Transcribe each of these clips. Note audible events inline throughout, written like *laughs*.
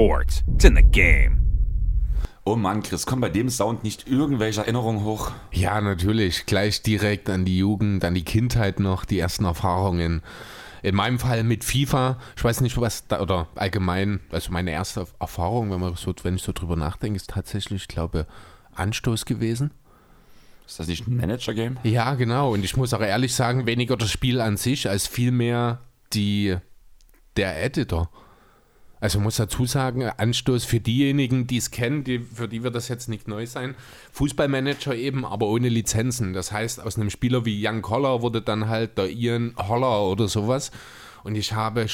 Sports. It's in the game. Oh Mann, Chris, kommt bei dem Sound nicht irgendwelche Erinnerungen hoch? Ja, natürlich. Gleich direkt an die Jugend, an die Kindheit noch, die ersten Erfahrungen. In meinem Fall mit FIFA, ich weiß nicht, was da, oder allgemein, also meine erste Erfahrung, wenn man so, wenn ich so drüber nachdenke, ist tatsächlich, ich glaube, Anstoß gewesen. Ist das nicht ein Manager-Game? Ja, genau. Und ich muss auch ehrlich sagen, weniger das Spiel an sich, als vielmehr die, der Editor. Also muss dazu sagen, Anstoß für diejenigen, die es kennen, die, für die wird das jetzt nicht neu sein. Fußballmanager eben, aber ohne Lizenzen. Das heißt, aus einem Spieler wie Jan Koller wurde dann halt der Ian Holler oder sowas. Und ich habe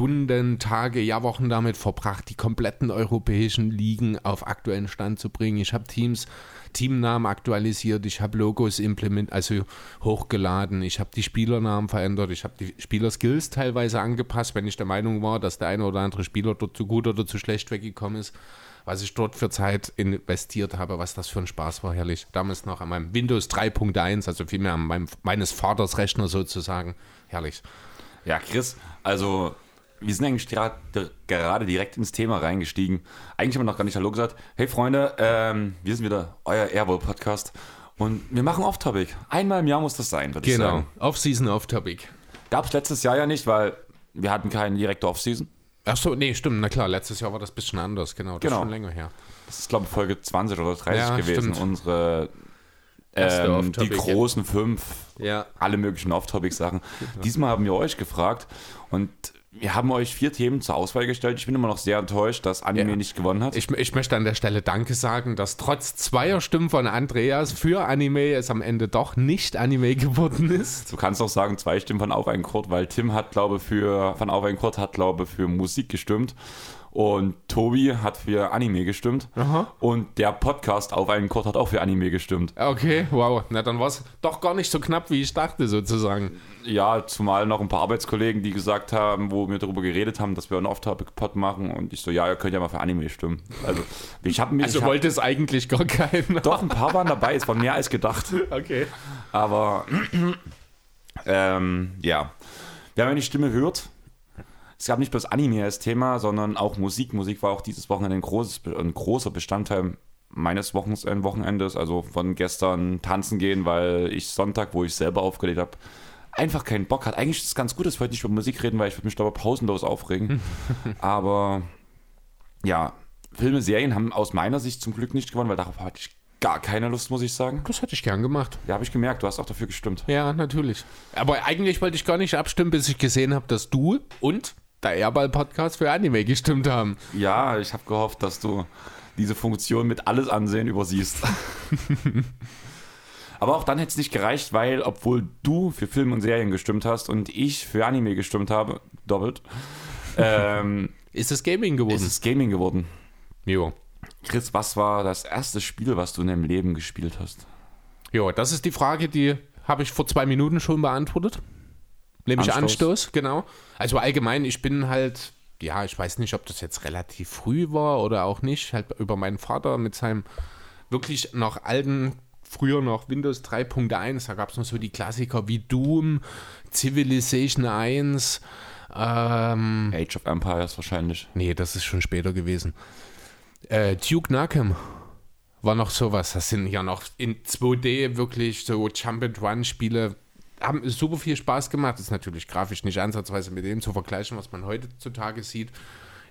Stunden, Tage, ja Wochen damit verbracht, die kompletten europäischen Ligen auf aktuellen Stand zu bringen. Ich habe Teams Teamnamen aktualisiert, ich habe Logos implementiert, also hochgeladen, ich habe die Spielernamen verändert, ich habe die Spielerskills teilweise angepasst, wenn ich der Meinung war, dass der eine oder andere Spieler dort zu gut oder zu schlecht weggekommen ist. Was ich dort für Zeit investiert habe, was das für ein Spaß war, herrlich. Damals noch an meinem Windows 3.1, also vielmehr an meinem, meines Vaters Rechner sozusagen. Herrlich. Ja, Chris, also wir sind eigentlich gerade direkt ins Thema reingestiegen. Eigentlich haben wir noch gar nicht Hallo gesagt. Hey Freunde, ähm, wir sind wieder euer Airwall-Podcast und wir machen Off-Topic. Einmal im Jahr muss das sein, würde genau. ich sagen. Genau, Off-Season, Off-Topic. Gab es letztes Jahr ja nicht, weil wir hatten keine direkte Off-Season. Achso, nee, stimmt, na klar, letztes Jahr war das ein bisschen anders, genau, das genau. ist schon länger her. Das ist, glaube ich, Folge 20 oder 30 ja, gewesen, stimmt. unsere ähm, die großen fünf, ja. alle möglichen Off-Topic-Sachen. Diesmal haben wir euch gefragt und wir haben euch vier Themen zur Auswahl gestellt. Ich bin immer noch sehr enttäuscht, dass Anime ja. nicht gewonnen hat. Ich, ich, möchte an der Stelle Danke sagen, dass trotz zweier Stimmen von Andreas für Anime es am Ende doch nicht Anime *laughs* geworden ist. Du kannst auch sagen, zwei Stimmen von Auf ein Kurt, weil Tim hat, glaube für von Auf ein Kurt hat, glaube für Musik gestimmt. Und Tobi hat für Anime gestimmt. Aha. Und der Podcast auf einen Kurt hat auch für Anime gestimmt. Okay, wow. Na, dann war es doch gar nicht so knapp, wie ich dachte, sozusagen. Ja, zumal noch ein paar Arbeitskollegen, die gesagt haben, wo wir darüber geredet haben, dass wir einen Off-Topic-Pod machen. Und ich so, ja, ihr könnt ja mal für Anime stimmen. Also, ich habe Also ich wollte es eigentlich gar keinen. Doch, ein paar waren dabei. Es war mehr als gedacht. Okay. Aber, ähm, ja. Wer meine Stimme hört, es gab nicht bloß Anime als Thema, sondern auch Musik. Musik war auch dieses Wochenende ein, großes, ein großer Bestandteil meines Wochenendes. Also von gestern tanzen gehen, weil ich Sonntag, wo ich selber aufgelegt habe, einfach keinen Bock hatte. Eigentlich ist es ganz gut, dass wir heute nicht über Musik reden, weil ich würde mich da pausenlos aufregen. *laughs* Aber ja, Filme, Serien haben aus meiner Sicht zum Glück nicht gewonnen, weil darauf hatte ich gar keine Lust, muss ich sagen. Das hätte ich gern gemacht. Ja, habe ich gemerkt. Du hast auch dafür gestimmt. Ja, natürlich. Aber eigentlich wollte ich gar nicht abstimmen, bis ich gesehen habe, dass du und der Airball-Podcast für Anime gestimmt haben. Ja, ich habe gehofft, dass du diese Funktion mit alles ansehen übersiehst. *laughs* Aber auch dann hätte es nicht gereicht, weil, obwohl du für Filme und Serien gestimmt hast und ich für Anime gestimmt habe, doppelt, *laughs* ähm, ist es Gaming geworden. Ist es Gaming geworden. Jo. Chris, was war das erste Spiel, was du in deinem Leben gespielt hast? Jo, das ist die Frage, die habe ich vor zwei Minuten schon beantwortet. Nämlich Anstoß. Anstoß, genau. Also allgemein, ich bin halt, ja, ich weiß nicht, ob das jetzt relativ früh war oder auch nicht, halt über meinen Vater mit seinem wirklich noch alten, früher noch Windows 3.1, da gab es noch so die Klassiker wie Doom, Civilization 1, ähm, Age of Empires wahrscheinlich. Nee, das ist schon später gewesen. Äh, Duke Nukem war noch sowas. Das sind ja noch in 2D wirklich so Jump-and-Run-Spiele haben super viel Spaß gemacht. Ist natürlich grafisch nicht ansatzweise mit dem zu vergleichen, was man heutzutage sieht.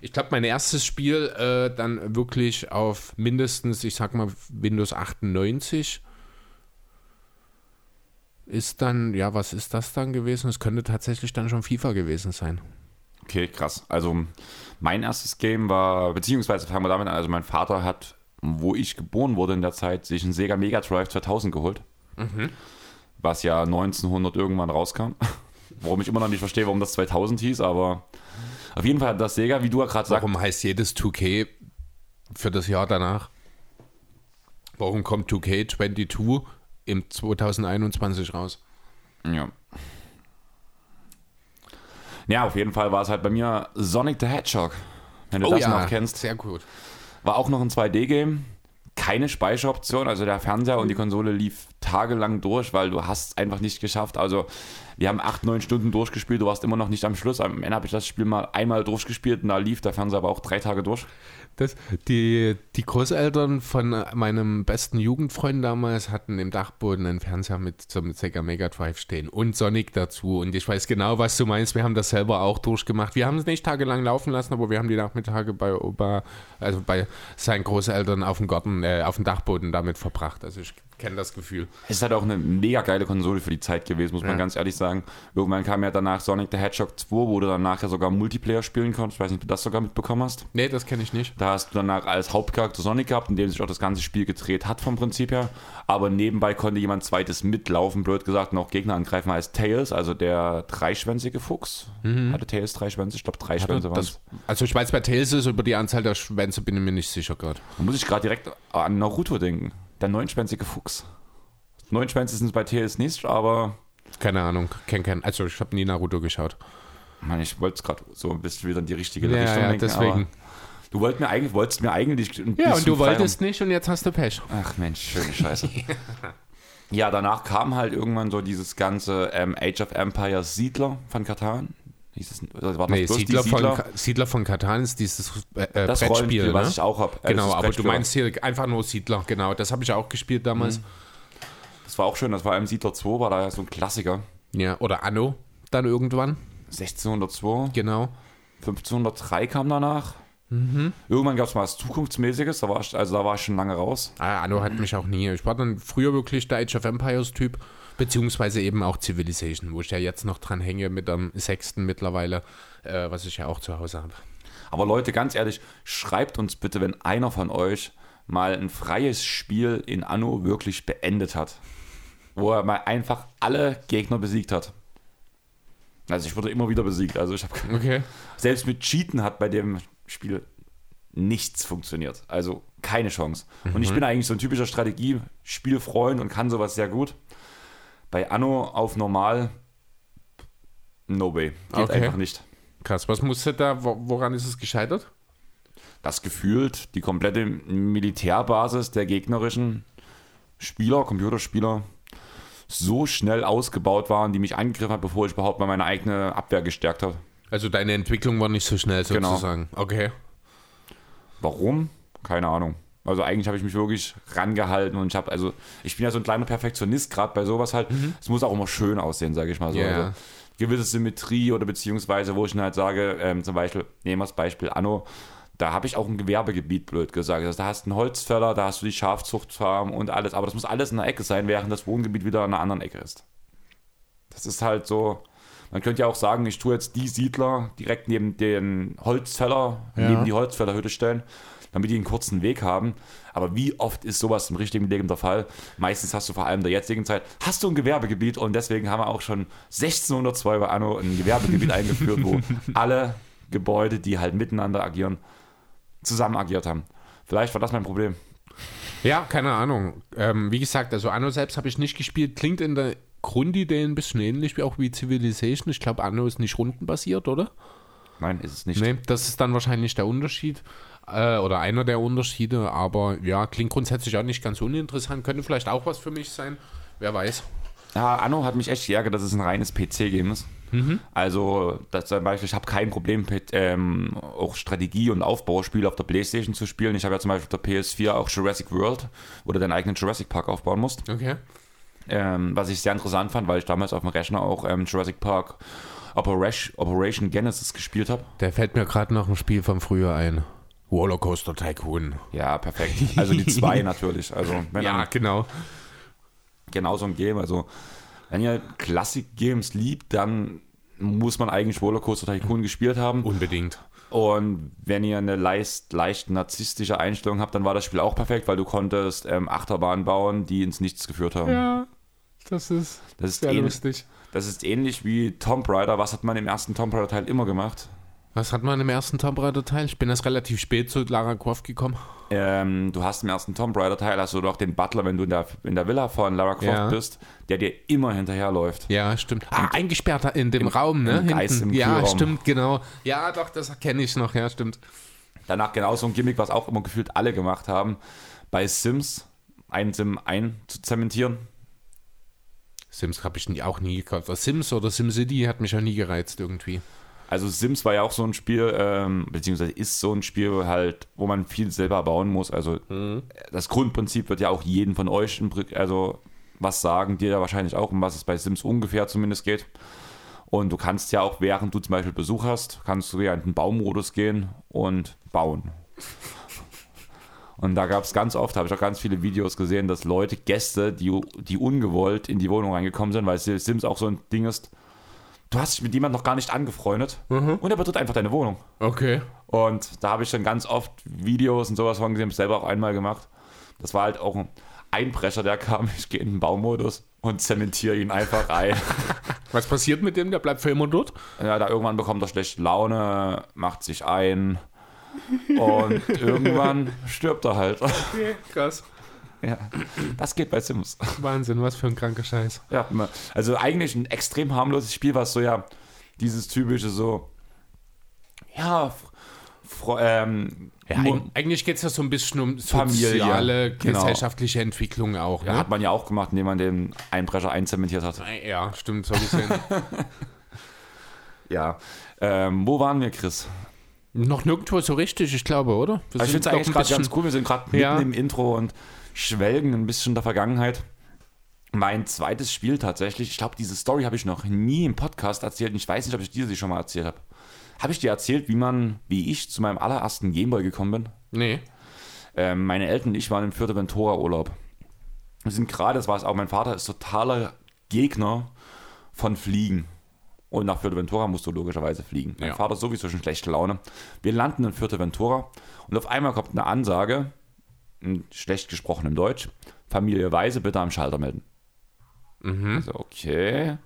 Ich glaube, mein erstes Spiel äh, dann wirklich auf mindestens, ich sag mal, Windows 98 ist dann, ja, was ist das dann gewesen? Es könnte tatsächlich dann schon FIFA gewesen sein. Okay, krass. Also mein erstes Game war, beziehungsweise fangen wir damit an, also mein Vater hat, wo ich geboren wurde in der Zeit, sich einen Sega Mega Drive 2000 geholt. Mhm was ja 1900 irgendwann rauskam. *laughs* Warum ich immer noch nicht verstehe, warum das 2000 hieß, aber auf jeden Fall hat das Sega, wie du ja gerade sagst. Warum heißt jedes 2K für das Jahr danach? Warum kommt 2K22 im 2021 raus? Ja. Ja, auf jeden Fall war es halt bei mir Sonic the Hedgehog. Wenn du oh das ja, noch kennst. Sehr gut. War auch noch ein 2D-Game keine Speicheroption, also der Fernseher und die Konsole lief tagelang durch, weil du hast einfach nicht geschafft. Also wir haben acht, neun Stunden durchgespielt, du warst immer noch nicht am Schluss. Am Ende habe ich das Spiel mal einmal durchgespielt und da lief der Fernseher aber auch drei Tage durch. Das, die, die Großeltern von meinem besten Jugendfreund damals hatten im Dachboden einen Fernseher mit zum Sega Mega Drive stehen und Sonic dazu. Und ich weiß genau, was du meinst. Wir haben das selber auch durchgemacht. Wir haben es nicht tagelang laufen lassen, aber wir haben die Nachmittage bei Opa, also bei seinen Großeltern auf dem Garten, äh, auf dem Dachboden damit verbracht. Also ich kenne das Gefühl. Es ist halt auch eine mega geile Konsole für die Zeit gewesen, muss man Ja. ganz ehrlich sagen. Irgendwann kam ja danach Sonic the Hedgehog 2, wo du dann nachher sogar Multiplayer spielen konntest. Ich weiß nicht, ob du das sogar mitbekommen hast. Nee, das kenne ich nicht. Da hast du danach als Hauptcharakter Sonic gehabt, in dem sich auch das ganze Spiel gedreht hat vom Prinzip her. Aber nebenbei konnte jemand zweites mitlaufen, blöd gesagt, noch Gegner angreifen als Tails, also der dreischwänzige Fuchs. Hatte Tails drei Schwänze? Ich glaube, drei Schwänze waren also ich weiß bei Tales ist, über die Anzahl der Schwänze bin ich mir nicht sicher gerade. Da muss ich gerade direkt an Naruto denken. Der neunschwänzige Fuchs. Neunschwänze sind bei Tails nicht, aber Keine Ahnung, kenn kein. Also ich habe nie Naruto geschaut. Mann, ich wollte es gerade so ein bisschen wieder in die richtige Ja, Richtung ja, lenken. deswegen. Du wolltest mir eigentlich, wolltest mir eigentlich ein Ja, und du wolltest nicht und jetzt hast du Pech. Ach Mensch, schöne Scheiße. *laughs* ja, danach kam halt irgendwann so dieses ganze ähm, Age of Empires Siedler von Katan. Hieß oder war das Nee, Siedler, Siedler? von, Siedler von Katan ist dieses äh, äh, das Brettspiel, ne? was ich auch habe. Genau, aber du meinst hier einfach nur Siedler, genau. Das habe ich auch gespielt damals. Mhm. Das war auch schön, das war im Siedler 2, war da ja so ein Klassiker. Ja, oder Anno dann irgendwann, 1602, genau. 1503 kam danach. Mhm. Irgendwann gab es mal was Zukunftsmäßiges, da war ich, also da war ich schon lange raus. Ah, Anno hat mich auch nie. Ich war dann früher wirklich der Age of Empires Typ, beziehungsweise eben auch Civilization, wo ich ja jetzt noch dran hänge mit dem sechsten mittlerweile, äh, was ich ja auch zu Hause habe. Aber Leute, ganz ehrlich, schreibt uns bitte, wenn einer von euch mal ein freies Spiel in Anno wirklich beendet hat. Wo er mal einfach alle Gegner besiegt hat. Also ich wurde immer wieder besiegt. Also ich habe Okay. selbst mit Cheaten hat bei dem Spiel nichts funktioniert. Also keine Chance. Und ich bin eigentlich so ein typischer Strategiespielfreund und kann sowas sehr gut. Bei Anno auf normal, no way. Geht Okay. einfach nicht. Krass. Was musste da, wo, woran ist es gescheitert? dass gefühlt die komplette Militärbasis der gegnerischen Spieler, Computerspieler, so schnell ausgebaut waren, die mich angegriffen hat, bevor ich überhaupt mal meine eigene Abwehr gestärkt habe. Also deine Entwicklung war nicht so schnell Genau. sozusagen. Okay. Warum? Keine Ahnung. Also eigentlich habe ich mich wirklich rangehalten und ich habe, also ich bin ja so ein kleiner Perfektionist, gerade bei sowas halt. Es muss auch immer schön aussehen, sage ich mal so. Ja. Also, gewisse Symmetrie oder beziehungsweise, wo ich dann halt sage, ähm, zum Beispiel, nehmen wir das Beispiel Anno, da habe ich auch ein Gewerbegebiet, blöd gesagt. Also da hast du einen Holzfäller, da hast du die Schafzuchtfarm und alles, aber das muss alles in der Ecke sein, während das Wohngebiet wieder in einer anderen Ecke ist. Das ist halt so, man könnte ja auch sagen, ich tue jetzt die Siedler direkt neben den Holzfäller, Ja. neben die Holzfällerhütte stellen, damit die einen kurzen Weg haben. Aber wie oft ist sowas im richtigen Leben der Fall? Meistens hast du vor allem in der jetzigen Zeit, hast du ein Gewerbegebiet und deswegen haben wir auch schon 1602 bei Anno ein Gewerbegebiet *laughs* eingeführt, wo alle Gebäude, die halt miteinander agieren, zusammen agiert haben. Vielleicht war das mein Problem. Ja, keine Ahnung. Ähm, wie gesagt, also Anno selbst habe ich nicht gespielt. Klingt in der Grundidee ein bisschen ähnlich wie auch wie Civilization. Ich glaube, Anno ist nicht rundenbasiert, oder? Nein, ist es nicht. Nee, das ist dann wahrscheinlich der Unterschied äh, oder einer der Unterschiede, aber ja, klingt grundsätzlich auch nicht ganz uninteressant. Könnte vielleicht auch was für mich sein. Wer weiß. Ja, Anno hat mich echt geärgert, dass es ein reines PC-Game ist. Also, das zum Beispiel, ich habe kein Problem mit ähm, auch Strategie- und Aufbauspiele auf der Playstation zu spielen. Ich habe ja zum Beispiel auf der PS4 auch Jurassic World, wo du deinen eigenen Jurassic Park aufbauen musst. Okay. Ähm, was ich sehr interessant fand, weil ich damals auf dem Rechner auch ähm, Jurassic Park Operation, Operation Genesis gespielt habe. Der fällt mir gerade noch ein Spiel von früher ein. Rollercoaster Tycoon. Ja, perfekt. Also die zwei *laughs* natürlich. Also, wenn Ja, genau. genau so ein Game. Also, wenn ihr Classic-Games liebt, dann muss man eigentlich Rollercoaster Tycoon gespielt haben. Unbedingt. Und wenn ihr eine leicht, leicht narzisstische Einstellung habt, dann war das Spiel auch perfekt, weil du konntest ähm, Achterbahnen bauen, die ins Nichts geführt haben. Ja, das ist Das ist sehr ähnlich- lustig. Das ist ähnlich wie Tomb Raider. Was hat man im ersten Tomb Raider Teil immer gemacht? Was hat man im ersten Tomb Raider Teil? Ich bin erst relativ spät zu Lara Croft gekommen. Ähm, du hast im ersten Tomb Raider Teil hast du doch den Butler, wenn du in der, in der Villa von Lara Croft Ja. bist, der dir immer hinterherläuft. Ja, stimmt. Ah, eingesperrt in dem Raum, ne? im Geist, im ja, Kühlraum. stimmt, genau. Ja, doch, das kenne ich noch, ja, stimmt. Danach genau so ein Gimmick, was auch immer gefühlt alle gemacht haben, bei Sims einen Sim einzuzementieren. Sims habe ich auch nie gekauft. Sims oder SimCity hat mich auch nie gereizt irgendwie. Also Sims war ja auch so ein Spiel, ähm, beziehungsweise ist so ein Spiel halt, wo man viel selber bauen muss. Also das Grundprinzip wird ja auch jeden von euch, also was sagen, dir ja wahrscheinlich auch, um was es bei Sims ungefähr zumindest geht. Und du kannst ja auch, während du zum Beispiel Besuch hast, kannst du ja in den Baumodus gehen und bauen. Und da gab es ganz oft, habe ich auch ganz viele Videos gesehen, dass Leute, Gäste, die, die ungewollt in die Wohnung reingekommen sind, weil Sims auch so ein Ding ist, du hast dich mit jemandem noch gar nicht angefreundet und er betritt einfach deine Wohnung. Okay. Und da habe ich dann ganz oft Videos und sowas von gesehen, selber auch einmal gemacht. Das war halt auch ein Einbrecher, der kam, ich gehe in den Baumodus und zementiere ihn einfach rein. *laughs* Was passiert mit dem? Der bleibt für immer dort? ja, da irgendwann bekommt er schlechte Laune, macht sich ein und irgendwann stirbt er halt. Okay, krass. Ja, das geht bei Sims. Wahnsinn, was für ein kranker Scheiß. Ja, also eigentlich ein extrem harmloses Spiel, was so ja dieses typische so, ja, ähm, Ja, eigentlich geht es ja so ein bisschen um Familie, soziale, genau. gesellschaftliche Entwicklung auch. ja, Ne? hat man ja auch gemacht, indem man den Einbrecher einzementiert hat. Ja, stimmt, so gesehen. *laughs* *laughs* Ja. Ähm, wo waren wir, Chris? Noch nirgendwo so richtig, ich glaube, oder? Wir Also ich sind finde es eigentlich gerade ganz cool. Wir sind gerade mitten Ja. im Intro und schwelgen ein bisschen in der Vergangenheit. Mein zweites Spiel tatsächlich, ich glaube, diese Story habe ich noch nie im Podcast erzählt. und Ich weiß nicht, ob ich dir sie schon mal erzählt habe. Habe ich dir erzählt, wie man, wie ich zu meinem allerersten Gameboy gekommen bin? Nee. Ähm, meine Eltern und ich waren im Fuerteventura-Urlaub. Wir sind gerade, das war es auch, mein Vater ist totaler Gegner von Fliegen. Und nach Fuerteventura musst du logischerweise fliegen. Mein Ja. Vater sowieso schon schlechte Laune. Wir landen in Fuerteventura und auf einmal kommt eine Ansage, in schlecht gesprochenem Deutsch, Familie Weise bitte am Schalter melden. Also, okay.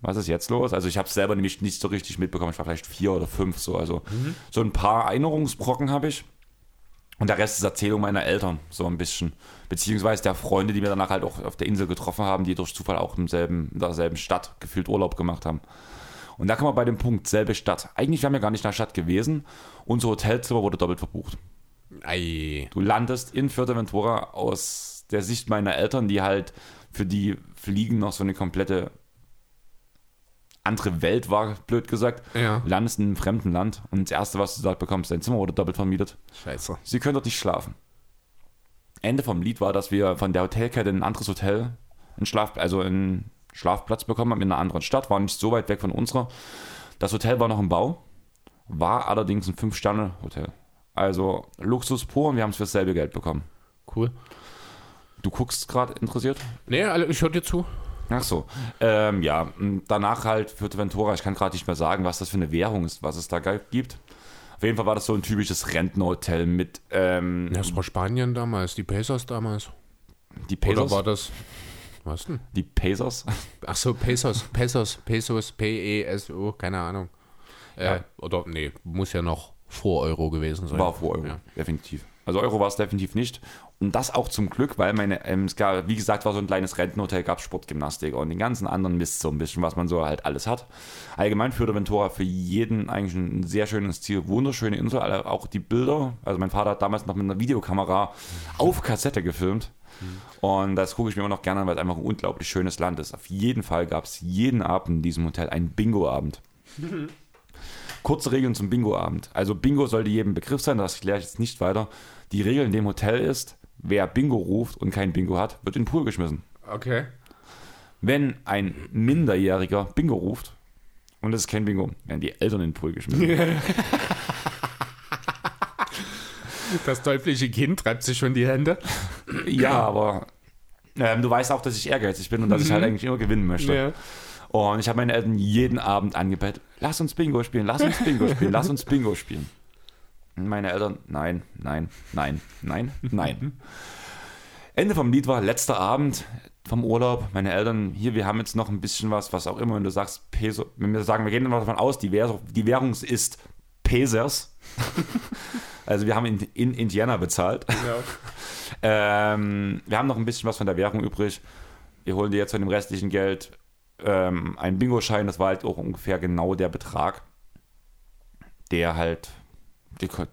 Was ist jetzt los? Also ich habe es selber nämlich nicht so richtig mitbekommen. Ich war vielleicht vier oder fünf so. Also so ein paar Erinnerungsbrocken habe ich. Und der Rest ist Erzählung meiner Eltern, so ein bisschen. Beziehungsweise der Freunde, die wir danach halt auch auf der Insel getroffen haben, die durch Zufall auch im selben, in derselben Stadt gefühlt Urlaub gemacht haben. Und da kommen wir bei dem Punkt, selbe Stadt. Eigentlich wären wir gar nicht in der Stadt gewesen. Unser Hotelzimmer wurde doppelt verbucht. Ei. Du landest in Fuerteventura aus der Sicht meiner Eltern, die halt für die Fliegen noch so eine komplette andere Welt war, blöd gesagt. Ja. Landest in einem fremden Land und das Erste, was du dort bekommst, dein Zimmer wurde doppelt vermietet. Scheiße. Sie können dort nicht schlafen. Ende vom Lied war, dass wir von der Hotelkette in ein anderes Hotel, einen Schlaf, also einen Schlafplatz bekommen haben in einer anderen Stadt, war nicht so weit weg von unserer. Das Hotel war noch im Bau, war allerdings ein Fünf-Sterne-Hotel. Also Luxus pur und wir haben es für dasselbe Geld bekommen. Cool. Du guckst gerade interessiert? Nee, ich höre dir zu. Ach so. Ähm, ja, danach halt Fuerteventura. Ich kann gerade nicht mehr sagen, was das für eine Währung ist, was es da gibt. Auf jeden Fall war das so ein typisches Rentnerhotel mit ähm, Ja, das war Spanien damals, die Pesos damals. die Oder Pesos. war das. Was denn? Die Pesos. Ach so, Pesos, Pesos, Pesos, P-E-S-O, keine Ahnung. Äh, Ja. Oder, nee, muss ja noch vor Euro gewesen sein. War vor Euro, Ja. definitiv. Also Euro war es definitiv nicht. Und das auch zum Glück, weil meine, ähm, es gab, wie gesagt, war so ein kleines Rentenhotel, gab Sportgymnastik und den ganzen anderen Mist so ein bisschen, was man so halt alles hat. Allgemein für Ventura für jeden eigentlich ein sehr schönes Ziel, wunderschöne Insel, alle- auch die Bilder. Also mein Vater hat damals noch mit einer Videokamera auf Kassette gefilmt. Und das gucke ich mir immer noch gerne an, weil es einfach ein unglaublich schönes Land ist. Auf jeden Fall gab es jeden Abend in diesem Hotel einen Bingo-Abend. *laughs* Kurze Regeln zum Bingo-Abend. Also Bingo sollte jedem Begriff sein, das kläre ich jetzt nicht weiter. Die Regel in dem Hotel ist, wer Bingo ruft und kein Bingo hat, wird in den Pool geschmissen. Okay. Wenn ein Minderjähriger Bingo ruft und es ist kein Bingo, werden die Eltern in den Pool geschmissen. *laughs* Das teuflische Kind treibt sich schon die Hände. ja, aber ähm, du weißt auch, dass ich ehrgeizig bin und dass ich halt eigentlich immer gewinnen möchte. Ja. Und ich habe meine Eltern jeden Abend angebettelt, lass uns Bingo spielen, lass uns Bingo spielen, lass uns Bingo spielen. Und meine Eltern, nein, nein, nein, nein, nein. Ende vom Lied war letzter Abend vom Urlaub. Meine Eltern, hier, wir haben jetzt noch ein bisschen was, was auch immer, wenn du sagst Peso, wenn wir sagen, wir gehen immer davon aus, die, Währung, die Währung ist Pesers. *laughs* also wir haben in, in Indiana bezahlt. *laughs* Ähm, wir haben noch ein bisschen was von der Währung übrig. Wir holen dir jetzt von dem restlichen Geld ähm, einen Bingo-Schein. Das war halt auch ungefähr genau der Betrag, der halt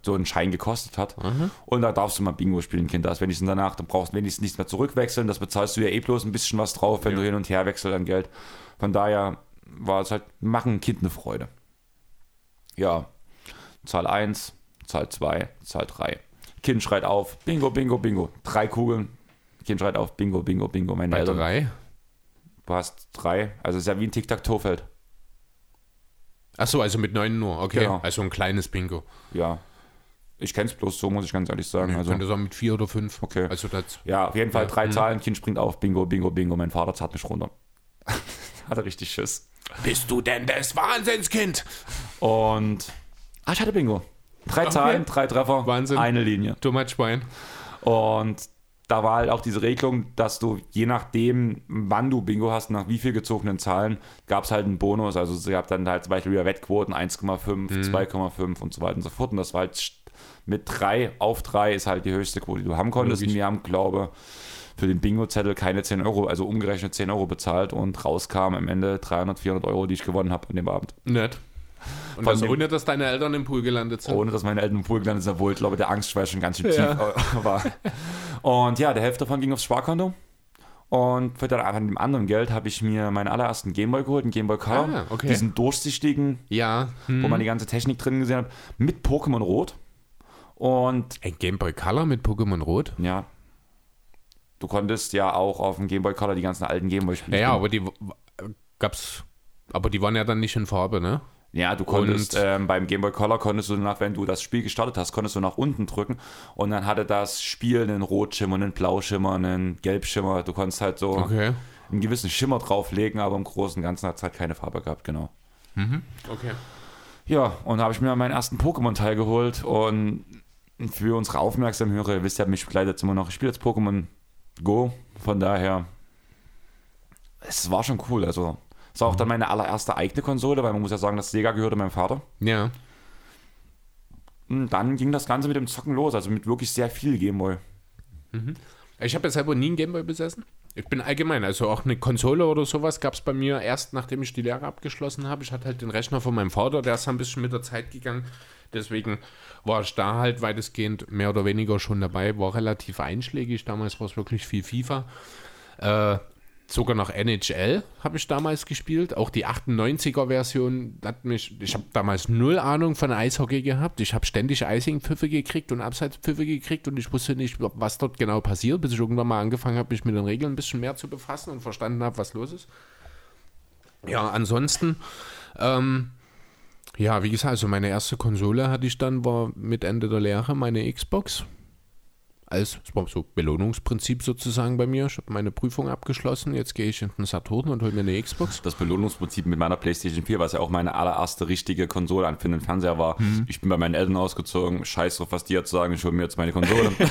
so einen Schein gekostet hat. Und da darfst du mal Bingo spielen, Kind. Da ist wenigstens danach, dann brauchst du wenigstens nichts mehr zurückwechseln. Das bezahlst du ja eh bloß ein bisschen was drauf, wenn Ja. du hin und her wechselst an Geld. Von daher war es halt, machen ein Kind eine Freude. Ja, Zahl 1, Zahl 2, Zahl 3. Kind schreit auf, Bingo, Bingo, Bingo. Drei Kugeln. Kind schreit auf, Bingo, Bingo, Bingo. Meine Bei Eltern, drei? Du hast drei. Also es ist ja wie ein Tic-Tac-Toe-Feld. Achso, also mit neun nur. Okay, Genau. also ein kleines Bingo. Ja. Ich kenne es bloß so, muss ich ganz ehrlich sagen. Ja, also, könnte sagen mit vier oder fünf. Okay. Also das. ja, auf jeden Fall drei Mhm. Zahlen, Kind springt auf, Bingo, Bingo, Bingo. Mein Vater zahlt mich runter. *laughs* Hat er richtig Schiss. Bist du denn das Wahnsinnskind? Und. Ah, ich hatte Bingo. Drei. Zahlen, drei Treffer, Wahnsinn. eine Linie. Dummer Schwein. Und da war halt auch diese Regelung, dass du je nachdem, wann du Bingo hast, nach wie viel gezogenen Zahlen, gab es halt einen Bonus. Also es gab dann halt zum Beispiel wieder Wettquoten 1,5, Mhm. 2,5 und so weiter und so fort. Und das war halt mit 3 auf 3 ist halt die höchste Quote, die du haben konntest. Logisch. Und wir haben, glaube für den Bingo-Zettel keine 10 Euro, also umgerechnet 10 Euro bezahlt und rauskam am Ende 300, 400 Euro, die ich gewonnen habe an dem Abend. Nett. Und das ohne, dass deine Eltern im Pool gelandet sind. Ohne dass meine Eltern im Pool gelandet sind, obwohl ich glaube, der Angstschweiß schon ganz schön tief Ja. äh, *laughs* war. Und ja, der Hälfte davon ging aufs Sparkonto. Und für dann an dem anderen Geld habe ich mir meinen allerersten Gameboy geholt, einen Gameboy Color. Ah, okay. Diesen durchsichtigen, Ja. Hm. wo man die ganze Technik drin gesehen hat, mit Pokémon Rot. Und Ein Game Boy Color mit Pokémon Rot? ja, du konntest ja auch auf dem Gameboy Color die ganzen alten Gameboy spielen. Ja, ja, aber die gab's. Aber die waren ja dann nicht in Farbe, ne? Ja, du konntest ähm, beim Game Boy Color konntest du nach, wenn du das Spiel gestartet hast, konntest du nach unten drücken und dann hatte das Spiel einen Rotschimmer, einen Blauschimmer, einen Gelbschimmer. Du konntest halt so Okay. einen gewissen Schimmer drauflegen, aber im Großen und Ganzen hat es halt keine Farbe gehabt, genau. Okay. Ja, und da habe ich mir meinen ersten Pokémon-Teil geholt und für unsere aufmerksamen Hörer, ihr wisst ja, mich begleitet immer noch, ich spiele jetzt Pokémon Go, von daher, es war schon cool, also es war auch dann meine allererste eigene Konsole, weil man muss ja sagen, das Sega gehörte meinem Vater. Ja. Und dann ging das Ganze mit dem Zocken los, also mit wirklich sehr viel Gameboy. Ich habe ja selber nie einen Gameboy besessen. Ich bin allgemein, also auch eine Konsole oder sowas gab es bei mir erst, nachdem ich die Lehre abgeschlossen habe. Ich hatte halt den Rechner von meinem Vater, der ist ein bisschen mit der Zeit gegangen. Deswegen war ich da halt weitestgehend mehr oder weniger schon dabei, war relativ einschlägig. Damals war es wirklich viel FIFA. Äh, sogar noch NHL habe ich damals gespielt. Auch die 98er-Version hat mich. Ich habe damals null Ahnung von Eishockey gehabt. Ich habe ständig Icing-Pfiffe gekriegt und Abseitspfiffe gekriegt und ich wusste nicht, was dort genau passiert, bis ich irgendwann mal angefangen habe, mich mit den Regeln ein bisschen mehr zu befassen und verstanden habe, was los ist. Ja, ansonsten. Ähm, ja, wie gesagt, also meine erste Konsole hatte ich dann, war mit Ende der Lehre meine Xbox als so Belohnungsprinzip sozusagen bei mir. Ich habe meine Prüfung abgeschlossen. Jetzt gehe ich in den Saturn und hole mir eine Xbox. Das Belohnungsprinzip mit meiner PlayStation 4, was ja auch meine allererste richtige Konsole an für den Fernseher war. Ich bin bei meinen Eltern ausgezogen, scheiß drauf, was die jetzt sagen, ich hole mir jetzt meine Konsole. *laughs*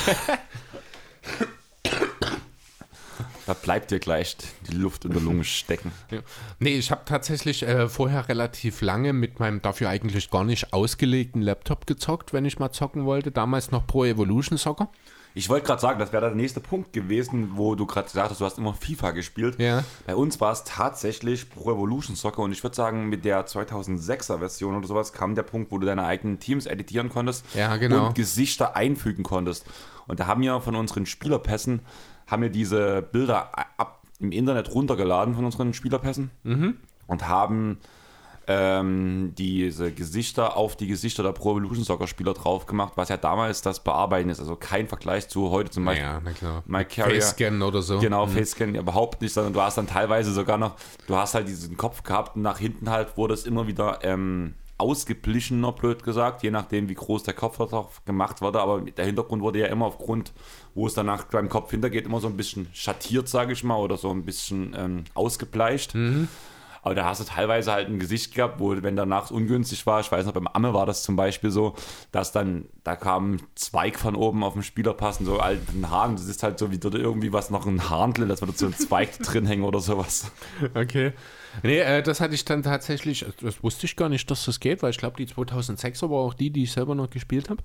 da bleibt dir gleich die Luft in der Lunge stecken. Ja. Nee, ich habe tatsächlich äh, vorher relativ lange mit meinem dafür eigentlich gar nicht ausgelegten Laptop gezockt, wenn ich mal zocken wollte. Damals noch Pro Evolution Soccer. Ich wollte gerade sagen, das wäre der nächste Punkt gewesen, wo du gerade gesagt hast, du hast immer FIFA gespielt. Ja. Bei uns war es tatsächlich Pro Evolution Soccer und ich würde sagen, mit der 2006er Version oder sowas kam der Punkt, wo du deine eigenen Teams editieren konntest Ja, genau. und Gesichter einfügen konntest. Und da haben wir von unseren Spielerpässen, haben wir diese Bilder ab, im Internet runtergeladen von unseren Spielerpässen Mhm. und haben ähm, diese Gesichter auf die Gesichter der Pro Evolution Soccer Spieler drauf gemacht, was ja damals das Bearbeiten ist. Also kein Vergleich zu heute zum Beispiel. Ja, na klar. My Carrier. Facescan oder so. Genau, Facescan überhaupt nicht, sondern du hast dann teilweise sogar noch, du hast halt diesen Kopf gehabt und nach hinten halt wurde es immer wieder ähm, ausgeblichener, blöd gesagt, je nachdem, wie groß der Kopf drauf gemacht wurde. Aber der Hintergrund wurde ja immer aufgrund, wo es danach beim Kopf hintergeht, immer so ein bisschen schattiert, sage ich mal, oder so ein bisschen ähm, ausgebleicht. Aber da hast du teilweise halt ein Gesicht gehabt, wo, wenn danach es ungünstig war, ich weiß noch, beim Amme war das zum Beispiel so, dass dann, da kam ein Zweig von oben auf den Spieler passen, so alten Haaren, das ist halt so wie dort irgendwie was noch ein Harndl, dass würde so ein Zweig *laughs* drin hängen oder sowas. Okay. Nee, äh, das hatte ich dann tatsächlich, das wusste ich gar nicht, dass das geht, weil ich glaube, die 2006er war auch die, die ich selber noch gespielt habe.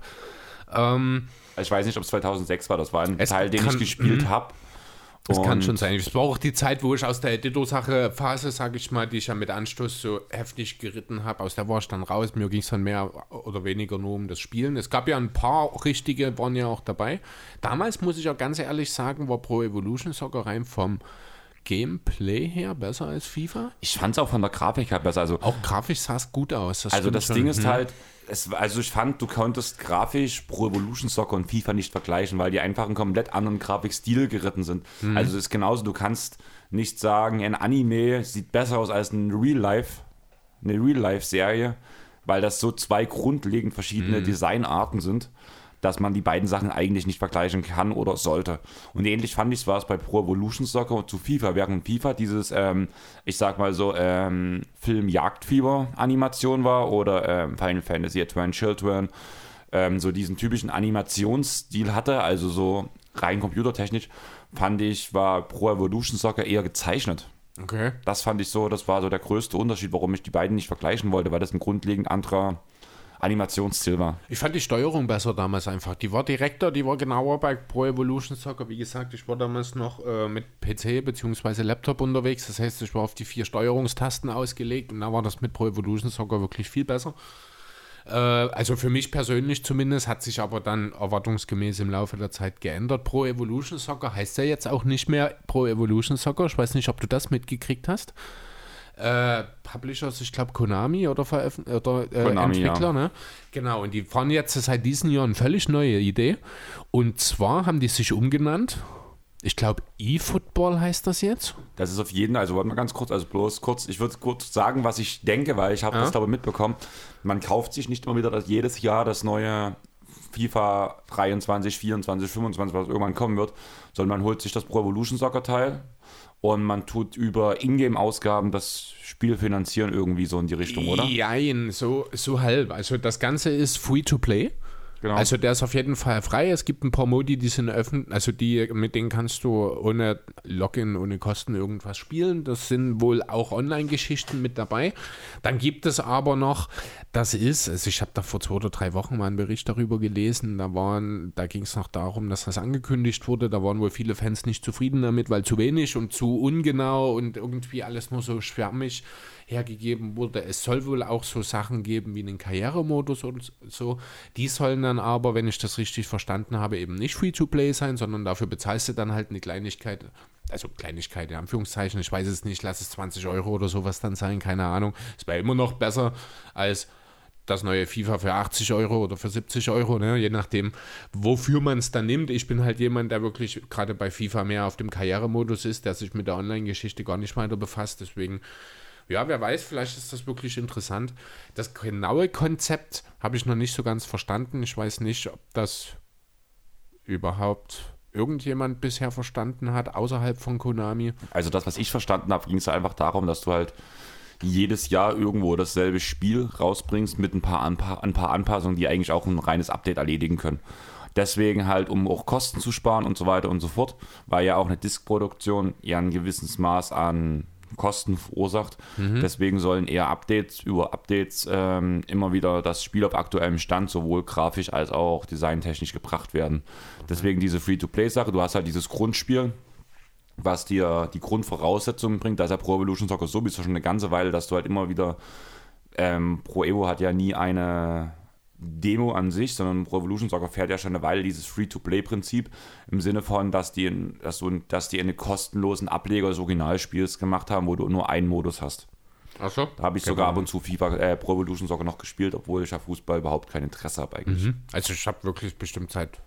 Ähm, Also ich weiß nicht, ob es 2006 war, das war ein Teil, den kann- ich gespielt mhm. habe. Das kann Und- schon sein. Es war auch die Zeit, wo ich aus der Editor-Sache-Phase, sage ich mal, die ich ja mit Anstoß so heftig geritten habe, aus der war ich dann raus. Mir ging es dann mehr oder weniger nur um das Spielen. Es gab ja ein paar richtige, waren ja auch dabei. Damals, muss ich auch ganz ehrlich sagen, war Pro Evolution Soccer rein vom Gameplay her besser als FIFA. Ich fand es auch von der Grafik her besser. Also, Auch grafisch sah es gut aus. also stimmt das schon. Ding ist Hm. halt, es, also ich fand, du konntest grafisch Pro Evolution Soccer und FIFA nicht vergleichen, weil die einfach einen komplett anderen Grafikstil geritten sind. Mhm. Also es ist genauso, du kannst nicht sagen, ein Anime sieht besser aus als ein Real Life, eine Real Life Serie, weil das so zwei grundlegend verschiedene Mhm. Designarten sind, dass man die beiden Sachen eigentlich nicht vergleichen kann oder sollte. Und ähnlich fand ich es war es bei Pro Evolution Soccer und zu FIFA, während FIFA dieses, ähm, ich sag mal so, ähm, Film Jagdfieber Animation war oder ähm, Final Fantasy Advent Children, ähm, so diesen typischen Animationsstil hatte, also so rein computertechnisch, fand ich, war Pro Evolution Soccer eher gezeichnet. Okay. Das fand ich so, das war so der größte Unterschied, warum ich die beiden nicht vergleichen wollte, weil das ein grundlegend anderer Animationsstil. Ich fand die Steuerung besser damals einfach. Die war direkter, die war genauer bei Pro Evolution Soccer. Wie gesagt, ich war damals noch äh, mit PC bzw. Laptop unterwegs. Das heißt, ich war auf die vier Steuerungstasten ausgelegt und da war das mit Pro Evolution Soccer wirklich viel besser. Äh, also für mich persönlich zumindest hat sich aber dann erwartungsgemäß im Laufe der Zeit geändert. Pro Evolution Soccer heißt ja jetzt auch nicht mehr Pro Evolution Soccer. Ich weiß nicht, ob du das mitgekriegt hast. Äh, Publishers, ich glaube Konami oder, Veröffn oder äh, Konami, Entwickler, ja. ne? Genau, und die fahren jetzt seit diesem Jahr eine völlig neue Idee. Und zwar haben die sich umgenannt. Ich glaube, eFootball heißt das jetzt. Das ist auf jeden Fall, also warte mal ganz kurz, also bloß kurz, ich würde kurz sagen, was ich denke, weil ich habe Ja. das glaube ich mitbekommen. Man kauft sich nicht immer wieder das, jedes Jahr das neue FIFA 23, 24, 25, was irgendwann kommen wird, sondern man holt sich das Pro Evolution Soccer Teil und man tut über Ingame-Ausgaben das Spiel finanzieren irgendwie so in die Richtung, oder? Jein, so, so halb. Also das Ganze ist free to play. Genau. Also der ist auf jeden Fall frei. Es gibt ein paar Modi, die sind öffentlich, also die, mit denen kannst du ohne Login, ohne Kosten irgendwas spielen. Das sind wohl auch Online-Geschichten mit dabei. Dann gibt es aber noch, das ist, also ich habe da vor zwei oder drei Wochen mal einen Bericht darüber gelesen, da waren, da ging es noch darum, dass das angekündigt wurde. Da waren wohl viele Fans nicht zufrieden damit, weil zu wenig und zu ungenau und irgendwie alles nur so schwärmig hergegeben wurde. Es soll wohl auch so Sachen geben wie einen Karrieremodus und so. Die sollen dann aber, wenn ich das richtig verstanden habe, eben nicht Free-to-Play sein, sondern dafür bezahlst du dann halt eine Kleinigkeit. Also Kleinigkeit in Anführungszeichen, ich weiß es nicht, lass es 20 Euro oder sowas dann sein, keine Ahnung. Es wäre immer noch besser als das neue FIFA für 80 Euro oder für 70 Euro, ne? je nachdem, wofür man es dann nimmt. Ich bin halt jemand, der wirklich gerade bei FIFA mehr auf dem Karrieremodus ist, der sich mit der Online-Geschichte gar nicht weiter befasst. Deswegen, ja, wer weiß, vielleicht ist das wirklich interessant. Das genaue Konzept habe ich noch nicht so ganz verstanden. Ich weiß nicht, ob das überhaupt irgendjemand bisher verstanden hat, außerhalb von Konami. Also das, was ich verstanden habe, ging es einfach darum, dass du halt jedes Jahr irgendwo dasselbe Spiel rausbringst mit ein paar, Anpa ein paar Anpassungen, die eigentlich auch ein reines Update erledigen können. Deswegen halt, um auch Kosten zu sparen und so weiter und so fort, weil ja auch eine Diskproduktion ja ein gewisses Maß an Kosten verursacht. Deswegen sollen eher Updates über Updates ähm, immer wieder das Spiel auf aktuellem Stand sowohl grafisch als auch designtechnisch gebracht werden. Deswegen diese Free-to-Play-Sache. Du hast halt dieses Grundspiel, was dir die Grundvoraussetzungen bringt. Da ist ja Pro Evolution Soccer sowieso schon eine ganze Weile, dass du halt immer wieder ähm, Pro Evo hat ja nie eine Demo an sich, sondern Pro Evolution Soccer fährt ja schon eine Weile dieses Free-to-Play-Prinzip im Sinne von, dass die, in, dass, du, dass die einen kostenlosen Ableger des Originalspiels gemacht haben, wo du nur einen Modus hast. Achso. Da habe ich sogar ab und zu FIFA, äh, Pro Evolution Soccer noch gespielt, obwohl ich ja Fußball überhaupt kein Interesse habe eigentlich. Also ich habe wirklich bestimmt seit,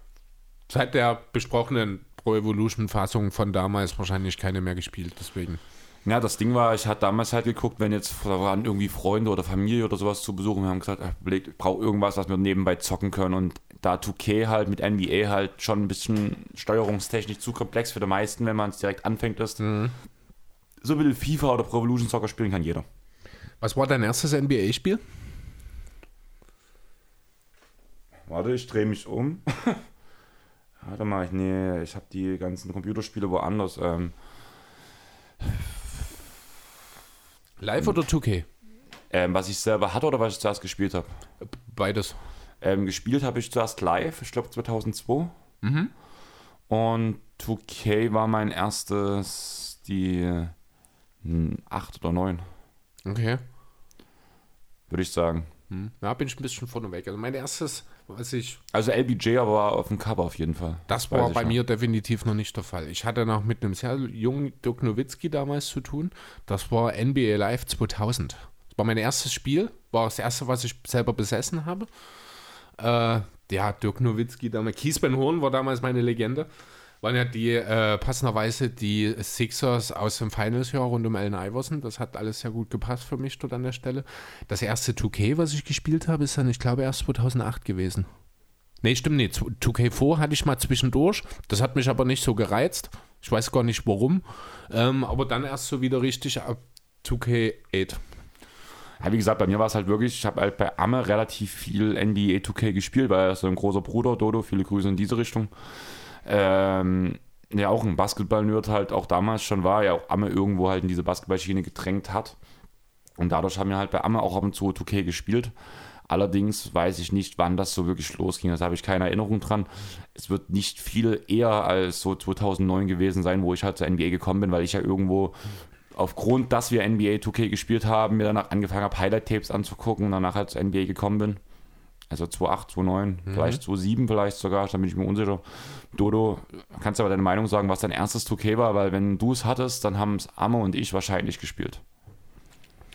seit der besprochenen Pro Evolution-Fassung von damals wahrscheinlich keine mehr gespielt, deswegen. Ja, das Ding war, ich hatte damals halt geguckt, wenn jetzt da waren irgendwie Freunde oder Familie oder sowas zu besuchen, wir haben gesagt, überlegt, ich brauche irgendwas, was wir nebenbei zocken können und da 2K halt mit NBA halt schon ein bisschen steuerungstechnisch zu komplex für die meisten, wenn man es direkt anfängt ist. So will FIFA oder Pro Evolution Soccer spielen kann jeder. Was war dein erstes NBA-Spiel? Warte, ich drehe mich um. *laughs* Warte mal, ich, nee, ich habe die ganzen Computerspiele woanders. Ähm, Live oder 2K? ähm, was ich selber hatte oder was ich zuerst gespielt habe. Beides. Ähm, gespielt habe ich zuerst live, ich glaube 2002. Und 2K war mein erstes, die 8 oder 9, Okay. würde ich sagen. Hm. Ja, bin ich ein bisschen vorne weg. Also mein erstes, was ich, Also LBJ war auf dem Cover auf jeden Fall. das war bei noch. mir definitiv noch nicht der Fall. Ich hatte noch mit einem sehr jungen Dirk Nowitzki damals zu tun. Das war NBA Live 2000. Das war mein erstes Spiel, war das erste, was ich selber besessen habe. Äh, ja, Dirk Nowitzki damals. Kiesben Horn war damals meine Legende. Waren ja die, äh, passenderweise die Sixers aus dem Finals-Jahr rund um Allen Iverson. Das hat alles sehr gut gepasst für mich dort an der Stelle. Das erste 2K, was ich gespielt habe, ist dann, ich glaube, erst 2008 gewesen. Nee, stimmt nicht. 2K4 hatte ich mal zwischendurch. Das hat mich aber nicht so gereizt. Ich weiß gar nicht warum. Ähm, aber dann erst so wieder richtig ab 2K8. Ja, wie gesagt, bei mir war es halt wirklich, ich habe halt bei Amme relativ viel NBA 2K gespielt, weil er ist so ein großer Bruder, Dodo, viele Grüße in diese Richtung. Ähm, der auch ein Basketball-Nerd halt auch damals schon war, ja auch Amme irgendwo halt in diese Basketballschiene gedrängt hat. Und dadurch haben wir halt bei Amme auch ab und zu 2K gespielt. Allerdings weiß ich nicht, wann das so wirklich losging. Das habe ich keine Erinnerung dran. Es wird nicht viel eher als so 2009 gewesen sein, wo ich halt zur NBA gekommen bin, weil ich ja irgendwo aufgrund, dass wir NBA 2K gespielt haben, mir danach angefangen habe, Highlight-Tapes anzugucken und danach halt zur NBA gekommen bin. Also 2008, 2009, vielleicht 2007 vielleicht sogar, da bin ich mir unsicher. Dodo, kannst du aber deine Meinung sagen, was dein erstes 2K war, weil wenn du es hattest, dann haben es Amme und ich wahrscheinlich gespielt.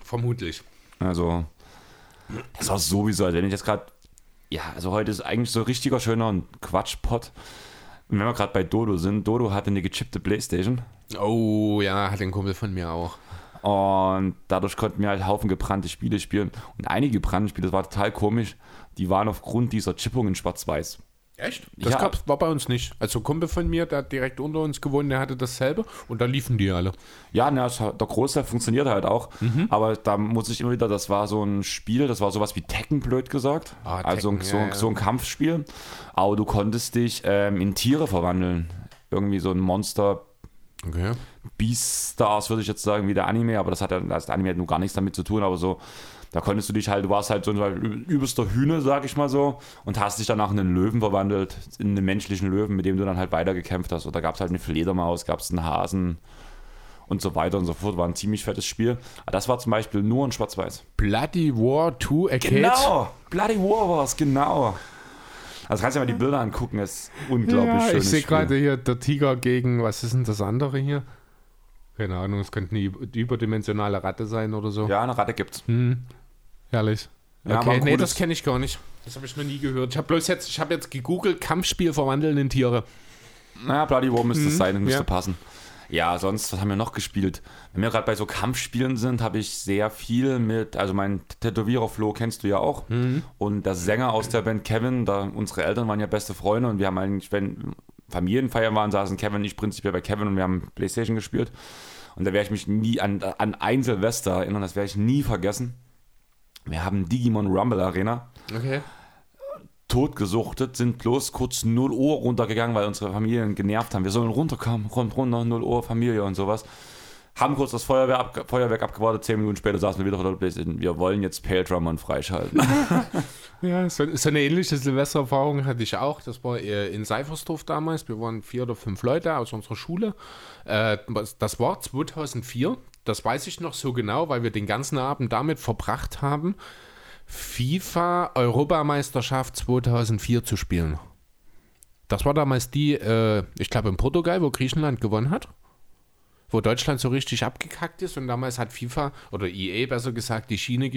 Vermutlich. Also, das war sowieso, also wenn ich jetzt gerade, ja, also heute ist eigentlich so ein richtiger schöner Quatschpot. Und wenn wir gerade bei Dodo sind, Dodo hatte eine gechippte Playstation Oh, ja, hat ein Kumpel von mir auch. und dadurch konnten wir halt Haufen gebrannte Spiele spielen. Und einige gebrannte Spiele, das war total komisch, die waren aufgrund dieser Chippung in schwarz-weiß. Echt? Das Ja. gab's, war bei uns nicht. Also ein Kumpel von mir, der hat direkt unter uns gewohnt, der hatte dasselbe und da liefen die alle. Ja, na, der Großteil funktioniert halt auch, aber da muss ich immer wieder, das war so ein Spiel, das war sowas wie Tekken, blöd gesagt. Ah, also Tekken, so, ja, ja. so ein Kampfspiel. Aber du konntest dich ähm, in Tiere verwandeln. Irgendwie so ein Monster, Okay. Beastars, würde ich jetzt sagen, wie der Anime, aber das hat ja, das Anime hat nur gar nichts damit zu tun, aber so, da konntest du dich halt, du warst halt so ein übelster Hühner, sag ich mal so, und hast dich danach in einen Löwen verwandelt, in einen menschlichen Löwen, mit dem du dann halt weitergekämpft hast. Oder gab es halt eine Fledermaus, gab es einen Hasen und so weiter und so fort. War ein ziemlich fettes Spiel. Aber das war zum Beispiel nur in Schwarz-Weiß. Bloody War 2 Arcade. Genau! Bloody War war's, genau. Also kannst du dir mal die Bilder angucken, das ist unglaublich Ja, schön. ich sehe gerade hier der Tiger gegen, was ist denn das andere hier? Keine Ahnung, es könnte eine über- überdimensionale Ratte sein oder so. Ja, eine Ratte gibt's. Herrlich. Ja, okay, nee, das kenne ich gar nicht. Das habe ich noch nie gehört. Ich habe bloß jetzt, ich habe jetzt gegoogelt, Kampfspiel verwandeln in Tiere. Na, Bloody War müsste es sein, müsste ja. passen. Ja, sonst, was haben wir noch gespielt? Wenn wir gerade bei so Kampfspielen sind, habe ich sehr viel mit, also mein Tätowierer Flo kennst du ja auch. Und der Sänger aus der Band Kevin, da unsere Eltern waren ja beste Freunde und wir haben eigentlich, wenn Familienfeier waren, saßen Kevin und ich prinzipiell bei Kevin und wir haben Playstation gespielt. Und da werde ich mich nie an, an ein Silvester erinnern, das werde ich nie vergessen. Wir haben Digimon Rumble Arena Okay. totgesuchtet, sind bloß kurz 0 Uhr runtergegangen, weil unsere Familien genervt haben. Wir sollen runterkommen, kommt runter, 0 Uhr, Familie und sowas. Haben kurz das Feuerwehr abge Feuerwerk abgewartet, 10 Minuten später saßen wir wieder vor der Playstation. Wir wollen jetzt Pale freischalten. *laughs* Ja, so, so eine ähnliche Silvestererfahrung hatte ich auch. Das war äh, in Seifersdorf damals. Wir waren vier oder fünf Leute aus unserer Schule. Äh, was- das war 2004. Das weiß ich noch so genau, weil wir den ganzen Abend damit verbracht haben, FIFA Europameisterschaft 2004 zu spielen. Das war damals die, äh, ich glaube in Portugal, wo Griechenland gewonnen hat. Wo Deutschland so richtig abgekackt ist und damals hat FIFA oder EA besser gesagt die Schiene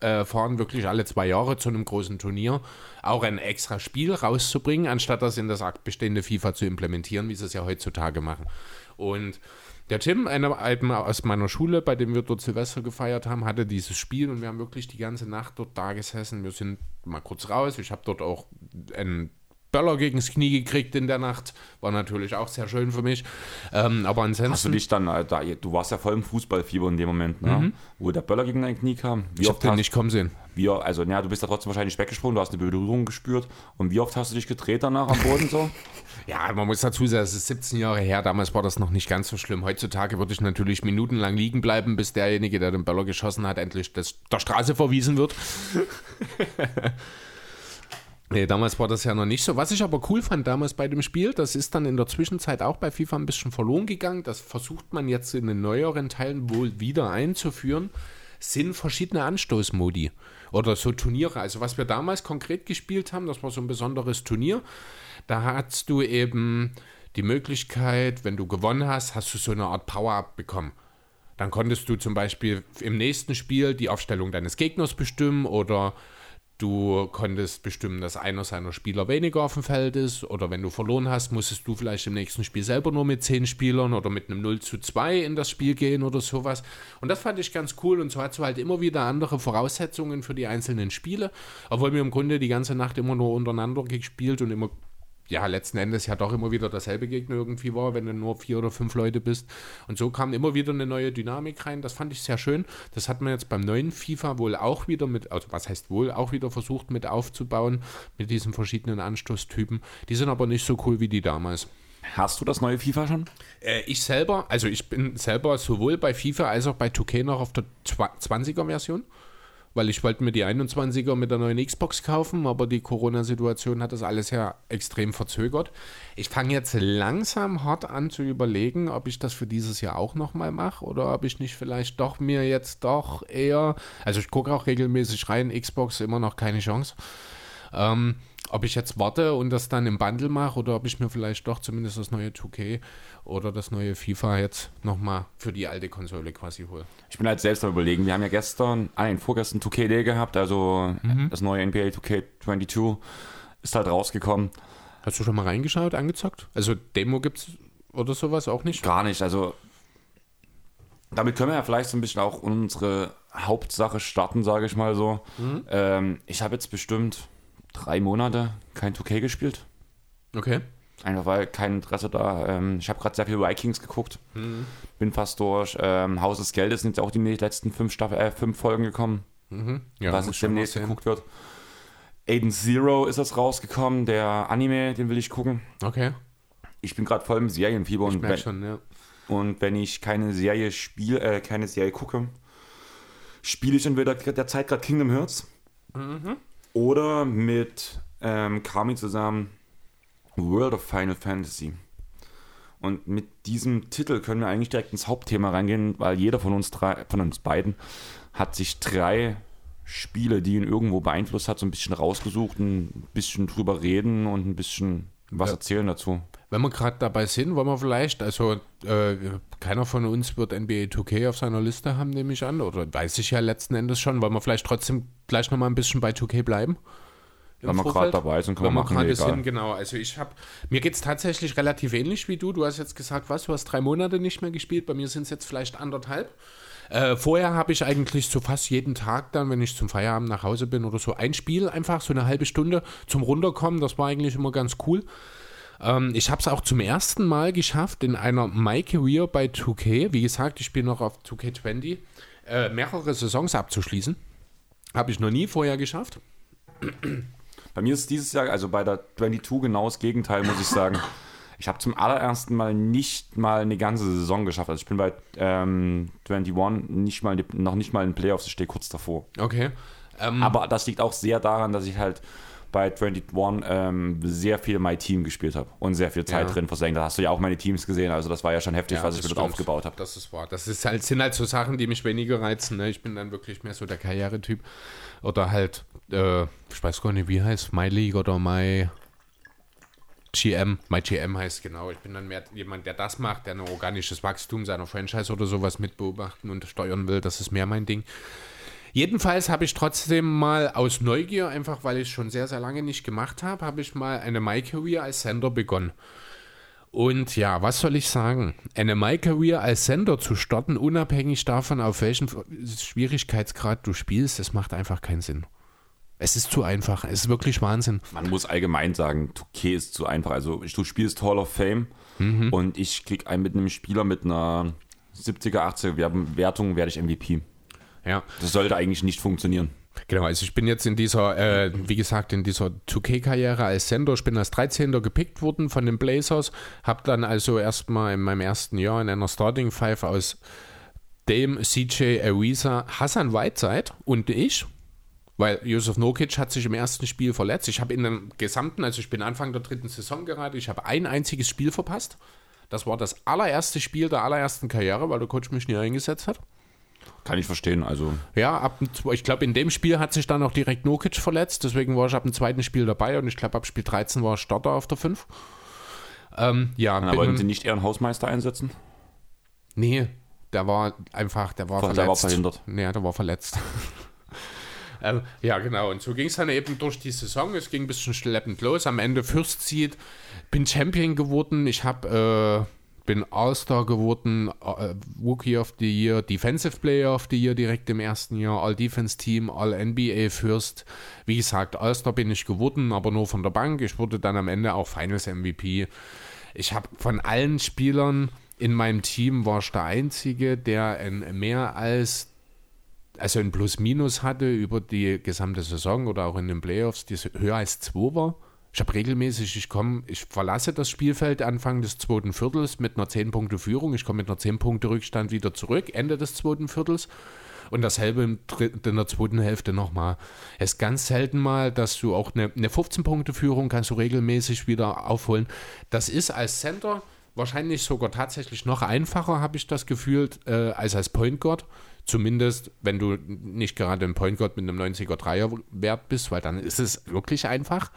äh, fahren, wirklich alle zwei Jahre zu einem großen Turnier auch ein extra Spiel rauszubringen, anstatt das in das bestehende FIFA zu implementieren, wie sie es ja heutzutage machen. Und der Tim, einer einem aus meiner Schule, bei dem wir dort Silvester gefeiert haben, hatte dieses Spiel und wir haben wirklich die ganze Nacht dort da gesessen. Wir sind mal kurz raus. Ich habe dort auch einen Böller gegens Knie gekriegt in der Nacht. War natürlich auch sehr schön für mich. Ähm, aber ansonsten. Hast du dich dann, äh, da, du warst ja voll im Fußballfieber in dem Moment, ne? wo der Böller gegen dein Knie kam. Wie ich oft habe den hast, nicht kommen sehen. wie, also, ja, du bist da trotzdem wahrscheinlich weggesprungen, du hast eine Berührung gespürt. Und wie oft hast du dich gedreht danach am Boden so? *laughs* Ja, man muss dazu sagen, es ist 17 Jahre her. Damals war das noch nicht ganz so schlimm. Heutzutage würde ich natürlich minutenlang liegen bleiben, bis derjenige, der den Böller geschossen hat, endlich des, der Straße verwiesen wird. *laughs* Nee, damals war das ja noch nicht so. Was ich aber cool fand damals bei dem Spiel, das ist dann in der Zwischenzeit auch bei FIFA ein bisschen verloren gegangen. Das versucht man jetzt in den neueren Teilen wohl wieder einzuführen. Sind verschiedene Anstoßmodi oder so Turniere. Also was wir damals konkret gespielt haben, das war so ein besonderes Turnier. Da hast du eben die Möglichkeit, wenn du gewonnen hast, hast du so eine Art Power-Up bekommen. Dann konntest du zum Beispiel im nächsten Spiel die Aufstellung deines Gegners bestimmen oder Du konntest bestimmen, dass einer seiner Spieler weniger auf dem Feld ist. Oder wenn du verloren hast, musstest du vielleicht im nächsten Spiel selber nur mit 10 Spielern oder mit einem 0 zu 2 in das Spiel gehen oder sowas. Und das fand ich ganz cool. Und so hast du halt immer wieder andere Voraussetzungen für die einzelnen Spiele. Obwohl wir im Grunde die ganze Nacht immer nur untereinander gespielt und immer ja, letzten Endes ja doch immer wieder dasselbe Gegner irgendwie war, wenn du nur vier oder fünf Leute bist. Und so kam immer wieder eine neue Dynamik rein. Das fand ich sehr schön. Das hat man jetzt beim neuen FIFA wohl auch wieder mit, also was heißt wohl, auch wieder versucht mit aufzubauen, mit diesen verschiedenen Anstoßtypen. Die sind aber nicht so cool wie die damals. Hast du das neue FIFA schon? Äh, ich selber, also ich bin selber sowohl bei FIFA als auch bei 2K noch auf der 20er-Version weil ich wollte mir die 21er mit der neuen Xbox kaufen, aber die Corona-Situation hat das alles ja extrem verzögert. Ich fange jetzt langsam hart an zu überlegen, ob ich das für dieses Jahr auch nochmal mache oder ob ich nicht vielleicht doch mir jetzt doch eher, also ich gucke auch regelmäßig rein, Xbox immer noch keine Chance. Ähm, ob ich jetzt warte und das dann im Bundle mache oder ob ich mir vielleicht doch zumindest das neue 2K oder das neue FIFA jetzt nochmal für die alte Konsole quasi hole. Ich bin halt selbst am überlegen. Wir haben ja gestern, ah nein, vorgestern 2K Day gehabt, also mhm. das neue NBA 2K22 ist halt rausgekommen. Hast du schon mal reingeschaut, angezockt? Also Demo gibt's oder sowas auch nicht? Gar nicht, also damit können wir ja vielleicht so ein bisschen auch unsere Hauptsache starten, sage ich mal so. Mhm. Ähm, ich habe jetzt bestimmt drei Monate kein 2K gespielt. Okay. Einfach weil kein Interesse da. Ähm, ich habe gerade sehr viel Vikings geguckt. Mhm. Bin fast durch. Ähm, Haus des Geldes sind jetzt auch die letzten fünf, Staffel, äh, fünf Folgen gekommen. Mhm. Ja, was jetzt demnächst geguckt wird. Aiden Zero ist jetzt rausgekommen, der Anime, den will ich gucken. Okay. Ich bin gerade voll im Serienfieber ich und wenn, schon, ja. und wenn ich keine Serie spiele, äh, keine Serie gucke, spiele ich entweder Zeit gerade Kingdom Hearts mhm. Oder mit ähm, Kami zusammen World of Final Fantasy. Und mit diesem Titel können wir eigentlich direkt ins Hauptthema reingehen, weil jeder von uns drei, von uns beiden hat sich drei Spiele, die ihn irgendwo beeinflusst hat, so ein bisschen rausgesucht, ein bisschen drüber reden und ein bisschen was ja. erzählen dazu. Wenn wir gerade dabei sind, wollen wir vielleicht, also äh, keiner von uns wird NBA 2K auf seiner Liste haben, nehme ich an, oder weiß ich ja letzten Endes schon, wollen wir vielleicht trotzdem gleich nochmal ein bisschen bei 2K bleiben? Wenn wir gerade dabei sind, können wir machen. Wir sind, genau. Also ich habe, mir geht es tatsächlich relativ ähnlich wie du. Du hast jetzt gesagt, was, du hast drei Monate nicht mehr gespielt. Bei mir sind es jetzt vielleicht anderthalb. Äh, vorher habe ich eigentlich so fast jeden Tag dann, wenn ich zum Feierabend nach Hause bin oder so, ein Spiel einfach, so eine halbe Stunde zum Runterkommen. Das war eigentlich immer ganz cool. Ähm, ich habe es auch zum ersten Mal geschafft, in einer My Career bei 2K, wie gesagt, ich spiele noch auf 2K20, äh, mehrere Saisons abzuschließen. Habe ich noch nie vorher geschafft. *clears throat* Bei mir ist dieses Jahr, also bei der 22 genau das Gegenteil, muss ich sagen. Ich habe zum allerersten Mal nicht mal eine ganze Saison geschafft. Also ich bin bei ähm, 21 nicht mal, noch nicht mal in Playoffs, ich stehe kurz davor. Okay. Ähm, Aber das liegt auch sehr daran, dass ich halt bei 21 ähm, sehr viel My Team gespielt habe und sehr viel Zeit ja. drin versenkt. Da hast du ja auch meine Teams gesehen, also das war ja schon heftig, ja, was ich dort aufgebaut habe. Das ist wahr. Das ist halt, sind halt so Sachen, die mich weniger reizen. Ne? Ich bin dann wirklich mehr so der Karrieretyp. Oder halt, äh, ich weiß gar nicht, wie heißt My League oder My GM, My GM heißt genau. Ich bin dann mehr jemand, der das macht, der ein organisches Wachstum seiner Franchise oder sowas mit beobachten und steuern will. Das ist mehr mein Ding. Jedenfalls habe ich trotzdem mal aus Neugier, einfach weil ich es schon sehr, sehr lange nicht gemacht habe, habe ich mal eine My Career als Sender begonnen. Und ja, was soll ich sagen? Eine My Career als Sender zu starten, unabhängig davon, auf welchen Schwierigkeitsgrad du spielst, das macht einfach keinen Sinn. Es ist zu einfach. Es ist wirklich Wahnsinn. Man muss allgemein sagen, 2K ist zu einfach. Also du spielst Hall of Fame mhm. und ich krieg einen mit einem Spieler mit einer 70er, 80er Wertung, werde ich MVP. Ja. Das sollte eigentlich nicht funktionieren. Genau, also ich bin jetzt in dieser, äh, wie gesagt, in dieser 2K-Karriere als Sender. Ich bin als 13. gepickt worden von den Blazers. Habe dann also erstmal in meinem ersten Jahr in einer Starting Five aus Dame, CJ, Ariza, Hassan Whiteside und ich Weil Josef Nokic hat sich im ersten Spiel verletzt. Ich habe in dem gesamten, also ich bin Anfang der dritten Saison gerade, ich habe ein einziges Spiel verpasst. Das war das allererste Spiel der allerersten Karriere, weil der Coach mich nie eingesetzt hat. Kann ich verstehen. Also Ja, ab ich glaube, in dem Spiel hat sich dann auch direkt Nokic verletzt, deswegen war ich ab dem zweiten Spiel dabei und ich glaube, ab Spiel 13 war Starter auf der 5. Ähm, ja, na, wollten Sie nicht eher einen Hausmeister einsetzen? Nee, der war einfach, der war Der verletzt. war verhindert. Nee, der war verletzt. *laughs* ähm, ja, genau. Und so ging es dann eben durch die Saison. Es ging ein bisschen schleppend los. Am Ende First Seed, bin Champion geworden. Ich habe, äh, bin All-Star geworden, äh, Rookie of the Year, Defensive Player of the Year direkt im ersten Jahr, All-Defense-Team, All-NBA First. Wie gesagt, All-Star bin ich geworden, aber nur von der Bank. Ich wurde dann am Ende auch Finals MVP. Ich habe von allen Spielern in meinem Team war ich der Einzige, der ein mehr als also ein Plus-Minus hatte über die gesamte Saison oder auch in den Playoffs, die höher als 2 war. Ich habe regelmäßig, ich komme, ich verlasse das Spielfeld Anfang des zweiten Viertels mit einer 10-Punkte-Führung. Ich komme mit einer 10-Punkte-Rückstand wieder zurück, Ende des zweiten Viertels. Und dasselbe in der zweiten Hälfte nochmal. Es ist ganz selten mal, dass du auch eine, eine 15-Punkte-Führung kannst du regelmäßig wieder aufholen. Das ist als Center wahrscheinlich sogar tatsächlich noch einfacher, habe ich das Gefühl, äh, als als Point Guard. Zumindest, wenn du nicht gerade ein Point Guard mit einem 90er Dreier wert bist, weil dann ist es wirklich einfach.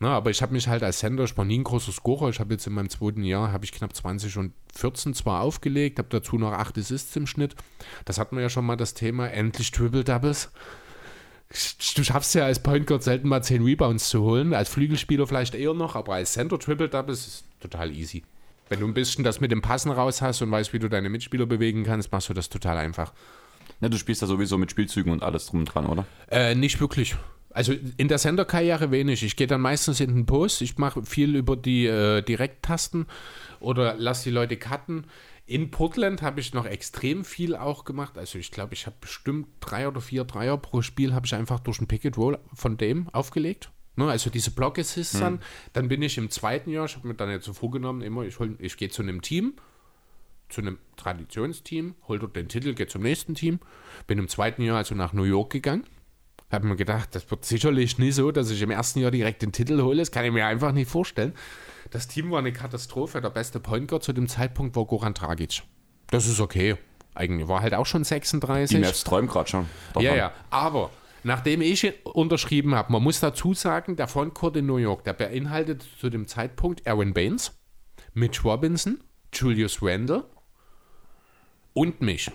Na, aber ich habe mich halt als Center, ich war nie ein großer Scorer. Ich habe jetzt in meinem zweiten Jahr, habe ich knapp 20 und 14 zwar aufgelegt, habe dazu noch 8 Assists im Schnitt. Das hatten wir ja schon mal das Thema, endlich Triple-Doubles. Du schaffst ja als Point Guard selten mal 10 Rebounds zu holen, als Flügelspieler vielleicht eher noch, aber als Center Triple-Doubles ist total easy. Wenn du ein bisschen das mit dem Passen raus hast und weißt, wie du deine Mitspieler bewegen kannst, machst du das total einfach. Ne, du spielst ja sowieso mit Spielzügen und alles drum und dran, oder? Äh, nicht wirklich. Also in der Sender-Karriere wenig. Ich gehe dann meistens in den Post. Ich mache viel über die äh, Direkttasten oder lass die Leute cutten. In Portland habe ich noch extrem viel auch gemacht. Also ich glaube, ich habe bestimmt drei oder vier Dreier pro Spiel habe ich einfach durch ein Picket Roll von dem aufgelegt. Ne, also diese Block Assists dann. Dann bin ich im zweiten Jahr, ich habe mir dann jetzt so vorgenommen, immer, ich, hol- ich gehe zu einem Team, zu einem Traditionsteam, hol dort den Titel, gehe zum nächsten Team. Bin im zweiten Jahr also nach New York gegangen. Habe mir gedacht, das wird sicherlich nicht so, dass ich im ersten Jahr direkt den Titel hole. Das kann ich mir einfach nicht vorstellen. Das Team war eine Katastrophe. Der beste Point Guard zu dem Zeitpunkt war Goran Dragic. Das ist okay. Eigentlich war halt auch schon 36. Die Mavs träumen gerade schon. davon. Ja, ja. Aber nachdem ich unterschrieben habe, man muss dazu sagen, der Frontcourt in New York, der beinhaltet zu dem Zeitpunkt Aaron Baines, Mitch Robinson, Julius Randle und mich.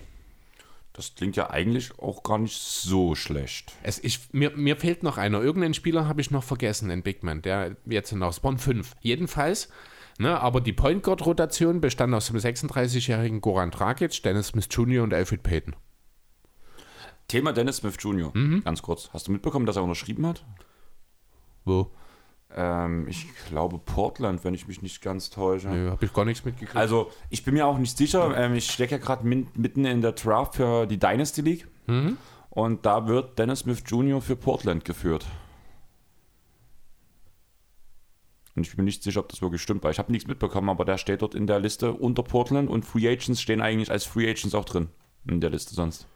Das klingt ja eigentlich auch gar nicht so schlecht. Es, ich, mir, mir fehlt noch einer. Irgendeinen Spieler habe ich noch vergessen, ein Big Man, der jetzt noch, es waren fünf. Jedenfalls, ne, aber die Point Guard Rotation bestand aus dem 36-jährigen Goran Dragic, Dennis Smith Jr. und Alfred Payton. Thema Dennis Smith Jr. Mhm. Ganz kurz. Hast du mitbekommen, dass er unterschrieben hat? Wo? Ähm, ich glaube Portland, wenn ich mich nicht ganz täusche. Nö, habe ich gar nichts mitgekriegt. Also, ich bin mir auch nicht sicher. Ähm, ich stecke ja gerade mitten in der Draft für die Dynasty League. Mhm. Und da wird Dennis Smith Jr. für Portland geführt. Und ich bin nicht sicher, ob das wirklich stimmt, weil ich habe nichts mitbekommen, aber der steht dort in der Liste unter Portland und Free Agents stehen eigentlich als Free Agents auch drin in der Liste sonst.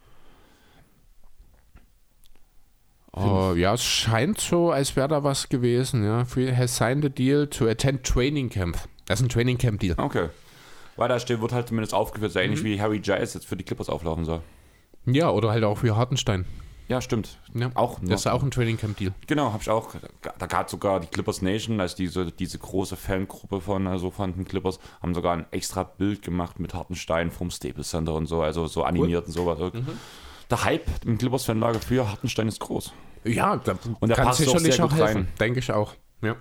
Oh, ja, es scheint so, als wäre da was gewesen. Ja, Free has signed a deal to attend Training Camp. Das ist ein Training Camp Deal. Okay. Weil da steht, wird halt zumindest aufgeführt, so Mhm. ähnlich wie Harry Giles jetzt für die Clippers auflaufen soll. Ja, oder halt auch wie Hartenstein. Ja, stimmt. Ja, Auch das ist auch ein Training Camp Deal. Genau, habe ich auch. Da gab sogar die Clippers Nation, also diese, diese große Fangruppe von, also von den Clippers, haben sogar ein extra Bild gemacht mit Hartenstein vom Staples Center und so, also so animiert und sowas. Mhm. Der Hype im Clippers-Fanlager für Hartenstein ist groß. Ja, da Und der kann passt auch sicherlich sehr auch gut helfen. rein. Denke ich auch. Ja.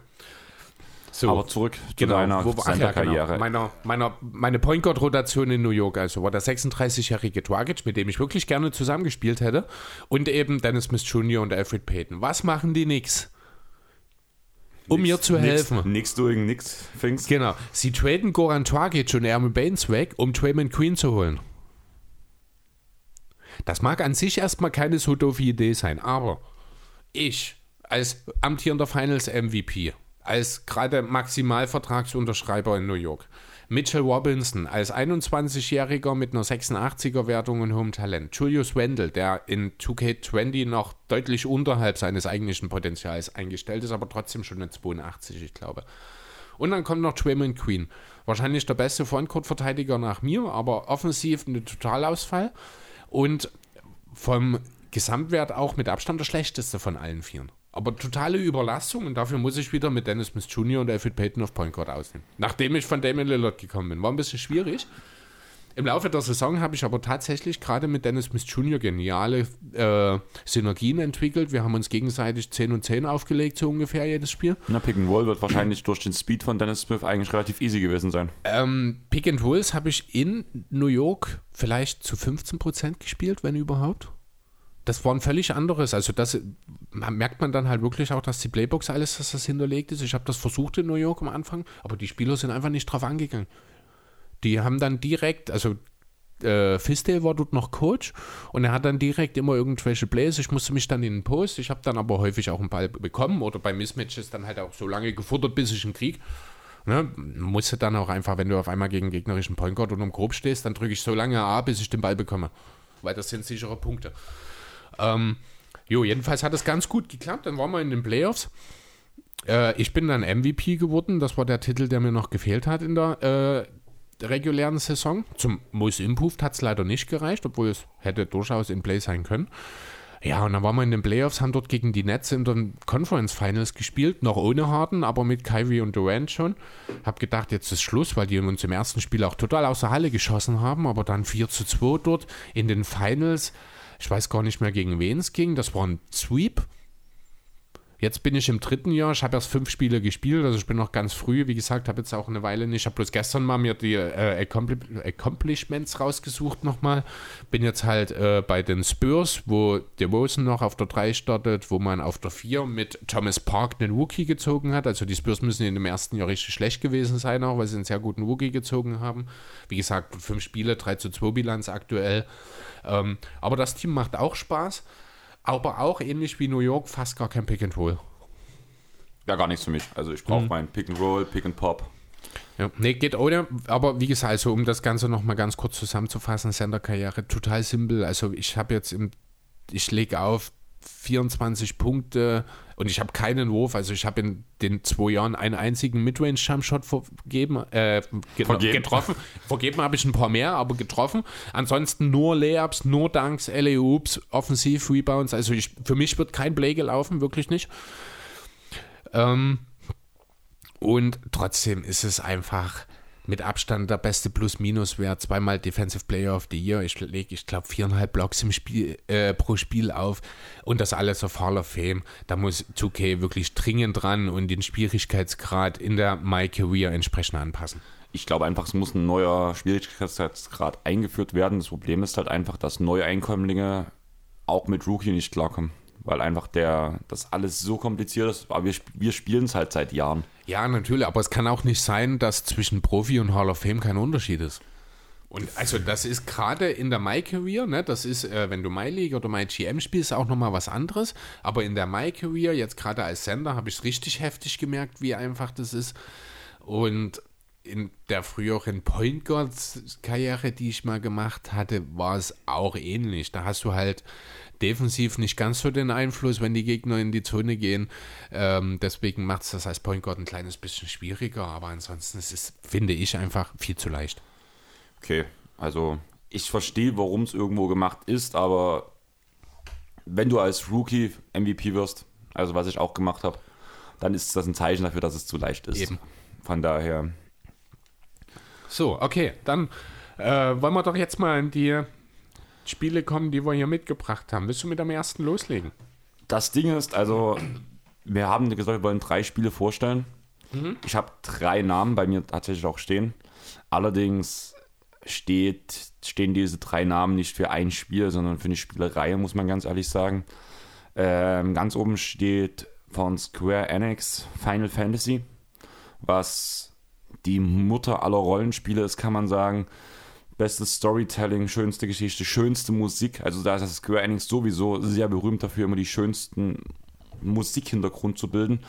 So, Aber zurück genau, zu deiner wo, ach ja, Center-Karriere. genau. Meiner, meiner, meine Point Guard Rotation in New York, also war der 36-jährige Dragic, mit dem ich wirklich gerne zusammengespielt hätte, und eben Dennis Smith Jr. und Alfred Payton. Was machen die nix? Um mir zu helfen. Nix doing, nix things. Genau. Sie traden Goran Dragic und Aaron Baines weg, um Draymond Green zu holen. Das mag an sich erstmal keine so doofe Idee sein, aber ich als amtierender Finals MVP, als gerade Maximalvertragsunterschreiber in New York. Mitchell Robinson als 21-Jähriger mit einer 86er-Wertung und hohem Talent. Julius Wendell, der in 2K20 noch deutlich unterhalb seines eigentlichen Potenzials eingestellt ist, aber trotzdem schon eine 82, ich glaube. Und dann kommt noch Draymond Queen. Wahrscheinlich der beste Frontcourt-Verteidiger nach mir, aber offensiv ein Totalausfall. Und vom Gesamtwert auch mit Abstand der schlechteste von allen Vieren. Aber totale Überlastung und dafür muss ich wieder mit Dennis Smith Jr. und Alfred Payton auf Point Guard ausnehmen. Nachdem ich von Damian Lillard gekommen bin. War ein bisschen schwierig. Im Laufe der Saison habe ich aber tatsächlich gerade mit Dennis Smith Jr. geniale äh, Synergien entwickelt. Wir haben uns gegenseitig 10 und 10 aufgelegt, so ungefähr jedes Spiel. Na, Pick and Roll wird wahrscheinlich durch den Speed von Dennis Smith eigentlich relativ easy gewesen sein. Ähm, Pick and Rolls habe ich in New York vielleicht zu 15% gespielt, wenn überhaupt das war ein völlig anderes. Also das merkt man dann halt wirklich auch, dass die Playbox alles, dass das hinterlegt ist. Ich habe das versucht in New York am Anfang, aber die Spieler sind einfach nicht drauf angegangen. Die haben dann direkt, also äh, Fisdale war dort noch Coach und er hat dann direkt immer irgendwelche Plays. Ich musste mich dann in den Post. Ich habe dann aber häufig auch einen Ball bekommen oder bei Mismatches dann halt auch so lange gefordert, bis ich einen Krieg. Ne, musste dann auch einfach, wenn du auf einmal gegen gegnerischen Point Guard und um grob stehst, dann drücke ich so lange A, bis ich den Ball bekomme. Weil das sind sichere Punkte. Ähm, jo, jedenfalls hat es ganz gut geklappt. Dann waren wir in den Playoffs. Äh, ich bin dann MVP geworden. Das war der Titel, der mir noch gefehlt hat in der äh, regulären Saison. Zum Most Improved hat es leider nicht gereicht, obwohl es hätte durchaus in Play sein können. Ja, und dann waren wir in den Playoffs, haben dort gegen die Nets in den Conference Finals gespielt, noch ohne Harden, aber mit Kyrie und Durant schon. Hab gedacht, jetzt ist Schluss, weil die uns im ersten Spiel auch total außer Halle geschossen haben, aber dann 4 zu 2 dort in den Finals ich weiß gar nicht mehr, gegen wen es ging. Das war ein Sweep. Jetzt bin ich im dritten Jahr. Ich habe erst fünf Spiele gespielt, also ich bin noch ganz früh. Wie gesagt, habe jetzt auch eine Weile nicht. Ich habe bloß gestern mal mir die äh, Accomplishments rausgesucht nochmal. Bin jetzt halt äh, bei den Spurs, wo DeRozan noch auf der 3 startet, wo man auf der 4 mit Thomas Park einen Wookie gezogen hat. Also die Spurs müssen in dem ersten Jahr richtig schlecht gewesen sein, auch weil sie einen sehr guten Wookie gezogen haben. Wie gesagt, fünf Spiele, 3 zu 2 Bilanz aktuell. Ähm, aber das Team macht auch Spaß, aber auch ähnlich wie New York fast gar kein Pick and Roll. Ja, gar nichts für mich. Also ich brauche mhm. mein Pick and Roll, Pick and Pop. Ja, nee, geht ohne, aber wie gesagt, also um das Ganze nochmal ganz kurz zusammenzufassen, Sender-Karriere total simpel. Also ich habe jetzt im, ich lege auf 24 Punkte und ich habe keinen Wurf. Also ich habe in den zwei Jahren einen einzigen Midrange-Jumpshot vergeben, äh, vergeben. getroffen. vergeben habe ich ein paar mehr, aber getroffen. Ansonsten nur Layups, nur Dunks, LA-Oops, Offensiv, Rebounds. Also ich, für mich wird kein Play gelaufen, wirklich nicht. Ähm, und trotzdem ist es einfach mit Abstand der beste Plus-Minus-Wert, zweimal Defensive Player of the Year. Ich lege, ich glaube, viereinhalb Blocks im Spiel, äh, pro Spiel auf und das alles auf Hall of Fame. Da muss 2K wirklich dringend dran und den Schwierigkeitsgrad in der My Career entsprechend anpassen. Ich glaube einfach, es muss ein neuer Schwierigkeitsgrad eingeführt werden. Das Problem ist halt einfach, dass neue Einkömmlinge auch mit Rookie nicht klarkommen weil einfach der, das alles so kompliziert ist. Aber wir, wir spielen es halt seit Jahren. Ja, natürlich, aber es kann auch nicht sein, dass zwischen Profi und Hall of Fame kein Unterschied ist. Und also das ist gerade in der My Career, ne, das ist, äh, wenn du My League oder My GM spielst, auch nochmal was anderes. Aber in der My Career, jetzt gerade als Sender, habe ich es richtig heftig gemerkt, wie einfach das ist. Und in der früheren Point Guards Karriere, die ich mal gemacht hatte, war es auch ähnlich. Da hast du halt defensiv nicht ganz so den Einfluss, wenn die Gegner in die Zone gehen. Ähm, deswegen macht es das als Point Guard ein kleines bisschen schwieriger, aber ansonsten ist es, finde ich, einfach viel zu leicht. Okay, also ich verstehe, warum es irgendwo gemacht ist, aber wenn du als Rookie MVP wirst, also was ich auch gemacht habe, dann ist das ein Zeichen dafür, dass es zu leicht ist. Eben. Von daher. So, okay, dann äh, wollen wir doch jetzt mal in die Spiele kommen, die wir hier mitgebracht haben. Willst du mit dem ersten loslegen? Das Ding ist, also, wir haben gesagt, wir wollen drei Spiele vorstellen. Mhm. Ich habe drei Namen bei mir tatsächlich auch stehen. Allerdings steht, stehen diese drei Namen nicht für ein Spiel, sondern für eine Spielereihe, muss man ganz ehrlich sagen. Ähm, ganz oben steht von Square Enix Final Fantasy, was die Mutter aller Rollenspiele ist, kann man sagen bestes Storytelling, schönste Geschichte, schönste Musik. Also da ist das Square Enix sowieso sehr berühmt dafür, immer die schönsten Musikhintergrund zu bilden.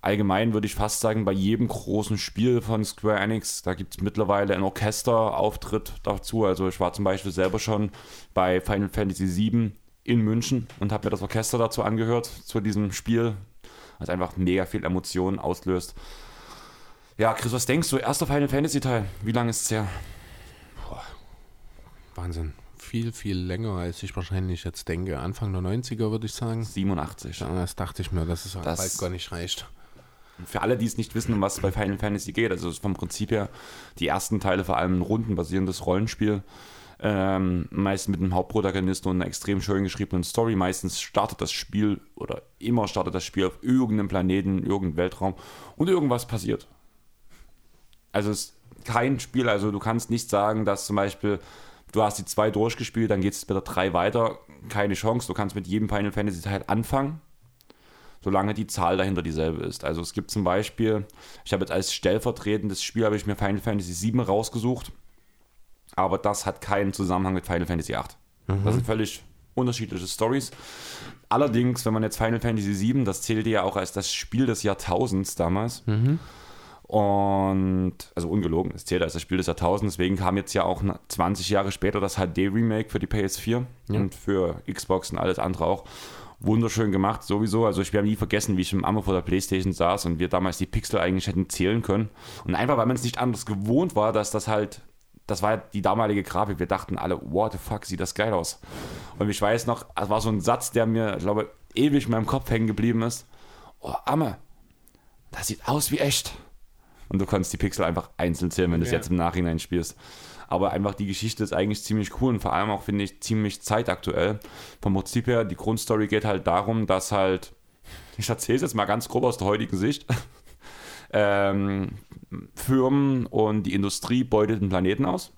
allgemein würde ich fast sagen, bei jedem großen Spiel von Square Enix, da gibt es mittlerweile ein Orchesterauftritt dazu. Also ich war zum Beispiel selber schon bei Final Fantasy VII in München und habe mir das Orchester dazu angehört, zu diesem Spiel, was einfach mega viel Emotionen auslöst. Ja, Chris, was denkst du? Erster Final Fantasy Teil, wie lange ist es her? Wahnsinn. Viel, viel länger, als ich wahrscheinlich jetzt denke. Anfang der 90er würde ich sagen. 87. Ja, das dachte ich mir, dass es Das- bald gar nicht reicht. Für alle, die es nicht wissen, um was es bei Final Fantasy geht, also es ist vom Prinzip her die ersten Teile vor allem ein rundenbasierendes Rollenspiel. Ähm, meist mit einem Hauptprotagonisten und einer extrem schön geschriebenen Story. Meistens startet das Spiel oder immer startet das Spiel auf irgendeinem Planeten, irgendeinem Weltraum und irgendwas passiert. Also es ist kein Spiel, also du kannst nicht sagen, dass zum Beispiel du hast die zwei durchgespielt, dann geht es mit der drei weiter. Keine Chance. Du kannst mit jedem Final Fantasy Teil anfangen solange die Zahl dahinter dieselbe ist. Also es gibt zum Beispiel, ich habe jetzt als stellvertretendes Spiel, habe ich mir Final Fantasy VII rausgesucht, aber das hat keinen Zusammenhang mit Final Fantasy VIII. Das sind völlig unterschiedliche Stories. Allerdings, wenn man jetzt Final Fantasy VII, das zählte ja auch als das Spiel des Jahrtausends damals. Und, also ungelogen, es zählt als das Spiel des Jahrtausends, deswegen kam jetzt ja auch 20 Jahre später das HD-Remake für die PS4 und für Xbox und alles andere auch. Wunderschön gemacht, sowieso. Also ich werde nie vergessen, wie ich im Ammer vor der Playstation saß und wir damals die Pixel eigentlich hätten zählen können. Und einfach, weil man es nicht anders gewohnt war, dass das halt, das war die damalige Grafik. Wir dachten alle, what the fuck, sieht das geil aus. Und ich weiß noch, es war so ein Satz, der mir, ich glaube, ewig in meinem Kopf hängen geblieben ist. Oh, Amme, das sieht aus wie echt. Und du kannst die Pixel einfach einzeln zählen, wenn du es Ja. jetzt im Nachhinein spielst. Aber einfach die Geschichte ist eigentlich ziemlich cool und vor allem auch, finde ich, ziemlich zeitaktuell. Vom Prinzip her, die Grundstory geht halt darum, dass halt, *laughs* ich erzähle es jetzt mal ganz grob aus der heutigen Sicht, *laughs* ähm, Firmen und die Industrie beutet den Planeten aus.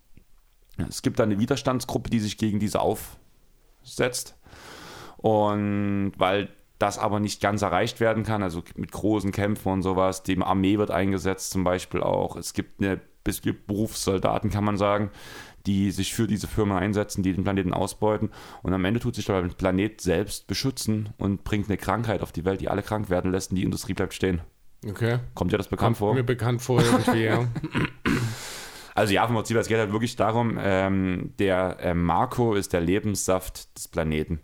Es gibt da eine Widerstandsgruppe, die sich gegen diese aufsetzt. Und weil das aber nicht ganz erreicht werden kann, also mit großen Kämpfen und sowas, die Armee wird eingesetzt zum Beispiel auch. Es gibt eine es gibt Berufssoldaten, kann man sagen, die sich für diese Firma einsetzen, die den Planeten ausbeuten. Und am Ende tut sich der Planet selbst beschützen und bringt eine Krankheit auf die Welt, die alle krank werden lässt und die Industrie bleibt stehen. Okay. Kommt dir das bekannt vor? Mir bekannt vor irgendwie, ja. *laughs* Also ja, vom Prinzip, es geht halt wirklich darum, ähm, der äh, Marco ist der Lebenssaft des Planeten.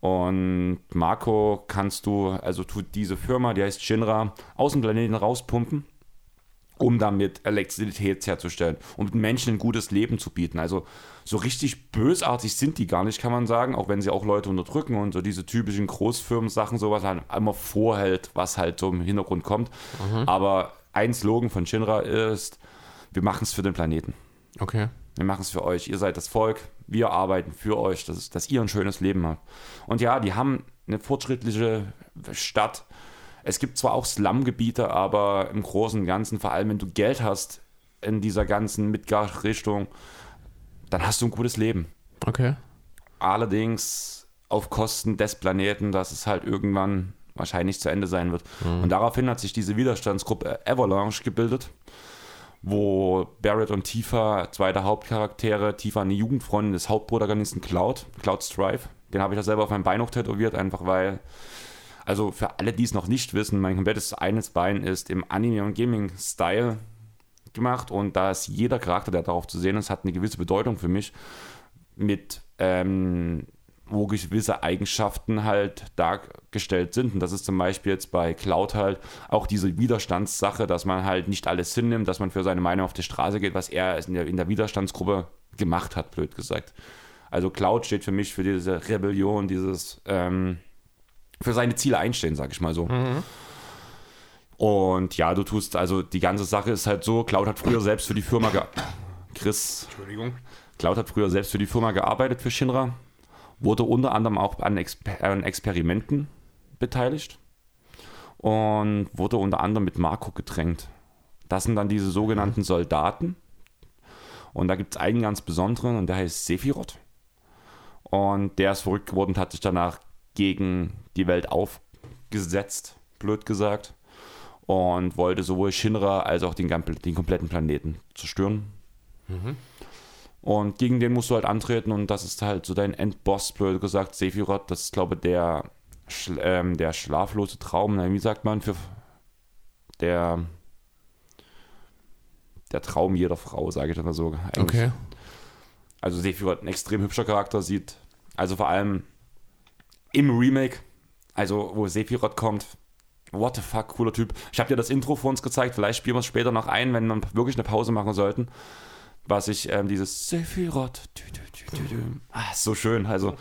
Und Marco kannst du, also tut diese Firma, die heißt Shinra, aus dem Planeten rauspumpen, um damit Elektrizität herzustellen und Menschen ein gutes Leben zu bieten. Also so richtig bösartig sind die gar nicht, kann man sagen, auch wenn sie auch Leute unterdrücken und so diese typischen Großfirmen-Sachen, sowas halt immer vorhält, was halt so im Hintergrund kommt. Aber ein Slogan von Shinra ist, wir machen es für den Planeten. Okay. Wir machen es für euch. Ihr seid das Volk. Wir arbeiten für euch, dass, dass ihr ein schönes Leben habt. Und ja, die haben eine fortschrittliche Stadt. Es gibt zwar auch Slum-Gebiete, aber im Großen und Ganzen, vor allem wenn du Geld hast in dieser ganzen Midgard-Richtung, dann hast du ein gutes Leben. Okay. Allerdings auf Kosten des Planeten, dass es halt irgendwann wahrscheinlich zu Ende sein wird. Und daraufhin hat sich diese Widerstandsgruppe Avalanche gebildet, wo Barrett und Tifa, zwei der Hauptcharaktere, Tifa eine Jugendfreundin des Hauptprotagonisten Cloud, Cloud Strife, den habe ich da selber auf meinem Bein noch tätowiert, einfach weil, also für alle, die es noch nicht wissen, mein komplettes eines Bein ist im Anime- und Gaming-Style gemacht und da ist jeder Charakter, der darauf zu sehen ist, hat eine gewisse Bedeutung für mich mit ähm, wo gewisse Eigenschaften halt dargestellt sind. Und das ist zum Beispiel jetzt bei Cloud halt auch diese Widerstandssache, dass man halt nicht alles hinnimmt, dass man für seine Meinung auf die Straße geht, was er in der, in der Widerstandsgruppe gemacht hat, blöd gesagt. Also Cloud steht für mich für diese Rebellion, dieses ähm, für seine Ziele einstehen, sag ich mal so. Und ja, du tust, also die ganze Sache ist halt so, Cloud hat früher selbst für die Firma Chris, Entschuldigung. Cloud hat früher selbst für die Firma gearbeitet, für Shinra. Wurde unter anderem auch an, Exper an Experimenten beteiligt. Und wurde unter anderem mit Marco gedrängt. Das sind dann diese sogenannten Soldaten. Und da gibt es einen ganz besonderen und der heißt Sephiroth. Und der ist verrückt geworden und hat sich danach gegen die Welt aufgesetzt, blöd gesagt. Und wollte sowohl Shinra als auch den, den kompletten Planeten zerstören. Und gegen den musst du halt antreten und das ist halt so dein Endboss, blöd gesagt. Sephiroth, das ist glaube ich der, Schl ähm, der schlaflose Traum, nein, wie sagt man, für der, der Traum jeder Frau, sage ich mal so. Eigentlich. Okay. Also Sephiroth ein extrem hübscher Charakter sieht. Also vor allem im Remake, also wo Sephiroth kommt. What the fuck, cooler Typ. Ich habe dir das Intro vor uns gezeigt, vielleicht spielen wir es später noch ein, wenn wir wirklich eine Pause machen sollten. Was ich, ähm, dieses Sephiroth. Ah, ist so schön. Also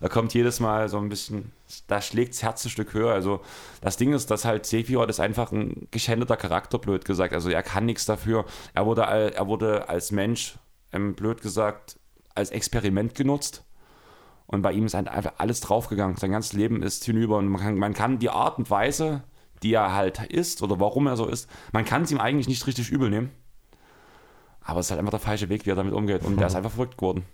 da kommt jedes Mal so ein bisschen, da schlägt das Herz ein Stück höher. Also das Ding ist, dass halt Sephiroth ist einfach ein geschändeter Charakter, blöd gesagt. Also er kann nichts dafür. Er wurde, er wurde als Mensch, ähm, blöd gesagt, als Experiment genutzt. Und bei ihm ist halt einfach alles draufgegangen. Sein ganzes Leben ist hinüber. Und man kann, man kann die Art und Weise, die er halt ist oder warum er so ist, man kann es ihm eigentlich nicht richtig übel nehmen. Aber es ist halt einfach der falsche Weg, wie er damit umgeht. Und er ist einfach verrückt geworden.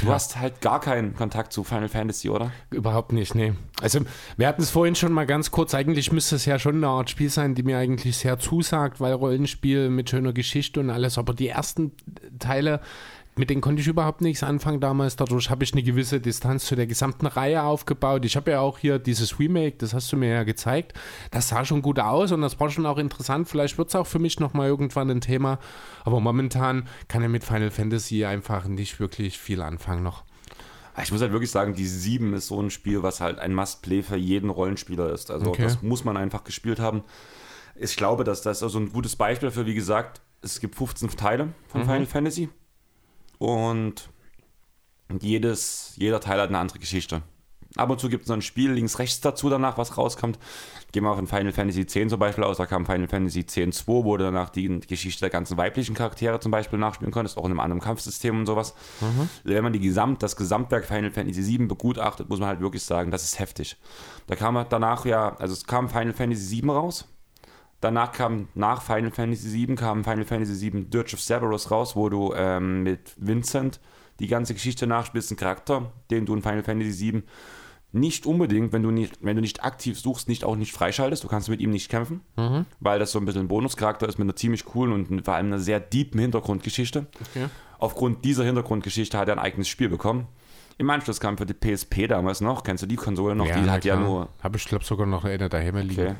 Du Ja. hast halt gar keinen Kontakt zu Final Fantasy, oder? Überhaupt nicht, nee. Also, wir hatten es vorhin schon mal ganz kurz. Eigentlich müsste es ja schon eine Art Spiel sein, die mir eigentlich sehr zusagt, weil Rollenspiel mit schöner Geschichte und alles. Aber die ersten Teile, mit denen konnte ich überhaupt nichts anfangen damals. Dadurch habe ich eine gewisse Distanz zu der gesamten Reihe aufgebaut. Ich habe ja auch hier dieses Remake, das hast du mir ja gezeigt. Das sah schon gut aus und das war schon auch interessant. Vielleicht wird es auch für mich nochmal irgendwann ein Thema. Aber momentan kann er mit Final Fantasy einfach nicht wirklich viel anfangen noch. Ich muss halt wirklich sagen, die 7 ist so ein Spiel, was halt ein Must-Play für jeden Rollenspieler ist. Also Okay. das muss man einfach gespielt haben. Ich glaube, dass das also ein gutes Beispiel für, wie gesagt, es gibt 15 Teile von Final Fantasy und jedes, jeder Teil hat eine andere Geschichte. Ab und zu gibt es noch ein Spiel links, rechts dazu danach, was rauskommt. Gehen wir von Final Fantasy X zum Beispiel aus, da kam Final Fantasy X 2, wo du danach die Geschichte der ganzen weiblichen Charaktere zum Beispiel nachspielen konntest, auch in einem anderen Kampfsystem und sowas. Wenn man die Gesamt, das Gesamtwerk Final Fantasy 7 begutachtet, muss man halt wirklich sagen, das ist heftig. Da kam halt danach ja, also es kam Final Fantasy 7 raus. Danach kam, nach Final Fantasy 7 kam Final Fantasy 7 Dirge of Cerberus raus, wo du ähm, mit Vincent die ganze Geschichte nachspielst, ein Charakter, den du in Final Fantasy 7 nicht unbedingt, wenn du nicht, wenn du nicht aktiv suchst, nicht auch nicht freischaltest. Du kannst mit ihm nicht kämpfen, weil das so ein bisschen ein Bonuscharakter ist mit einer ziemlich coolen und vor allem einer sehr deepen Hintergrundgeschichte. Okay. Aufgrund dieser Hintergrundgeschichte hat er ein eigenes Spiel bekommen. Im Anschluss kam für die PSP damals noch, kennst du die Konsole noch? die hat ja nur Habe ich, glaube sogar noch eine daheim liegen. Okay.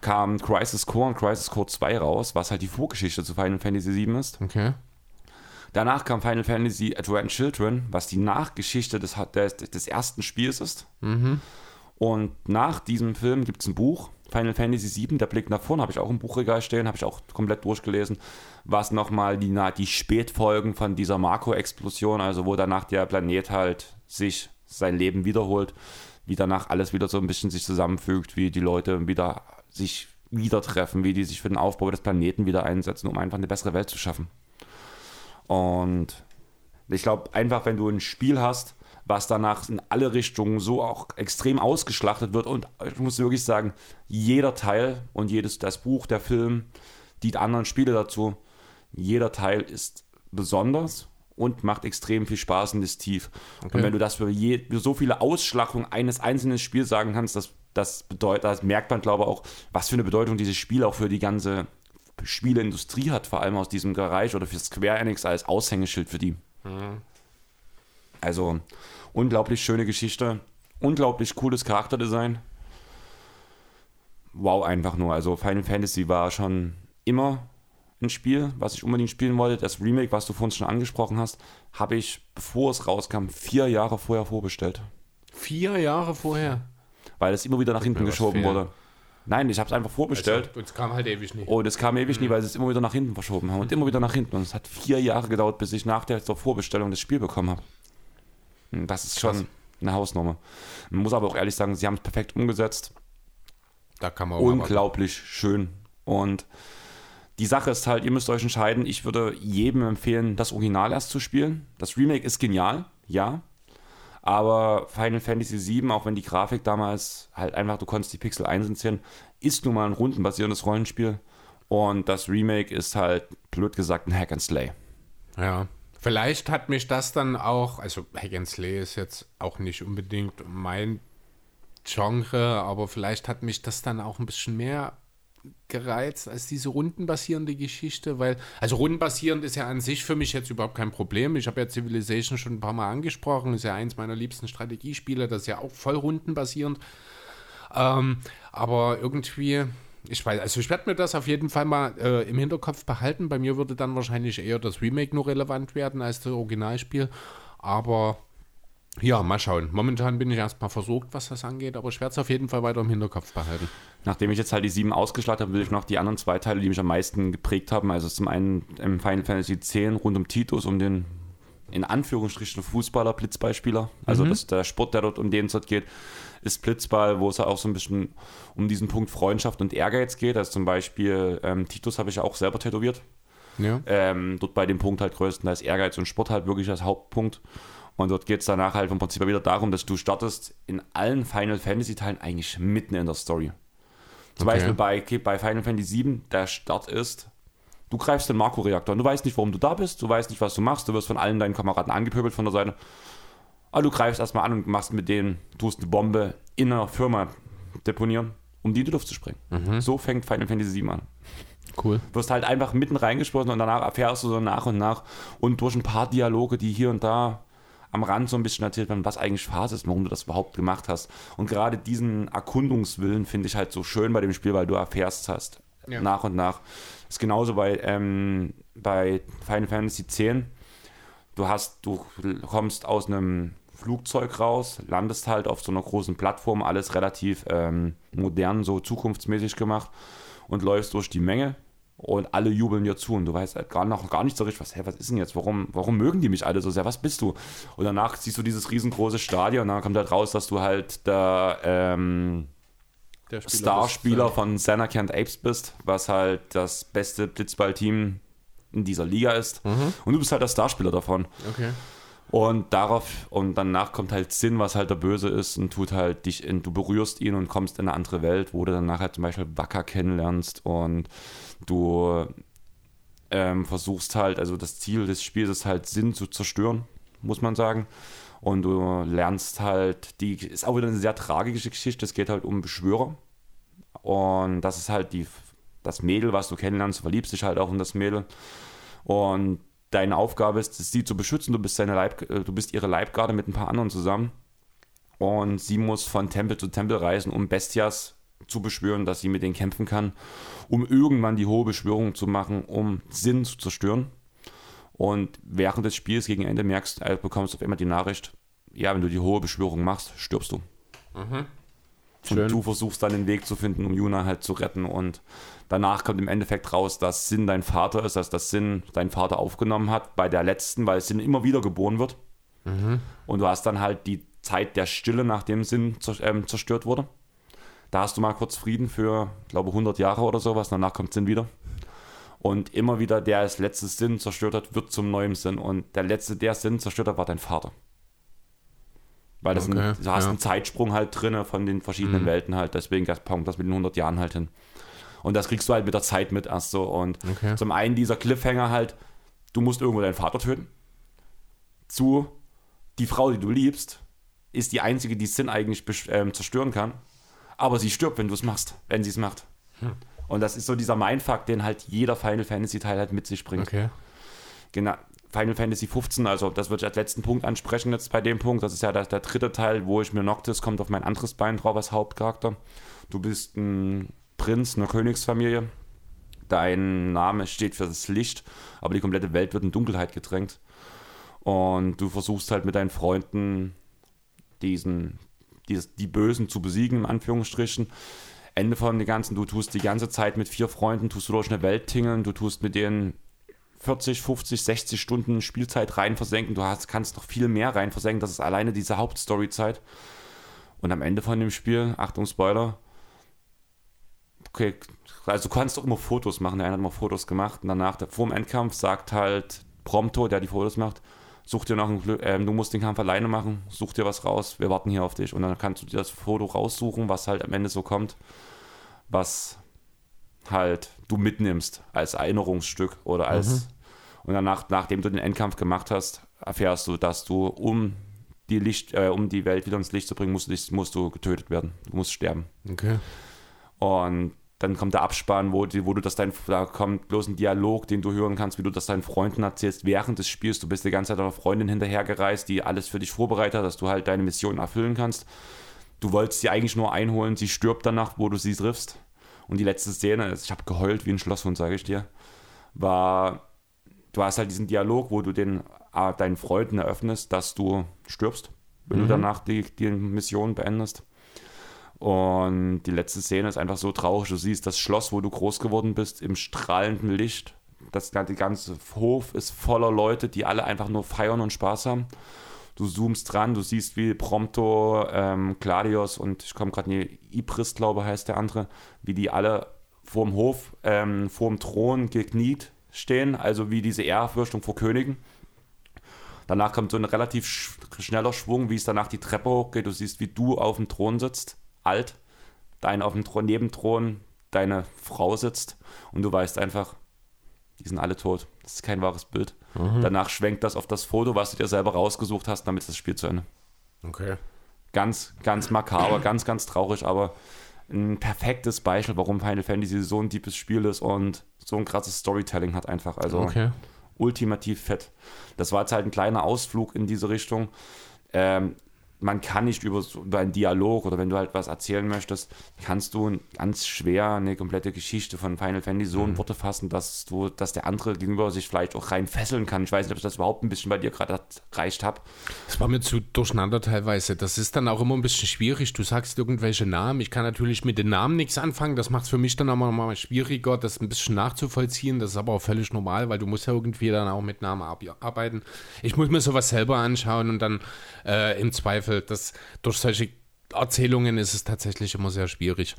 Kam Crisis Core und Crisis Core 2 raus, was halt die Vorgeschichte zu Final Fantasy 7 ist. Okay. Danach kam Final Fantasy Advent Children, was die Nachgeschichte des, des, des ersten Spiels ist. Und nach diesem Film gibt es ein Buch, Final Fantasy 7, der Blick nach vorn, habe ich auch im Buchregal stehen, habe ich auch komplett durchgelesen, was nochmal die, die Spätfolgen von dieser Makro-Explosion, also wo danach der Planet halt sich sein Leben wiederholt, wie danach alles wieder so ein bisschen sich zusammenfügt, wie die Leute wieder sich wieder treffen, wie die sich für den Aufbau des Planeten wieder einsetzen, um einfach eine bessere Welt zu schaffen. Und ich glaube, einfach, wenn du ein Spiel hast, was danach in alle Richtungen so auch extrem ausgeschlachtet wird, und ich muss wirklich sagen, jeder Teil und jedes, das Buch, der Film, die anderen Spiele dazu, jeder Teil ist besonders und macht extrem viel Spaß und ist tief. Und wenn du das für, je, für so viele Ausschlachtungen eines einzelnen Spiels sagen kannst, das, das bedeutet, das merkt man, glaube ich, auch, was für eine Bedeutung dieses Spiel auch für die ganze Spieleindustrie hat, vor allem aus diesem Bereich oder für Square Enix als Aushängeschild für die. Also unglaublich schöne Geschichte, unglaublich cooles Charakterdesign. Wow, einfach nur. Also Final Fantasy war schon immer ein Spiel, was ich unbedingt spielen wollte. Das Remake, was du vorhin schon angesprochen hast, habe ich, bevor es rauskam, vier Jahre vorher vorbestellt. Vier Jahre vorher. Weil es immer wieder nach hinten geschoben wurde. Nein, ich habe es einfach vorbestellt. Also, es kam halt ewig nicht. Und es kam ewig nie, weil sie es immer wieder nach hinten verschoben haben und immer wieder nach hinten. Und es hat vier Jahre gedauert, bis ich nach der Vorbestellung das Spiel bekommen habe. Und Das ist schon Krass. eine Hausnummer. Man muss aber auch ehrlich sagen, sie haben es perfekt umgesetzt. Da kann man auch. Unglaublich schön. Und die Sache ist halt, ihr müsst euch entscheiden. Ich würde jedem empfehlen, das Original erst zu spielen. Das Remake ist genial, ja. Aber Final Fantasy VII, auch wenn die Grafik damals halt einfach, du konntest die Pixel einsehen, ist nun mal ein rundenbasierendes Rollenspiel. Und das Remake ist halt, blöd gesagt, ein Hack and Slay. Ja. Vielleicht hat mich das dann auch, also Hack and Slay ist jetzt auch nicht unbedingt mein Genre, aber vielleicht hat mich das dann auch ein bisschen mehr gereizt als diese rundenbasierende Geschichte, weil, also rundenbasierend ist ja an sich für mich jetzt überhaupt kein Problem. Ich habe ja Civilization schon ein paar Mal angesprochen, ist ja eins meiner liebsten Strategiespiele, das ist ja auch voll rundenbasierend. Ähm, aber irgendwie, ich weiß, also ich werde mir das auf jeden Fall mal äh, im Hinterkopf behalten. Bei mir würde dann wahrscheinlich eher das Remake nur relevant werden als das Originalspiel. Aber ja, mal schauen. Momentan bin ich erstmal versorgt, was das angeht, aber ich werde es auf jeden Fall weiter im Hinterkopf behalten. Nachdem ich jetzt halt die sieben ausgeschlachtet habe, will ich noch die anderen zwei Teile, die mich am meisten geprägt haben. Also zum einen im Final Fantasy X rund um Titus, um den in Anführungsstrichen Fußballer, Blitzballspieler. Also das, der Sport, der dort um den es dort geht, ist Blitzball, wo es auch so ein bisschen um diesen Punkt Freundschaft und Ehrgeiz geht. Also zum Beispiel ähm, Titus habe ich ja auch selber tätowiert. Ja. Ähm, dort bei dem Punkt halt größtenteils Ehrgeiz und Sport halt wirklich als Hauptpunkt. Und dort geht es danach halt vom Prinzip wieder darum, dass du startest in allen Final Fantasy Teilen eigentlich mitten in der Story. Zum Okay. Beispiel bei, bei Final Fantasy VII, der Start ist, du greifst den Marco-Reaktor und du weißt nicht, warum du da bist, du weißt nicht, was du machst, du wirst von allen deinen Kameraden angepöbelt von der Seite. Aber du greifst erstmal an und machst mit denen, tust eine Bombe in einer Firma deponieren, um die in die Luft zu springen. So fängt Final Fantasy VII an Cool. wirst halt einfach mitten reingeschlossen und danach erfährst du so nach und nach und durch ein paar Dialoge, die hier und da am Rand so ein bisschen erzählt werden, was eigentlich Phase ist, warum du das überhaupt gemacht hast. Und gerade diesen Erkundungswillen finde ich halt so schön bei dem Spiel, weil du erfährst hast Ja. nach und nach. ist genauso bei, ähm, bei Final Fantasy X. Du hast, du kommst aus einem Flugzeug raus, landest halt auf so einer großen Plattform, alles relativ ähm, modern, so zukunftsmäßig gemacht und läufst durch die Menge und alle jubeln dir zu und du weißt halt gar, noch gar nicht so richtig, was, hä, was ist denn jetzt, warum, warum mögen die mich alle so sehr, was bist du? Und danach siehst du dieses riesengroße Stadion und dann kommt halt raus, dass du halt der ähm, Der Starspieler des- von Santa Kent Apes bist, was halt das beste Blitzballteam in dieser Liga ist. Und du bist halt der Starspieler davon. Okay. Und darauf, und danach kommt halt Sinn, was halt der Böse ist, und tut halt dich in, du berührst ihn und kommst in eine andere Welt, wo du dann nachher zum Beispiel Wacker kennenlernst und du ähm, versuchst halt, also das Ziel des Spiels ist halt Sinn zu zerstören, muss man sagen. Und du lernst halt, die ist auch wieder eine sehr tragische Geschichte, es geht halt um Beschwörer. Und das ist halt die, das Mädel, was du kennenlernst, du verliebst dich halt auch in das Mädel. Und deine Aufgabe ist, sie zu beschützen. Du bist, seine Leib, äh, du bist ihre Leibgarde mit ein paar anderen zusammen. Und sie muss von Tempel zu Tempel reisen, um Bestias zu beschwören, dass sie mit denen kämpfen kann, um irgendwann die hohe Beschwörung zu machen, um Sinn zu zerstören. Und während des Spiels gegen Ende merkst, äh, bekommst du auf einmal die Nachricht, ja, wenn du die hohe Beschwörung machst, stirbst du. Schön. Und du versuchst dann den Weg zu finden, um Juna halt zu retten. Und danach kommt im Endeffekt raus, dass Sinn dein Vater ist, dass das Sinn dein Vater aufgenommen hat bei der letzten, weil Sinn immer wieder geboren wird. Und du hast dann halt die Zeit der Stille, nachdem Sinn ähm, zerstört wurde. Da hast du mal kurz Frieden für, glaube 100 Jahre oder sowas. Danach kommt Sinn wieder. Und immer wieder, der als letztes Sinn zerstört hat, wird zum neuen Sinn. Und der letzte, der Sinn zerstört hat, war dein Vater. Weil das Okay, ein, du hast ja. einen Zeitsprung halt drin von den verschiedenen Welten halt. Deswegen das kommt das mit den 100 Jahren halt hin. Und das kriegst du halt mit der Zeit mit erst so. Und Okay. zum einen dieser Cliffhanger halt, du musst irgendwo deinen Vater töten. Zu, die Frau, die du liebst, ist die einzige, die Sinn eigentlich ähm, zerstören kann. Aber sie stirbt, wenn du es machst, wenn sie es macht. Hm. Und das ist so dieser Mindfuck, den halt jeder Final Fantasy Teil halt mit sich bringt. Okay. Genau. Final Fantasy 15, also das würde ich als letzten Punkt ansprechen jetzt bei dem Punkt. Das ist ja der, der dritte Teil, wo ich mir Noctis kommt auf mein anderes Bein drauf als Hauptcharakter. Du bist ein Prinz einer Königsfamilie. Dein Name steht für das Licht, aber die komplette Welt wird in Dunkelheit gedrängt. Und du versuchst halt mit deinen Freunden diesen, dieses, die Bösen zu besiegen, in Anführungsstrichen. Ende von dem Ganzen, du tust die ganze Zeit mit vier Freunden, tust du durch eine Welt tingeln, du tust mit denen 40, 50, 60 Stunden Spielzeit rein versenken. Du hast, kannst noch viel mehr rein versenken. Das ist alleine diese Hauptstoryzeit. Und am Ende von dem Spiel, Achtung, Spoiler, okay, also du kannst auch immer Fotos machen. Der eine hat immer Fotos gemacht und danach, vor dem Endkampf, sagt halt Prompto, der die Fotos macht, such dir noch ein Glück, ähm, du musst den Kampf alleine machen, such dir was raus, wir warten hier auf dich. Und dann kannst du dir das Foto raussuchen, was halt am Ende so kommt, was halt du mitnimmst als Erinnerungsstück oder als und danach, nachdem du den Endkampf gemacht hast, erfährst du, dass du um die Licht, äh, um die Welt wieder ins Licht zu bringen, musst musst du getötet werden. Du musst sterben. Okay. Und dann kommt der Abspann, wo, wo du das dein, da kommt bloß ein Dialog, den du hören kannst, wie du das deinen Freunden erzählst während des Spiels. Du bist die ganze Zeit deiner Freundin hinterhergereist, die alles für dich vorbereitet hat, dass du halt deine Mission erfüllen kannst. Du wolltest sie eigentlich nur einholen, sie stirbt danach, wo du sie triffst. Und die letzte Szene, ich habe geheult wie ein Schlosshund, sage ich dir, war, du hast halt diesen Dialog, wo du den, äh, deinen Freunden eröffnest, dass du stirbst, wenn mhm. du danach die, die Mission beendest. Und die letzte Szene ist einfach so traurig. Du siehst das Schloss, wo du groß geworden bist, im strahlenden Licht. Das, der ganze Hof ist voller Leute, die alle einfach nur feiern und Spaß haben. Du zoomst dran, du siehst, wie Prompto, ähm, Gladius und ich komme gerade, nee, Ibris, glaube heißt der andere, wie die alle vorm Hof, ähm, vorm Thron gekniet stehen, also wie diese Ehrfürchtung vor Königen. Danach kommt so ein relativ sch schneller Schwung, wie es danach die Treppe hochgeht. Du siehst, wie du auf dem Thron sitzt, alt, dein auf dem Thron, Nebenthron deine Frau sitzt und du weißt einfach, die sind alle tot. Das ist kein wahres Bild. Mhm. Danach schwenkt das auf das Foto, was du dir selber rausgesucht hast, damit ist das Spiel zu Ende. Okay. Ganz, ganz makaber, *clears throat* ganz, ganz traurig, aber ein perfektes Beispiel, warum Final Fantasy so ein deepes Spiel ist und so ein krasses Storytelling hat einfach. Also okay. ultimativ fett. Das war jetzt halt ein kleiner Ausflug in diese Richtung. Ähm, man kann nicht über, über einen Dialog oder wenn du halt was erzählen möchtest, kannst du ganz schwer eine komplette Geschichte von Final Fantasy so in mhm. Worte fassen, dass du, dass der andere gegenüber sich vielleicht auch rein fesseln kann. Ich weiß nicht, ob ich das überhaupt ein bisschen bei dir gerade erreicht habe. Das war mir zu durcheinander teilweise. Das ist dann auch immer ein bisschen schwierig. Du sagst irgendwelche Namen. Ich kann natürlich mit den Namen nichts anfangen. Das macht es für mich dann auch mal schwieriger, das ein bisschen nachzuvollziehen. Das ist aber auch völlig normal, weil du musst ja irgendwie dann auch mit Namen arbeiten. Ich muss mir sowas selber anschauen und dann äh, im Zweifel, das durch solche Erzählungen ist es tatsächlich immer sehr schwierig.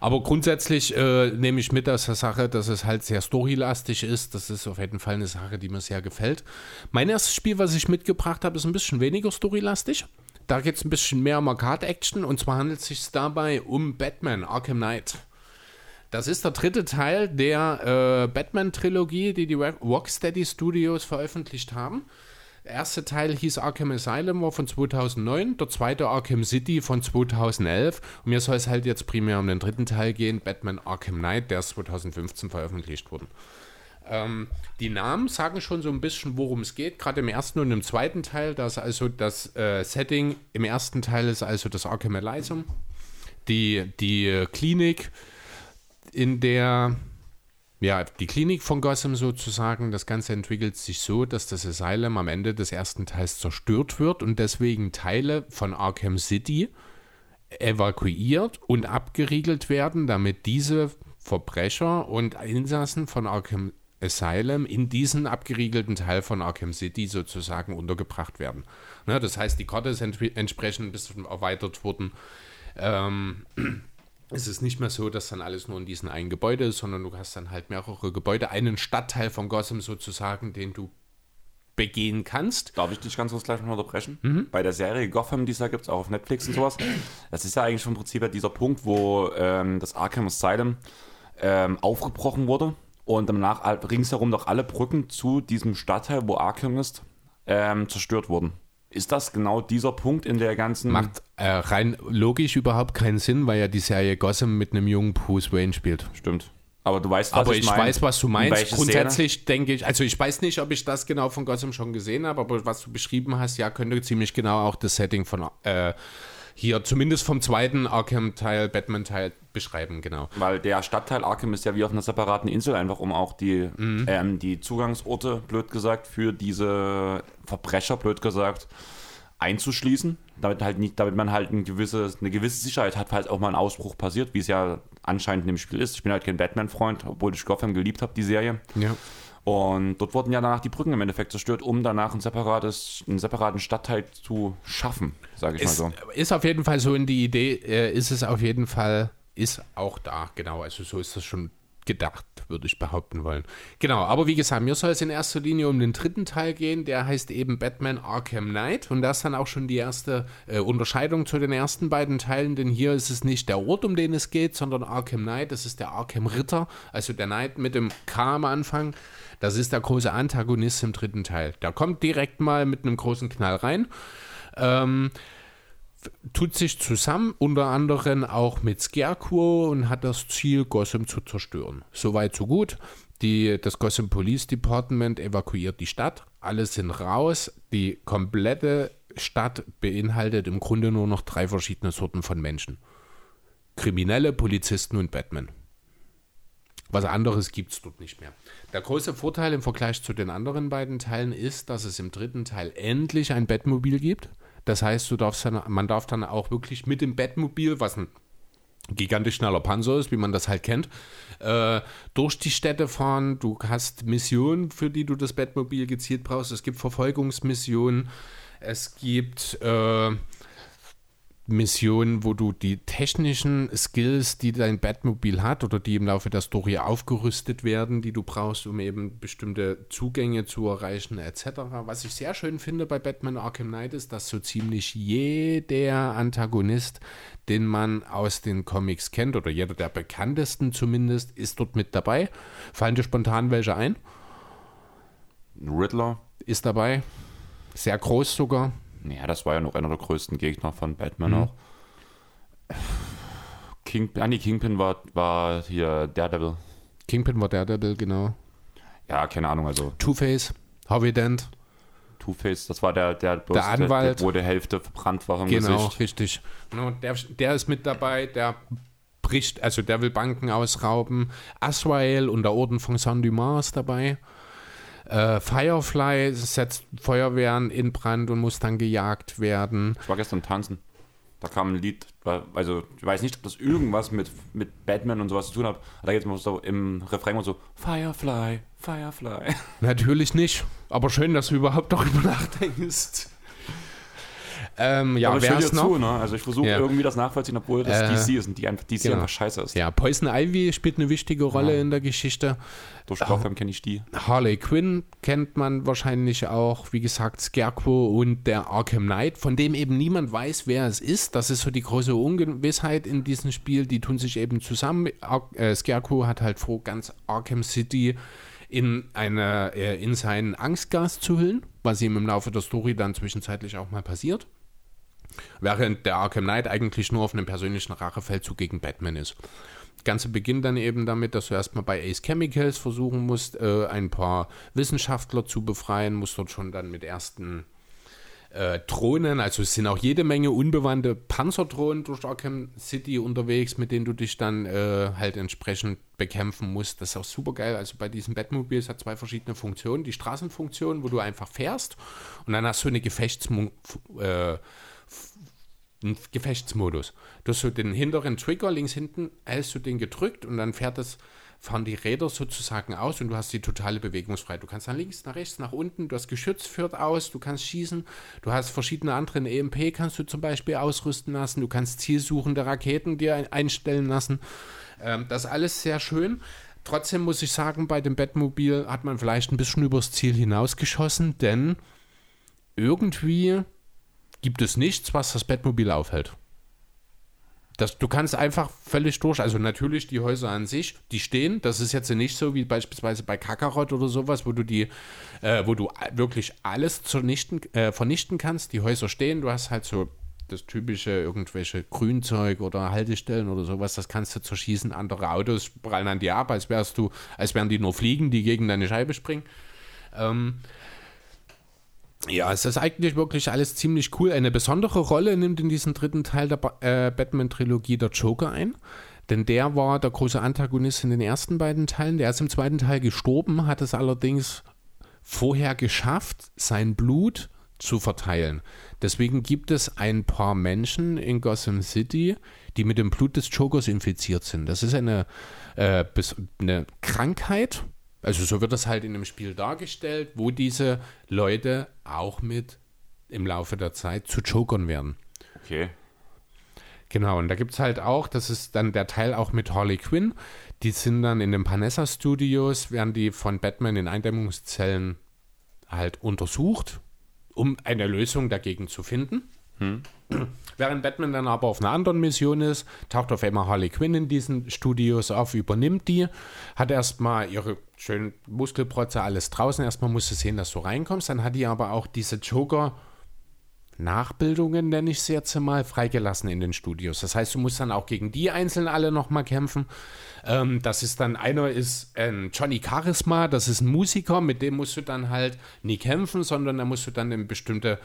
Aber grundsätzlich äh, nehme ich mit aus der Sache, dass es halt sehr storylastig ist. Das ist auf jeden Fall eine Sache, die mir sehr gefällt. Mein erstes Spiel, was ich mitgebracht habe, ist ein bisschen weniger storylastig. Da geht es ein bisschen mehr um Arcade-Action und zwar handelt es sich dabei um Batman Arkham Knight. Das ist der dritte Teil der äh, Batman-Trilogie, die die Rocksteady Studios veröffentlicht haben. Der erste Teil hieß Arkham Asylum, war von 2009, der zweite Arkham City von 2011 und mir soll es halt jetzt primär um den dritten Teil gehen, Batman Arkham Knight, der ist 2015 veröffentlicht worden. Ähm, die Namen sagen schon so ein bisschen, worum es geht, gerade im ersten und im zweiten Teil. Das also das äh, Setting im ersten Teil ist also das Arkham Asylum, die, die Klinik, in der ja, die Klinik von Gotham sozusagen, das Ganze entwickelt sich so, dass das Asylum am Ende des ersten Teils zerstört wird und deswegen Teile von Arkham City evakuiert und abgeriegelt werden, damit diese Verbrecher und Insassen von Arkham Asylum in diesen abgeriegelten Teil von Arkham City sozusagen untergebracht werden. Ne, das heißt, die Karte ist entsprechend ein bisschen erweitert worden. Ähm, es ist nicht mehr so, dass dann alles nur in diesem einen Gebäude ist, sondern du hast dann halt mehrere Gebäude, einen Stadtteil von Gotham sozusagen, den du begehen kannst. Darf ich dich ganz kurz gleich noch unterbrechen? Mhm. Bei der Serie Gotham, die es da gibt, auch auf Netflix und sowas, das ist ja eigentlich vom Prinzip dieser Punkt, wo ähm, das Arkham Asylum ähm, aufgebrochen wurde und danach ringsherum doch alle Brücken zu diesem Stadtteil, wo Arkham ist, ähm, zerstört wurden. Ist das genau dieser Punkt in der ganzen. Macht äh, rein logisch überhaupt keinen Sinn, weil ja die Serie Gotham mit einem jungen Bruce Wayne spielt. Stimmt. Aber du weißt, was aber ich, ich mein. weiß, was du meinst. Grundsätzlich Szene? denke ich, also ich weiß nicht, ob ich das genau von Gotham schon gesehen habe, aber was du beschrieben hast, ja, könnte ziemlich genau auch das Setting von äh, hier zumindest vom zweiten Arkham-Teil, Batman-Teil beschreiben, genau. Weil der Stadtteil Arkham ist ja wie auf einer separaten Insel, einfach um auch die, mhm. ähm, die Zugangsorte, blöd gesagt, für diese Verbrecher, blöd gesagt, einzuschließen, damit halt nicht, damit man halt ein gewisse, eine gewisse Sicherheit hat, falls auch mal ein Ausbruch passiert, wie es ja anscheinend in dem Spiel ist. Ich bin halt kein Batman-Freund, obwohl ich Gotham geliebt habe, die Serie. Ja. Und dort wurden ja danach die Brücken im Endeffekt zerstört, um danach ein separates, einen separaten Stadtteil zu schaffen, sage ich ist, mal so. Ist auf jeden Fall so in die Idee, äh, ist es auf jeden Fall, ist auch da, genau. Also so ist das schon gedacht, würde ich behaupten wollen. Genau, aber wie gesagt, mir soll es in erster Linie um den dritten Teil gehen, der heißt eben Batman Arkham Knight und das ist dann auch schon die erste äh, Unterscheidung zu den ersten beiden Teilen, denn hier ist es nicht der Ort, um den es geht, sondern Arkham Knight, das ist der Arkham Ritter, also der Knight mit dem K am Anfang. Das ist der große Antagonist im dritten Teil. Der kommt direkt mal mit einem großen Knall rein. Ähm, tut sich zusammen, unter anderem auch mit Scarecrow und hat das Ziel, Gotham zu zerstören. Soweit, so gut. Die, das Gotham Police Department evakuiert die Stadt. Alle sind raus. Die komplette Stadt beinhaltet im Grunde nur noch drei verschiedene Sorten von Menschen: Kriminelle, Polizisten und Batman. Was anderes gibt es dort nicht mehr. Der große Vorteil im Vergleich zu den anderen beiden Teilen ist, dass es im dritten Teil endlich ein Bettmobil gibt. Das heißt, du darfst dann, man darf dann auch wirklich mit dem Bettmobil, was ein gigantisch schneller Panzer ist, wie man das halt kennt, äh, durch die Städte fahren. Du hast Missionen, für die du das Bettmobil gezielt brauchst. Es gibt Verfolgungsmissionen. Es gibt äh, Missionen, wo du die technischen Skills, die dein Batmobil hat oder die im Laufe der Story aufgerüstet werden, die du brauchst, um eben bestimmte Zugänge zu erreichen, etc. Was ich sehr schön finde bei Batman Arkham Knight ist, dass so ziemlich jeder Antagonist, den man aus den Comics kennt, oder jeder der bekanntesten zumindest, ist dort mit dabei. Fallen dir spontan welche ein? Riddler? Ist dabei. Sehr groß sogar. Ja, das war ja noch einer der größten Gegner von Batman mhm. auch. King, ah, nee, Kingpin war, war hier Daredevil. Kingpin war Daredevil, genau. Ja, keine Ahnung, also. Two-Face, Harvey Dent. Two-Face, das war der, der, der Anwalt. Der, wo die Hälfte verbrannt war im genau, Gesicht. richtig. Genau, der, der ist mit dabei, der bricht, also der will Banken ausrauben. Asrael und der Orden von Saint-Dumas dabei. Äh, Firefly setzt Feuerwehren in Brand und muss dann gejagt werden. Ich war gestern tanzen. Da kam ein Lied, also ich weiß nicht, ob das irgendwas mit, mit Batman und sowas zu tun hat. Da geht es so im Refrain und so, Firefly, Firefly. Natürlich nicht, aber schön, dass du überhaupt darüber *laughs* nachdenkst. Ähm, ja, wer ist noch? Zu, ne? Also ich versuche ja. irgendwie das nachvollziehen, obwohl das äh, DC ist und die einfach DC genau. einfach scheiße ist. Ja, Poison Ivy spielt eine wichtige Rolle ja. in der Geschichte. Durch Gotham uh, kenne ich die. Harley Quinn kennt man wahrscheinlich auch, wie gesagt, Scarecrow und der Arkham Knight, von dem eben niemand weiß, wer es ist. Das ist so die große Ungewissheit in diesem Spiel. Die tun sich eben zusammen. Ar äh, Scarecrow hat halt vor, ganz Arkham City in, eine, äh, in seinen Angstgas zu hüllen, was ihm im Laufe der Story dann zwischenzeitlich auch mal passiert. Während der Arkham Knight eigentlich nur auf einem persönlichen Rachefeldzug gegen Batman ist. Das Ganze beginnt dann eben damit, dass du erstmal bei Ace Chemicals versuchen musst, äh, ein paar Wissenschaftler zu befreien, musst dort schon dann mit ersten äh, Drohnen, also es sind auch jede Menge unbewandte Panzerdrohnen durch Arkham City unterwegs, mit denen du dich dann äh, halt entsprechend bekämpfen musst. Das ist auch super geil. Also bei diesem Batmobil, es hat zwei verschiedene Funktionen. Die Straßenfunktion, wo du einfach fährst und dann hast du eine Gefechtsfunktion. Äh, einen Gefechtsmodus. Du hast so den hinteren Trigger links hinten, hältst du den gedrückt und dann fährt das, fahren die Räder sozusagen aus und du hast die totale Bewegungsfreiheit. Du kannst nach links, nach rechts, nach unten, du hast Geschütz führt aus, du kannst schießen, du hast verschiedene andere EMP kannst du zum Beispiel ausrüsten lassen, du kannst zielsuchende Raketen dir einstellen lassen. Ähm, das alles sehr schön. Trotzdem muss ich sagen, bei dem Batmobil hat man vielleicht ein bisschen übers Ziel hinausgeschossen, denn irgendwie gibt es nichts, was das Bettmobil aufhält. Das, du kannst einfach völlig durch, also natürlich die Häuser an sich, die stehen, das ist jetzt nicht so wie beispielsweise bei Kakarot oder sowas, wo du die, äh, wo du wirklich alles äh, vernichten kannst. Die Häuser stehen, du hast halt so das typische irgendwelche Grünzeug oder Haltestellen oder sowas, das kannst du zerschießen. Andere Autos prallen an dir ab, als wärst du, als wären die nur Fliegen, die gegen deine Scheibe springen. Ähm, ja, es ist eigentlich wirklich alles ziemlich cool. Eine besondere Rolle nimmt in diesem dritten Teil der äh, Batman-Trilogie der Joker ein. Denn der war der große Antagonist in den ersten beiden Teilen. Der ist im zweiten Teil gestorben, hat es allerdings vorher geschafft, sein Blut zu verteilen. Deswegen gibt es ein paar Menschen in Gotham City, die mit dem Blut des Jokers infiziert sind. Das ist eine, äh, eine Krankheit, also so wird das halt in dem Spiel dargestellt, wo diese Leute auch mit im Laufe der Zeit zu Jokern werden. Okay. Genau, und da gibt es halt auch, das ist dann der Teil auch mit Harley Quinn. Die sind dann in den Panessa Studios, werden die von Batman in Eindämmungszellen halt untersucht, um eine Lösung dagegen zu finden. Hm. Während Batman dann aber auf einer anderen Mission ist, taucht auf einmal Harley Quinn in diesen Studios auf, übernimmt die, hat erstmal ihre schönen Muskelprotze, alles draußen. Erstmal musst du sehen, dass du reinkommst. Dann hat die aber auch diese Joker. Nachbildungen, nenne ich sie jetzt mal, freigelassen in den Studios. Das heißt, du musst dann auch gegen die einzeln alle nochmal kämpfen. Ähm, das ist dann, einer ist ein Johnny Charisma, das ist ein Musiker, mit dem musst du dann halt nie kämpfen, sondern da musst du dann in bestimmte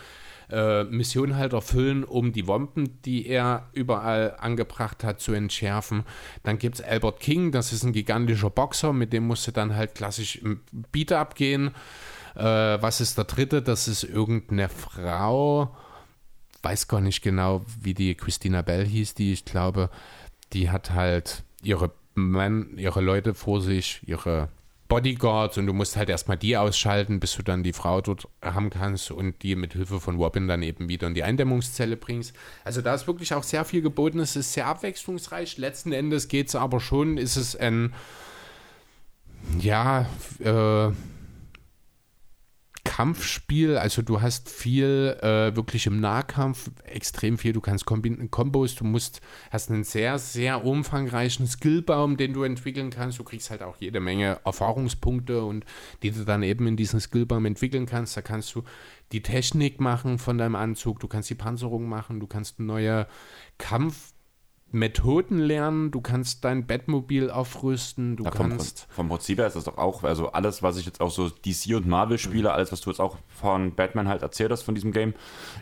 äh, Mission halt erfüllen, um die Wompen, die er überall angebracht hat, zu entschärfen. Dann gibt es Albert King, das ist ein gigantischer Boxer, mit dem musst du dann halt klassisch im Beat abgehen. Äh, was ist der dritte? Das ist irgendeine Frau, weiß gar nicht genau, wie die Christina Bell hieß, die ich glaube, die hat halt ihre Mann, ihre Leute vor sich, ihre Bodyguards und du musst halt erstmal die ausschalten, bis du dann die Frau dort haben kannst und die mit Hilfe von Robin dann eben wieder in die Eindämmungszelle bringst. Also da ist wirklich auch sehr viel geboten, es ist sehr abwechslungsreich. Letzten Endes geht es aber schon, ist es ein, ja, äh, Kampfspiel, also du hast viel äh, wirklich im Nahkampf, extrem viel, du kannst Kombos, du musst, hast einen sehr, sehr umfangreichen Skillbaum, den du entwickeln kannst, du kriegst halt auch jede Menge Erfahrungspunkte und die du dann eben in diesen Skillbaum entwickeln kannst, da kannst du die Technik machen von deinem Anzug, du kannst die Panzerung machen, du kannst neue Kampf Methoden lernen, du kannst dein Bettmobil aufrüsten, du Ja, vom, kannst. vom Prinzip her ist das doch auch, also alles, was ich jetzt auch so DC und Marvel spiele, alles, was du jetzt auch von Batman halt erzählt hast von diesem Game,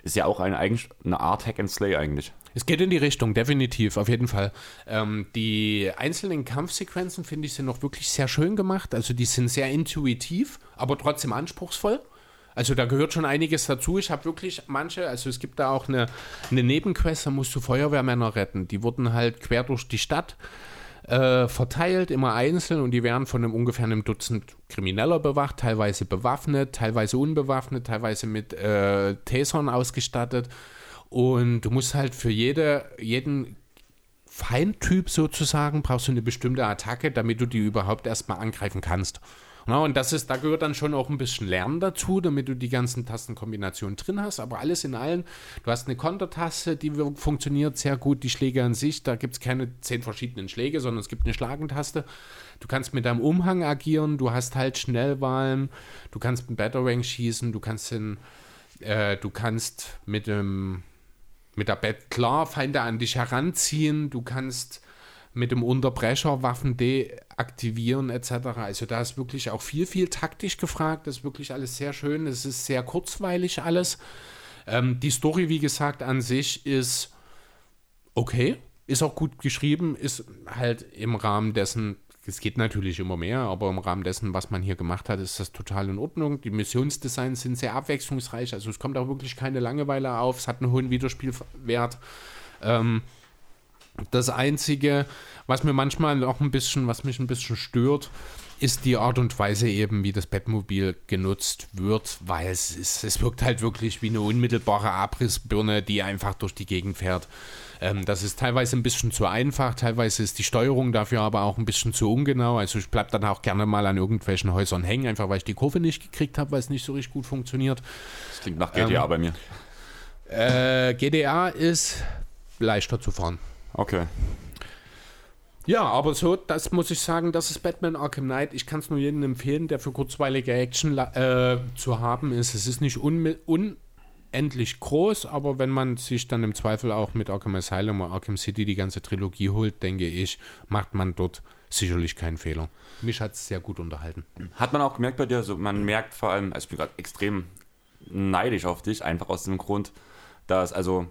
ist ja auch eine, eine Art Hack and Slay eigentlich. Es geht in die Richtung, definitiv, auf jeden Fall. Ähm, die einzelnen Kampfsequenzen, finde ich, sind noch wirklich sehr schön gemacht. Also die sind sehr intuitiv, aber trotzdem anspruchsvoll. Also da gehört schon einiges dazu. Ich habe wirklich manche, also es gibt da auch eine, eine Nebenquest, da musst du Feuerwehrmänner retten. Die wurden halt quer durch die Stadt äh, verteilt, immer einzeln und die werden von einem ungefähr einem Dutzend Krimineller bewacht, teilweise bewaffnet, teilweise unbewaffnet, teilweise mit äh, Tasern ausgestattet. Und du musst halt für jede, jeden Feindtyp sozusagen, brauchst du eine bestimmte Attacke, damit du die überhaupt erstmal angreifen kannst. Na, und das ist, da gehört dann schon auch ein bisschen Lernen dazu, damit du die ganzen Tastenkombinationen drin hast. Aber alles in allem, du hast eine Kontertaste, die funktioniert sehr gut. Die Schläge an sich, da gibt es keine zehn verschiedenen Schläge, sondern es gibt eine Schlagentaste. Du kannst mit deinem Umhang agieren, du hast halt Schnellwahlen, du kannst mit Batarang schießen, du kannst in, äh, du kannst mit dem mit der Bett klar Feinde an dich heranziehen, du kannst mit dem Unterbrecher Waffen deaktivieren etc. Also da ist wirklich auch viel, viel taktisch gefragt. Das ist wirklich alles sehr schön. Es ist sehr kurzweilig alles. Ähm, die Story, wie gesagt, an sich ist okay, ist auch gut geschrieben, ist halt im Rahmen dessen, es geht natürlich immer mehr, aber im Rahmen dessen, was man hier gemacht hat, ist das total in Ordnung. Die Missionsdesigns sind sehr abwechslungsreich, also es kommt auch wirklich keine Langeweile auf, es hat einen hohen Wiederspielwert. Ähm, das Einzige, was mir manchmal noch ein bisschen, was mich ein bisschen stört, ist die Art und Weise eben, wie das Bettmobil genutzt wird, weil es, ist, es wirkt halt wirklich wie eine unmittelbare Abrissbirne, die einfach durch die Gegend fährt. Ähm, das ist teilweise ein bisschen zu einfach, teilweise ist die Steuerung dafür aber auch ein bisschen zu ungenau. Also ich bleibe dann auch gerne mal an irgendwelchen Häusern hängen, einfach weil ich die Kurve nicht gekriegt habe, weil es nicht so richtig gut funktioniert. Das klingt nach GTA bei mir. Äh, GDA ist leichter zu fahren. Okay. Ja, aber so, das muss ich sagen, das ist Batman Arkham Knight. Ich kann es nur jedem empfehlen, der für kurzweilige Action äh, zu haben ist. Es ist nicht unendlich groß, aber wenn man sich dann im Zweifel auch mit Arkham Asylum oder Arkham City die ganze Trilogie holt, denke ich, macht man dort sicherlich keinen Fehler. Mich hat es sehr gut unterhalten. Hat man auch gemerkt bei dir, so, man merkt vor allem, also ich bin gerade extrem neidisch auf dich, einfach aus dem Grund, dass, also,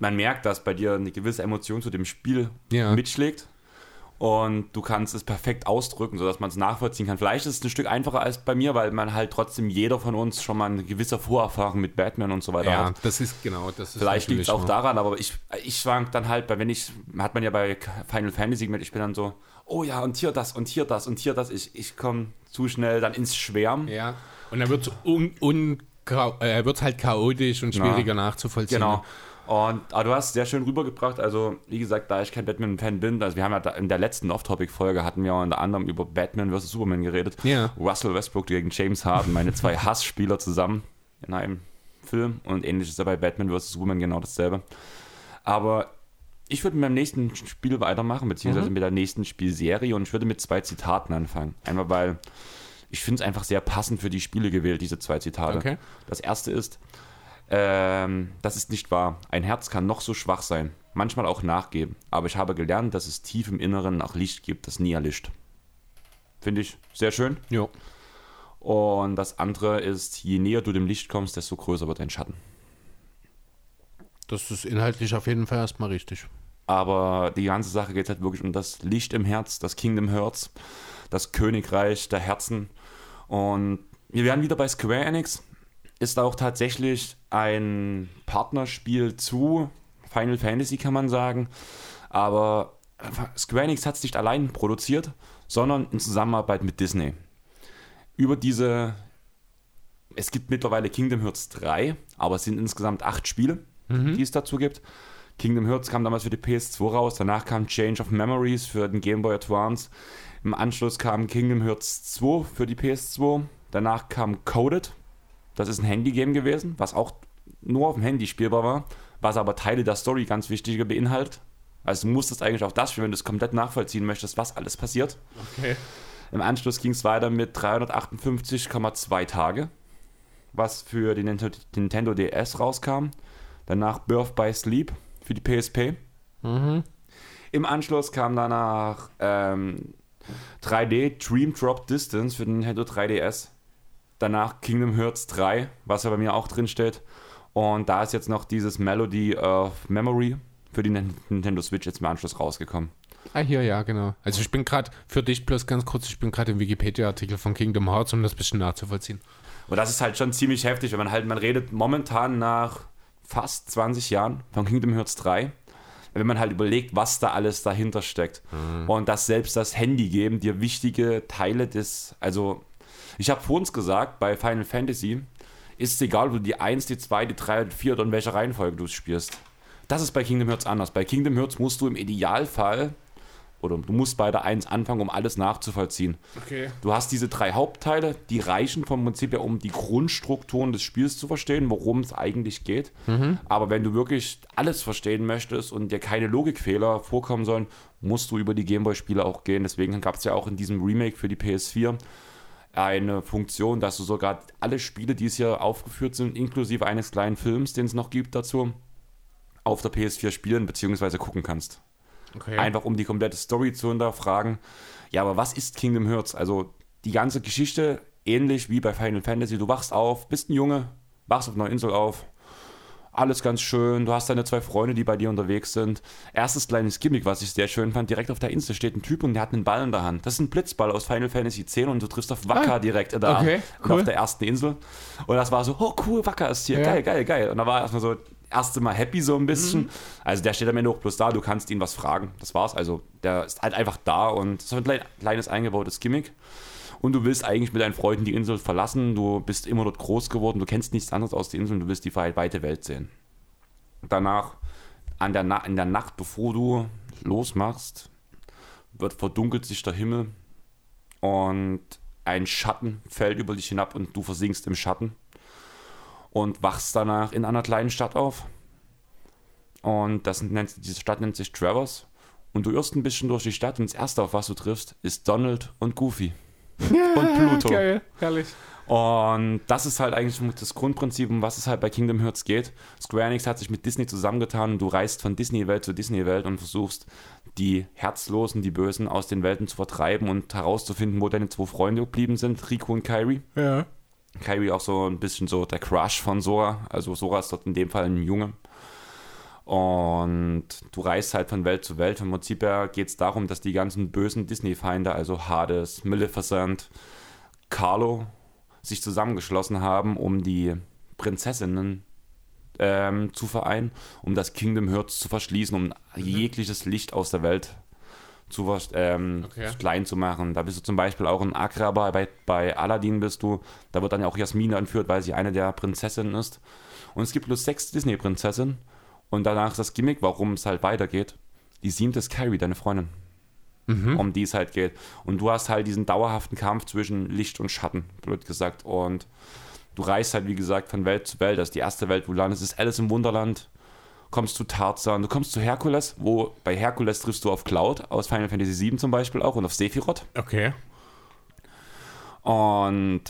man merkt, dass bei dir eine gewisse Emotion zu dem Spiel Ja. mitschlägt und du kannst es perfekt ausdrücken, sodass man es nachvollziehen kann. Vielleicht ist es ein Stück einfacher als bei mir, weil man halt trotzdem jeder von uns schon mal eine gewisse Vorerfahrung mit Batman und so weiter Ja, hat. das ist genau, das ist Vielleicht liegt es auch wahr. daran, aber ich, ich schwank dann halt, weil wenn ich, hat man ja bei Final Fantasy gemerkt, ich bin dann so, oh ja, und hier das und hier das und hier das. Ich, ich komme zu schnell dann ins Schwärmen. Ja, und dann wird es un, un, äh, halt chaotisch und schwieriger nachzuvollziehen. Genau. Und aber du hast sehr schön rübergebracht. Also, wie gesagt, da ich kein Batman-Fan bin, also wir haben ja da in der letzten Off-Topic-Folge hatten wir unter anderem über Batman vs. Superman geredet. Ja. Russell Westbrook gegen James Harden, meine zwei *laughs* Hassspieler zusammen in einem Film. Und ähnlich ist ja bei Batman vs. Superman genau dasselbe. Aber ich würde mit meinem nächsten Spiel weitermachen, beziehungsweise Mhm. mit der nächsten Spielserie und ich würde mit zwei Zitaten anfangen. Einmal, weil ich finde es einfach sehr passend für die Spiele gewählt, diese zwei Zitate. Okay. Das erste ist, ähm, das ist nicht wahr. Ein Herz kann noch so schwach sein, manchmal auch nachgeben. Aber ich habe gelernt, dass es tief im Inneren noch Licht gibt, das nie erlischt. Finde ich sehr schön. Ja. Und das andere ist, je näher du dem Licht kommst, desto größer wird dein Schatten. das ist inhaltlich auf jeden Fall erstmal richtig. Aber die ganze Sache geht halt wirklich um das Licht im Herz, das Kingdom Hearts, das Königreich der Herzen. Und wir werden wieder bei Square Enix. Ist auch tatsächlich ein Partnerspiel zu Final Fantasy, kann man sagen. Aber Square Enix hat es nicht allein produziert, sondern in Zusammenarbeit mit Disney. Über diese, es gibt mittlerweile Kingdom Hearts 3, aber es sind insgesamt acht Spiele, die es dazu gibt. Kingdom Hearts kam damals für die PS2 raus, danach kam Change of Memories für den Game Boy Advance. Im Anschluss kam Kingdom Hearts 2 für die PS2. Danach kam Coded. Das ist ein Handy-Game gewesen, was auch nur auf dem Handy spielbar war, was aber Teile der Story ganz wichtige beinhaltet. Also du musstest eigentlich auch das spielen, wenn du es komplett nachvollziehen möchtest, was alles passiert. Okay. Im Anschluss ging es weiter mit 358,2 Tage, was für den Nintendo- DS rauskam. Danach Birth by Sleep für die PSP. Im Anschluss kam danach ähm, 3D Dream Drop Distance für den Nintendo 3DS. Danach Kingdom Hearts 3, was ja bei mir auch drin steht. Und da ist jetzt noch dieses Melody of Memory für die Nin- Nintendo Switch jetzt im Anschluss rausgekommen. Ah, hier, ja, genau. Also ich bin gerade, für dich bloß ganz kurz, ich bin gerade im Wikipedia-Artikel von Kingdom Hearts, um das ein bisschen nachzuvollziehen. Und das ist halt schon ziemlich heftig, wenn man halt, man redet momentan nach fast 20 Jahren von Kingdom Hearts 3, wenn man halt überlegt, was da alles dahinter steckt. Und dass selbst das Handy geben dir wichtige Teile des, also ich habe vor uns gesagt, bei Final Fantasy ist es egal, ob du die 1, die 2, die 3, die 4 oder in welcher Reihenfolge du es spielst. Das ist bei Kingdom Hearts anders. Bei Kingdom Hearts musst du im Idealfall oder du musst bei der 1 anfangen, um alles nachzuvollziehen. Okay. Du hast diese drei Hauptteile, die reichen vom Prinzip her, um die Grundstrukturen des Spiels zu verstehen, worum es eigentlich geht. Aber wenn du wirklich alles verstehen möchtest und dir keine Logikfehler vorkommen sollen, musst du über die Gameboy-Spiele auch gehen. Deswegen gab es ja auch in diesem Remake für die PS4 eine Funktion, dass du sogar alle Spiele, die es hier aufgeführt sind, inklusive eines kleinen Films, den es noch gibt dazu, auf der PS4 spielen bzw. gucken kannst. okay. Einfach um die komplette Story zu hinterfragen. Ja, aber was ist Kingdom Hearts? Also die ganze Geschichte, ähnlich wie bei Final Fantasy. Du wachst auf, bist ein Junge, wachst auf einer Insel auf. Alles ganz schön. Du hast deine zwei Freunde, die bei dir unterwegs sind. Erstes kleines Gimmick, was ich sehr schön fand. Direkt auf der Insel steht ein Typ und der hat einen Ball in der Hand. Das ist ein Blitzball aus Final Fantasy X und du triffst auf Wacker Ah, direkt da okay, und cool. auf der ersten Insel. Und das war so, oh cool, Wacker ist hier. Ja. Geil, geil, geil. Und da war erstmal so erste Mal happy so ein bisschen. Mhm. Also der steht am Ende auch bloß da, du kannst ihn was fragen. Das war's. Also der ist halt einfach da und so ein klein, kleines eingebautes Gimmick. Und du willst eigentlich mit deinen Freunden die Insel verlassen. Du bist immer dort groß geworden. Du kennst nichts anderes aus der Insel. und Du willst die weite Welt sehen. Danach, an der Na in der Nacht, bevor du losmachst, wird verdunkelt sich der Himmel und ein Schatten fällt über dich hinab und du versinkst im Schatten und wachst danach in einer kleinen Stadt auf. Und das nennt, diese Stadt nennt sich Travers. Und du irrst ein bisschen durch die Stadt und das erste, auf was du triffst, ist Donald und Goofy. *laughs* und Pluto. Geil, herrlich. Und das ist halt eigentlich das Grundprinzip, um was es halt bei Kingdom Hearts geht. Square Enix hat sich mit Disney zusammengetan und du reist von Disney-Welt zu Disney-Welt und versuchst, die Herzlosen, die Bösen aus den Welten zu vertreiben und herauszufinden, wo deine zwei Freunde geblieben sind, Rico und Kyrie. Ja. Kyrie auch so ein bisschen so der Crush von Sora. Also Sora ist dort in dem Fall ein Junge. Und du reist halt von Welt zu Welt. Vom Prinzip her geht es darum, dass die ganzen bösen Disney-Feinde, also Hades, Maleficent, Carlo, sich zusammengeschlossen haben, um die Prinzessinnen ähm, zu vereinen, um das Kingdom Hearts zu verschließen, um jegliches Licht aus der Welt zu ähm, Okay. klein zu machen. Da bist du zum Beispiel auch in Agrabah, bei, bei Aladdin bist du, da wird dann ja auch Jasmine anführt, weil sie eine der Prinzessinnen ist. Und es gibt bloß sechs Disney-Prinzessinnen und danach ist das Gimmick, warum es halt weitergeht. Die siebte ist Carrie, deine Freundin um die es halt geht. Und du hast halt diesen dauerhaften Kampf zwischen Licht und Schatten, blöd gesagt. Und du reist halt, wie gesagt, von Welt zu Welt. Das ist die erste Welt, wo du landest, ist Alice im Wunderland. Kommst zu Tarzan, du kommst zu Herkules, wo bei Herkules triffst du auf Cloud aus Final Fantasy VII zum Beispiel auch und auf Sephiroth. Okay. Und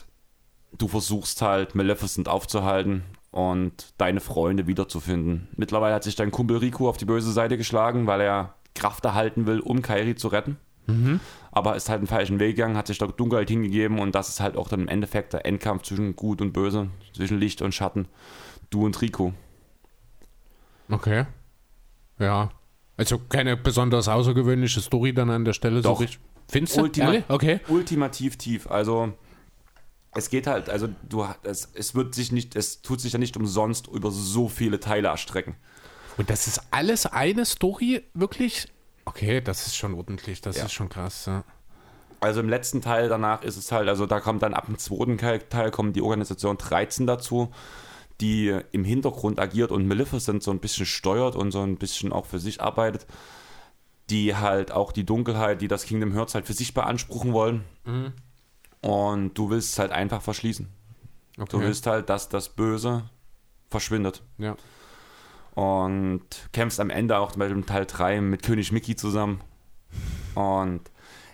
du versuchst halt Maleficent aufzuhalten und deine Freunde wiederzufinden. Mittlerweile hat sich dein Kumpel Rico auf die böse Seite geschlagen, weil er Kraft erhalten will, um Kairi zu retten. Aber ist halt einen falschen Weg gegangen, hat sich der Dunkelheit hingegeben und das ist halt auch dann im Endeffekt der Endkampf zwischen Gut und Böse, zwischen Licht und Schatten. Du und Rico. Okay. Ja. Also keine besonders außergewöhnliche Story dann an der Stelle Doch. so richtig. Findest du? Ultima Ehrlich? Okay. Ultimativ tief. Also es geht halt, also du es, es wird sich nicht, es tut sich ja nicht umsonst über so viele Teile erstrecken. Und das ist alles eine Story, wirklich? Okay, das ist schon ordentlich, das Ja. ist schon krass. Ja. Also im letzten Teil danach ist es halt, also da kommt dann ab dem zweiten Teil kommt die Organisation 13 dazu, die im Hintergrund agiert und Maleficent so ein bisschen steuert und so ein bisschen auch für sich arbeitet, die halt auch die Dunkelheit, die das Kingdom Hearts halt für sich beanspruchen wollen. Und du willst es halt einfach verschließen. Du Okay. willst halt, dass das Böse verschwindet. ja. Und kämpfst am Ende auch bei dem Teil 3 mit König Mickey zusammen. Und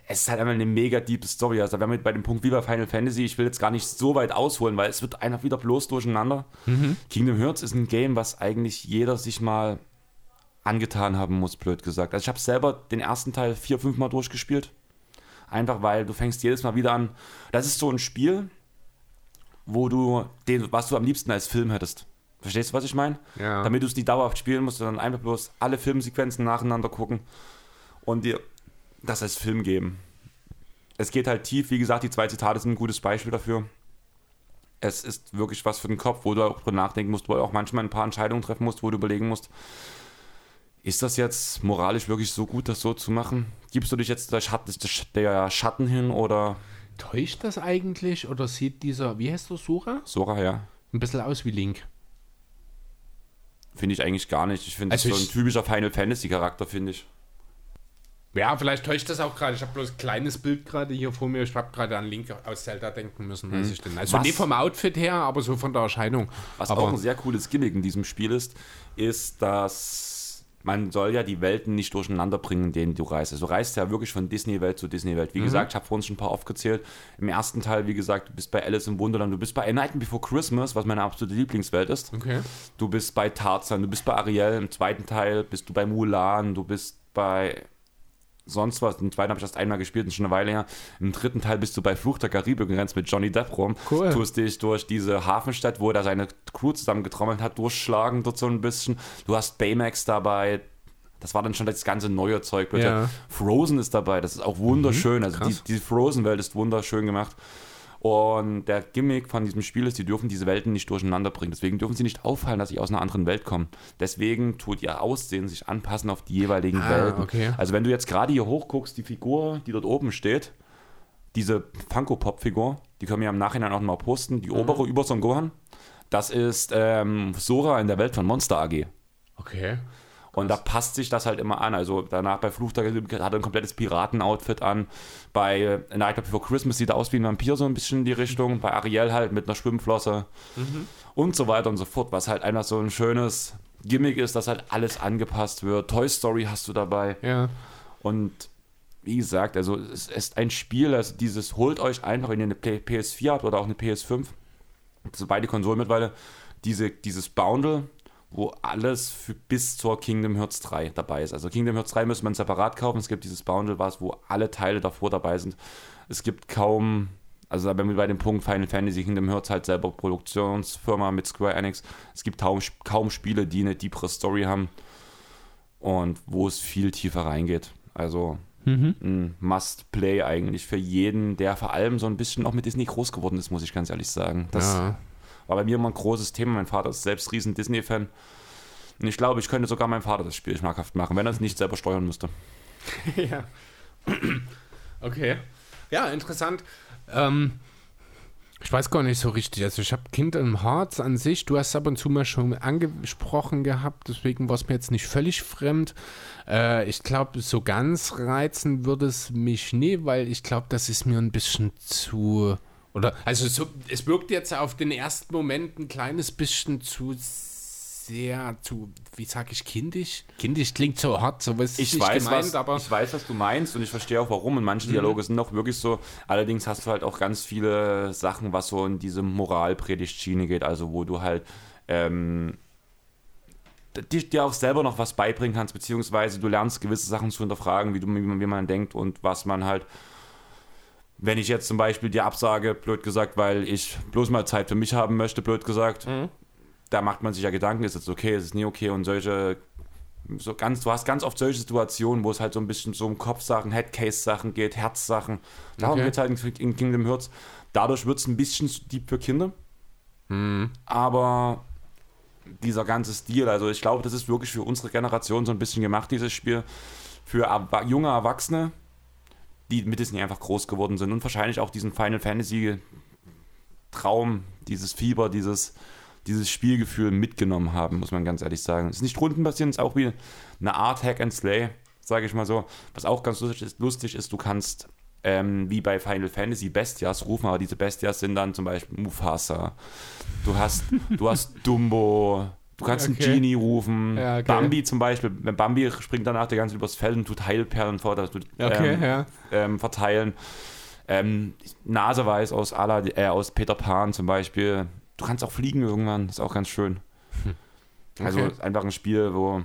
es ist halt einfach eine mega deep Story. Also wenn wir bei dem Punkt wie bei Final Fantasy, ich will jetzt gar nicht so weit ausholen, weil es wird einfach wieder bloß durcheinander. Kingdom Hearts ist ein Game, was eigentlich jeder sich mal angetan haben muss, blöd gesagt. Also ich habe selber den ersten Teil vier, fünf Mal durchgespielt. Einfach weil du fängst jedes Mal wieder an. Das ist so ein Spiel, wo du den, was du am liebsten als Film hättest. Verstehst du, was ich meine? Ja. Damit du es nicht dauerhaft spielen musst, sondern einfach bloß alle Filmsequenzen nacheinander gucken und dir das als Film geben. Es geht halt tief, wie gesagt, die zwei Zitate sind ein gutes Beispiel dafür. Es ist wirklich was für den Kopf, wo du auch drüber nachdenken musst, wo du auch manchmal ein paar Entscheidungen treffen musst, wo du überlegen musst, ist das jetzt moralisch wirklich so gut, das so zu machen? Gibst du dich jetzt der Schatten, der Schatten hin oder Täuscht das eigentlich oder sieht dieser, wie heißt der, Sura? Sora, ja? Ein bisschen aus wie Link. Finde ich eigentlich gar nicht. Ich finde Also das so ein typischer Final Fantasy Charakter, finde ich. Ja, vielleicht täuscht das auch gerade. Ich habe bloß ein kleines Bild gerade hier vor mir. Ich habe gerade an Link aus Zelda denken müssen. Als ich den, also Was- nicht vom Outfit her, aber so von der Erscheinung. Was aber auch ein sehr cooles Gimmick in diesem Spiel ist, ist, dass man soll ja die Welten nicht durcheinander bringen, in denen du reist. Also du reist ja wirklich von Disney-Welt zu Disney-Welt. Wie gesagt, ich habe vorhin schon ein paar aufgezählt. Im ersten Teil, wie gesagt, du bist bei Alice im Wunderland, du bist bei A Night Before Christmas, was meine absolute Lieblingswelt ist. Okay. Du bist bei Tarzan, du bist bei Ariel, im zweiten Teil bist du bei Mulan, du bist bei sonst was. Im zweiten habe ich erst einmal gespielt, ist schon eine Weile her. Im dritten Teil bist du bei Fluch der Karibik und rennst mit Johnny Depp rum. Cool. Tust dich durch diese Hafenstadt, wo er seine Crew zusammengetrommelt hat, durchschlagen dort so ein bisschen. Du hast Baymax dabei. Das war dann schon das ganze neue Zeug. Bitte. Ja. Frozen ist dabei, das ist auch wunderschön. also die, die Frozen-Welt ist wunderschön gemacht. Und der Gimmick von diesem Spiel ist, die dürfen diese Welten nicht durcheinander bringen. Deswegen dürfen sie nicht auffallen, dass sie aus einer anderen Welt kommen. Deswegen tut ihr Aussehen sich anpassen auf die jeweiligen Ah, Welten. okay. Also wenn du jetzt gerade hier hochguckst, die Figur, die dort oben steht, diese Funko-Pop-Figur, die können wir im Nachhinein auch mal posten, Mhm. die obere über Son Gohan, das ist ähm, Sora in der Welt von Monster AG. Okay. Und da passt sich das halt immer an. Also danach bei Fluch Karibik hat er ein komplettes Piraten-Outfit an. Bei A Night Before Christmas sieht er aus wie ein Vampir so ein bisschen in die Richtung. Bei Ariel halt mit einer Schwimmflosse. Und so weiter und so fort. Was halt einfach so ein schönes Gimmick ist, dass halt alles angepasst wird. Toy Story hast du dabei. Ja. Und wie gesagt, also es ist ein Spiel, also dieses holt euch einfach, wenn ihr eine Play- PS4 habt oder auch eine PS5, das sind beide Konsolen mittlerweile, diese, dieses Bundle, wo alles für, bis zur Kingdom Hearts 3 dabei ist. Also Kingdom Hearts 3 müsste man separat kaufen, es gibt dieses Bundle, was, wo alle Teile davor dabei sind. Es gibt kaum, also wenn wir bei dem Punkt Final Fantasy Kingdom Hearts halt selber Produktionsfirma mit Square Enix, es gibt kaum, kaum Spiele, die eine deepere Story haben und wo es viel tiefer reingeht. Also ein Must-Play eigentlich für jeden, der vor allem so ein bisschen auch mit Disney groß geworden ist, muss ich ganz ehrlich sagen. Das ja. War bei mir immer ein großes Thema. Mein Vater ist selbst riesen Disney-Fan. Und ich glaube, ich könnte sogar meinem Vater das Spiel schmackhaft machen, wenn er es nicht selber steuern müsste. *laughs* ja. Okay. Ja, interessant. Ähm, ich weiß gar nicht so richtig. Also ich habe Kingdom Hearts an sich, du hast ab und zu mal schon angesprochen gehabt, deswegen war es mir jetzt nicht völlig fremd. Äh, ich glaube, so ganz reizen würde es mich nie, weil ich glaube, das ist mir ein bisschen zu... Oder, also so, es wirkt jetzt auf den ersten Moment ein kleines bisschen zu sehr, zu, wie sage ich, kindisch? Kindisch klingt so hart, so was Ich nicht weiß, gemeint, was, aber... ich weiß, was du meinst und ich verstehe auch warum. Und manche Dialoge sind auch wirklich so. Allerdings hast du halt auch ganz viele Sachen, was so in diese Moralpredigt-Schiene geht. Also, wo du halt ähm, dir, dir auch selber noch was beibringen kannst, beziehungsweise du lernst gewisse Sachen zu hinterfragen, wie, du, wie, man, wie man denkt und was man halt. Wenn ich jetzt zum Beispiel dir absage, blöd gesagt, weil ich bloß mal Zeit für mich haben möchte, blöd gesagt, da macht man sich ja Gedanken, ist es okay, ist es nie okay und solche, so ganz, du hast ganz oft solche Situationen, wo es halt so ein bisschen so um Kopfsachen, Headcase-Sachen geht, Herzsachen. Darum Okay. geht es halt in Kingdom Hearts. Dadurch wird es ein bisschen zu deep für Kinder. Mhm. Aber dieser ganze Stil, also ich glaube, das ist wirklich für unsere Generation so ein bisschen gemacht, dieses Spiel. Für junge Erwachsene, die mit Disney einfach groß geworden sind und wahrscheinlich auch diesen Final Fantasy Traum, dieses Fieber, dieses, dieses Spielgefühl mitgenommen haben, muss man ganz ehrlich sagen. Es ist nicht rundenbasierend, es ist auch wie eine Art Hack and Slay, sage ich mal so. Was auch ganz lustig ist, lustig ist du kannst ähm, wie bei Final Fantasy Bestias rufen, aber diese Bestias sind dann zum Beispiel Mufasa. Du hast, du hast Dumbo, du kannst Okay. einen Genie rufen. Ja, okay. Bambi zum Beispiel, wenn Bambi springt danach der ganze übers Feld und tut Heilperlen vor, das tut, Okay, ähm, ja. ähm, verteilen. Ähm, Naseweiß aus, Alad äh, aus Peter Pan zum Beispiel. Du kannst auch fliegen irgendwann, ist auch ganz schön. Also Okay. ist einfach ein Spiel, wo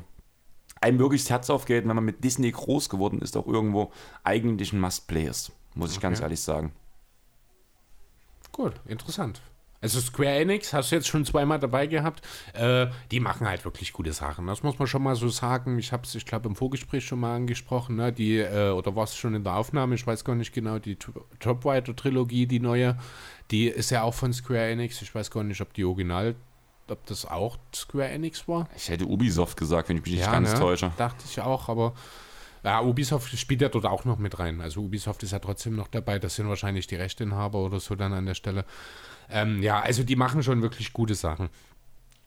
einem wirklich das Herz aufgeht, wenn man mit Disney groß geworden ist, auch irgendwo eigentlich ein Must-Play ist, muss ich ganz ehrlich sagen. Gut, interessant. Also Square Enix hast du jetzt schon zweimal dabei gehabt. Äh, die machen halt wirklich gute Sachen. Das muss man schon mal so sagen. Ich habe es, ich glaube, im Vorgespräch schon mal angesprochen. Ne? Die, äh, oder war es schon in der Aufnahme? Ich weiß gar nicht genau. Die Top- Top Rider Trilogie, die neue, die ist ja auch von Square Enix. Ich weiß gar nicht, ob die Original, ob das auch Square Enix war. Ich hätte Ubisoft gesagt, wenn ich mich nicht ganz ne? täusche. Dachte ich auch, aber ja, Ubisoft spielt ja dort auch noch mit rein. Also Ubisoft ist ja trotzdem noch dabei. Das sind wahrscheinlich die Rechteinhaber oder so dann an der Stelle. Ähm, ja, also die machen schon wirklich gute Sachen.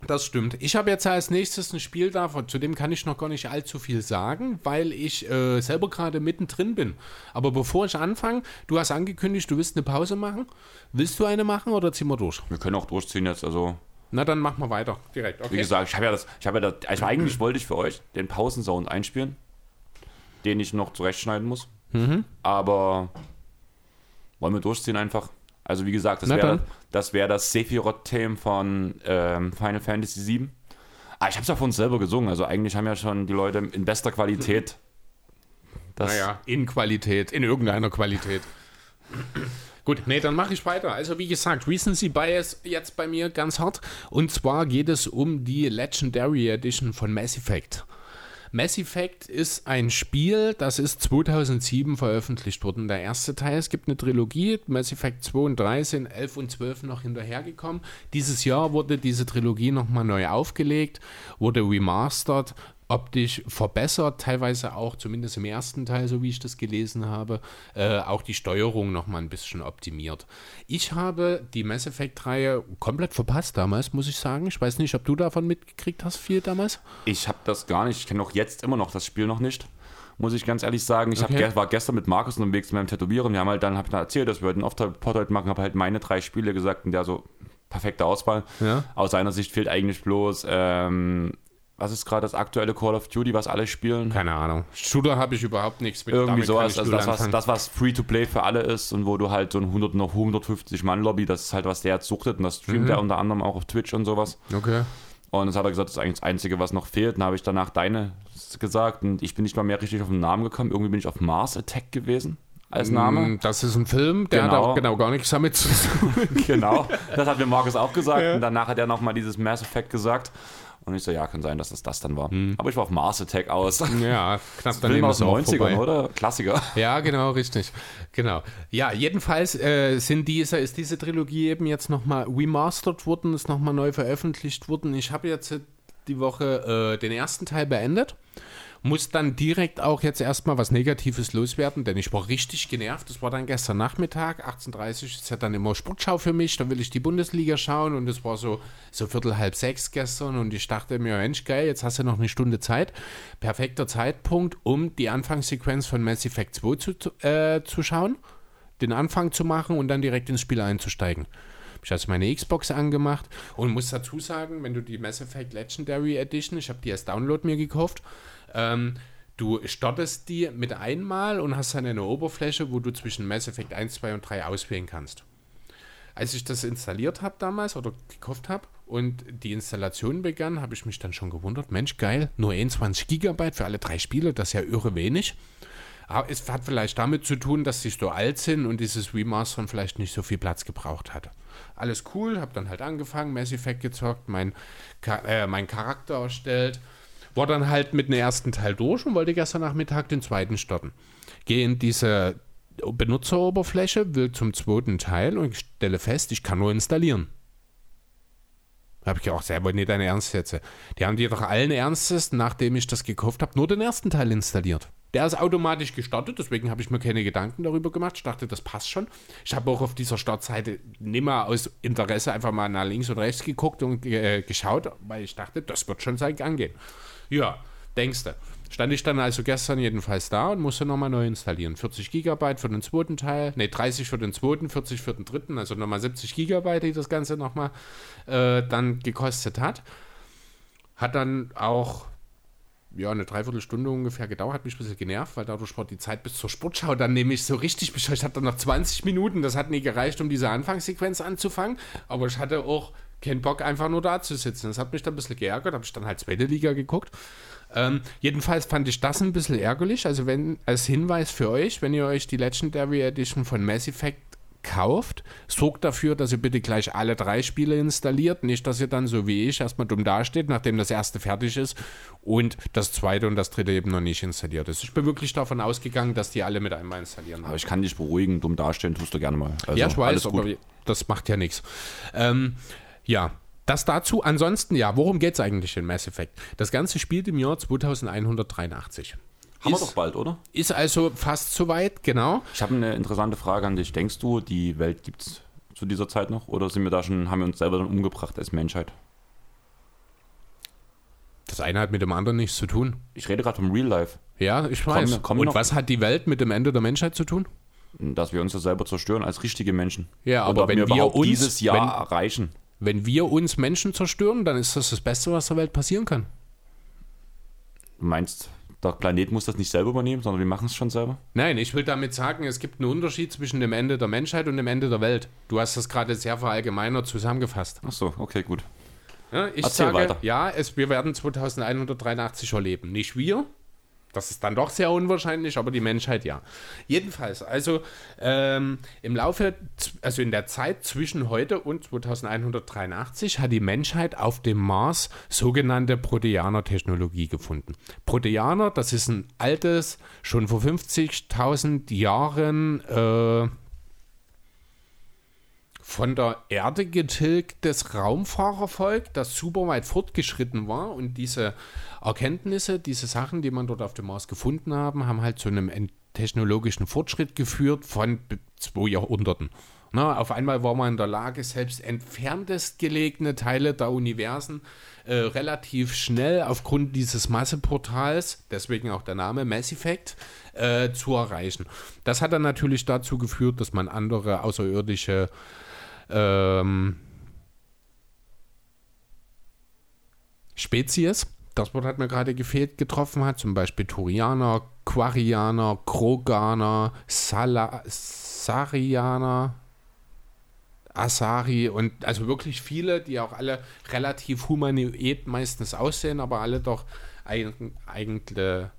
Das stimmt. Ich habe jetzt als nächstes ein Spiel da, zu dem kann ich noch gar nicht allzu viel sagen, weil ich äh, selber gerade mittendrin bin. Aber bevor ich anfange, du hast angekündigt, du willst eine Pause machen. Willst du eine machen oder ziehen wir durch? Wir können auch durchziehen jetzt, also Na, dann machen wir weiter. Direkt, okay. Wie gesagt, ich habe ja das, ich habe ja das, also eigentlich wollte ich für euch den Pausensound einspielen, den ich noch zurechtschneiden muss. Mhm. Aber wollen wir durchziehen einfach? Also wie gesagt, das wäre das, wär das Sephiroth-Theme von ähm, Final Fantasy VII. Ah, ich habe es ja von uns selber gesungen, also eigentlich haben ja schon die Leute in bester Qualität das Naja, in Qualität, in irgendeiner Qualität. Gut, nee, dann mache ich weiter. Also wie gesagt, Recency Bias jetzt bei mir ganz hart. Und zwar geht es um die Legendary Edition von Mass Effect. Mass Effect ist ein Spiel, das ist 2007 veröffentlicht worden, der erste Teil. Es gibt eine Trilogie, Mass Effect 2 und 3 sind 11 und 12 noch hinterhergekommen. Dieses Jahr wurde diese Trilogie nochmal neu aufgelegt, wurde remastered, optisch verbessert, teilweise auch, zumindest im ersten Teil, so wie ich das gelesen habe, äh, auch die Steuerung nochmal ein bisschen optimiert. Ich habe die Mass Effect-Reihe komplett verpasst damals, muss ich sagen. Ich weiß nicht, ob du davon mitgekriegt hast, viel damals. Ich habe das gar nicht. Ich kenne auch jetzt immer noch das Spiel noch nicht. Muss ich ganz ehrlich sagen. Ich hab Okay. ge war gestern mit Markus unterwegs zu meinem Tätowieren. Wir haben halt dann hab ich dann erzählt, dass wir heute einen Off-Pod heute machen. Habe halt meine drei Spiele gesagt und der so perfekte Auswahl. Ja. Aus seiner Sicht fehlt eigentlich bloß, ähm, was ist gerade das aktuelle Call of Duty, was alle spielen? Keine Ahnung. Shooter habe ich überhaupt nichts mit. Irgendwie sowas, also das was, das, was Free-to-Play für alle ist und wo du halt so ein 100, noch 150 Mann-Lobby, das ist halt, was der jetzt suchtet und das streamt Mhm. er unter anderem auch auf Twitch und sowas. Okay. Und das hat er gesagt, das ist eigentlich das Einzige, was noch fehlt. Dann habe ich danach deine gesagt und ich bin nicht mal mehr richtig auf den Namen gekommen. Irgendwie bin ich auf Mars Attack gewesen als Name. Mm, Das ist ein Film, der hat Genau. auch genau gar nichts damit zu tun. *laughs* genau. Das hat mir Markus auch gesagt. Und danach hat er nochmal dieses Mass Effect gesagt. Und ich so, ja, kann sein, dass das das dann war. Aber ich war auf Mars Attack aus. *laughs* ja, knapp *laughs* Film daneben aus ist den auch 90ern, vorbei. oder? Klassiker. *laughs* Ja, genau, richtig. Genau. Ja, jedenfalls äh, sind diese, ist diese Trilogie eben jetzt nochmal remastered worden, ist nochmal neu veröffentlicht worden. Ich habe jetzt die Woche äh, den ersten Teil beendet. Muss dann direkt auch jetzt erstmal was Negatives loswerden, denn ich war richtig genervt. Das war dann gestern Nachmittag, 18.30 ist ja dann immer Sportschau für mich. Da will ich die Bundesliga schauen und es war so, so viertel halb sechs gestern und ich dachte mir, Mensch, geil, jetzt hast du noch eine Stunde Zeit. Perfekter Zeitpunkt, um die Anfangssequenz von Mass Effect 2 zu, äh, zu schauen, den Anfang zu machen und dann direkt ins Spiel einzusteigen. Ich also meine Xbox angemacht und muss dazu sagen, wenn du die Mass Effect Legendary Edition, ich habe die als Download mir gekauft, ähm, du startest die mit einmal und hast dann eine Oberfläche, wo du zwischen Mass Effect 1, 2 und 3 auswählen kannst. Als ich das installiert habe damals oder gekauft habe und die Installation begann, habe ich mich dann schon gewundert, Mensch, geil, nur 21 Gigabyte für alle drei Spiele, das ist ja irre wenig. Aber es hat vielleicht damit zu tun, dass sie so alt sind und dieses Remastern vielleicht nicht so viel Platz gebraucht hat. alles cool, habe dann halt angefangen, Mass Effect gezockt, mein, äh, mein Charakter erstellt, war dann halt mit dem ersten Teil durch und wollte gestern Nachmittag den zweiten starten. Gehe in diese Benutzeroberfläche, will zum zweiten Teil und stelle fest, ich kann nur installieren. Habe ich auch selber nicht deine Ernst jetzt. Die haben die doch allen Ernstes, nachdem ich das gekauft habe, nur den ersten Teil installiert. Der ist automatisch gestartet, deswegen habe ich mir keine Gedanken darüber gemacht. Ich dachte, das passt schon. Ich habe auch auf dieser Startseite nimmer aus Interesse einfach mal nach links und rechts geguckt und äh, geschaut, weil ich dachte, das wird schon sein angehen. Ja, denkst du. Stand ich dann also gestern jedenfalls da und musste nochmal neu installieren. 40 Gigabyte für den zweiten Teil, ne 30 für den zweiten, 40 für den dritten, also nochmal 70 Gigabyte, die das Ganze nochmal äh, dann gekostet hat. Hat dann auch ja, eine Dreiviertelstunde ungefähr gedauert, hat mich ein bisschen genervt, weil dadurch war die Zeit bis zur Sportschau dann nämlich so richtig bescheuert. Ich hatte dann noch 20 Minuten, das hat nie gereicht, um diese Anfangssequenz anzufangen, aber ich hatte auch keinen Bock, einfach nur da zu sitzen. Das hat mich dann ein bisschen geärgert, habe ich dann halt zweite Liga geguckt ähm, jedenfalls fand ich das ein bisschen ärgerlich. Also wenn als Hinweis für euch, wenn ihr euch die Legendary Edition von Mass Effect kauft, sorgt dafür, dass ihr bitte gleich alle drei Spiele installiert. Nicht, dass ihr dann so wie ich erstmal dumm dasteht, nachdem das erste fertig ist und das zweite und das dritte eben noch nicht installiert ist. Ich bin wirklich davon ausgegangen, dass die alle mit einmal installieren. Aber ich kann dich beruhigen, dumm dastehen tust du gerne mal. Also, ja, ich weiß, aber das macht ja nichts. Ähm, ja, das dazu. Ansonsten, ja, worum geht es eigentlich in Mass Effect? Das Ganze spielt im Jahr 2183. Haben ist, wir doch bald, oder? Ist also fast soweit, genau. Ich habe eine interessante Frage an dich. Denkst du, die Welt gibt es zu dieser Zeit noch? Oder sind wir da schon, haben wir uns selber dann umgebracht als Menschheit? Das eine hat mit dem anderen nichts zu tun. Ich rede gerade vom Real Life. Ja, ich weiß. Kommen, kommen Und noch? was hat die Welt mit dem Ende der Menschheit zu tun? Dass wir uns ja selber zerstören als richtige Menschen. Ja, aber wenn wir, wir uns, dieses Jahr wenn, erreichen. Wenn wir uns Menschen zerstören, dann ist das das Beste, was der Welt passieren kann. Du meinst, der Planet muss das nicht selber übernehmen, sondern wir machen es schon selber? Nein, ich will damit sagen, es gibt einen Unterschied zwischen dem Ende der Menschheit und dem Ende der Welt. Du hast das gerade sehr verallgemeiner zusammengefasst. Ach so, okay, gut. Ja, ich Erzähl sage, weiter. ja, es, wir werden 2183 erleben. Nicht wir, das ist dann doch sehr unwahrscheinlich, aber die Menschheit ja. Jedenfalls, also ähm, im Laufe, also in der Zeit zwischen heute und 2183 hat die Menschheit auf dem Mars sogenannte Proteaner-Technologie gefunden. Proteaner, das ist ein altes, schon vor 50.000 Jahren äh, von der Erde getilgtes Raumfahrervolk, das super weit fortgeschritten war und diese Erkenntnisse, diese Sachen, die man dort auf dem Mars gefunden haben, haben halt zu einem technologischen Fortschritt geführt von zwei Jahrhunderten. Na, auf einmal war man in der Lage, selbst entferntest gelegene Teile der Universen äh, relativ schnell aufgrund dieses Masseportals, deswegen auch der Name Mass Effect, äh, zu erreichen. Das hat dann natürlich dazu geführt, dass man andere außerirdische ähm, Spezies, das Wort hat mir gerade gefehlt, getroffen hat, zum Beispiel Turianer, Quarianer, Kroganer, Sarianer, Asari und also wirklich viele, die auch alle relativ humanoid meistens aussehen, aber alle doch eigentlich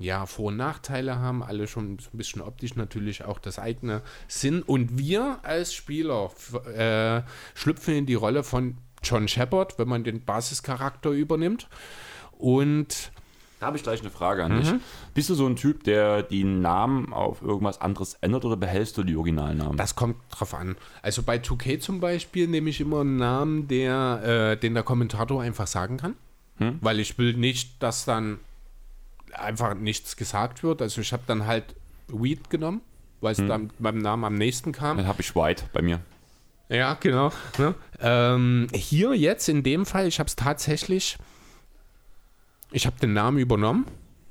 ja, Vor- und Nachteile haben, alle schon so ein bisschen optisch natürlich auch das eigene Sinn. Und wir als Spieler äh, schlüpfen in die Rolle von John Shepard, wenn man den Basischarakter übernimmt. Und da habe ich gleich eine Frage an mhm. dich. Bist du so ein Typ, der die Namen auf irgendwas anderes ändert oder behältst du die Originalnamen? Das kommt drauf an. Also bei 2K zum Beispiel nehme ich immer einen Namen, der, äh, den der Kommentator einfach sagen kann. Hm? Weil ich will nicht, dass dann einfach nichts gesagt wird. Also ich habe dann halt Weed genommen, weil es hm. dann beim Namen am nächsten kam. Dann habe ich White bei mir. Ja, genau. Ne? Ähm, hier jetzt in dem Fall, ich habe es tatsächlich, ich habe den Namen übernommen,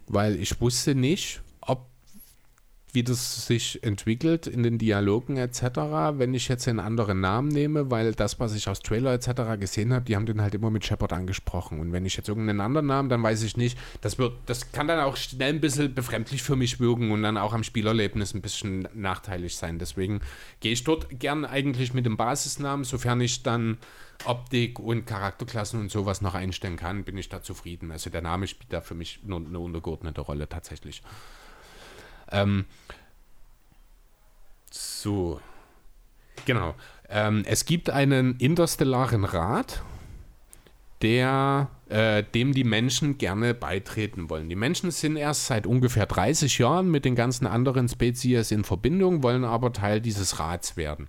weil ich wusste nicht, wie das sich entwickelt in den Dialogen etc., wenn ich jetzt einen anderen Namen nehme, weil das, was ich aus Trailer etc. gesehen habe, die haben den halt immer mit Shepard angesprochen. Und wenn ich jetzt irgendeinen anderen Namen, dann weiß ich nicht, das wird, das kann dann auch schnell ein bisschen befremdlich für mich wirken und dann auch am Spielerlebnis ein bisschen nachteilig sein. Deswegen gehe ich dort gern eigentlich mit dem Basisnamen, sofern ich dann Optik und Charakterklassen und sowas noch einstellen kann, bin ich da zufrieden. Also der Name spielt da für mich nur eine untergeordnete Rolle tatsächlich. Ähm, so. Genau. Ähm, es gibt einen interstellaren Rat, der, äh, dem die Menschen gerne beitreten wollen. Die Menschen sind erst seit ungefähr 30 Jahren mit den ganzen anderen Spezies in Verbindung, wollen aber Teil dieses Rats werden.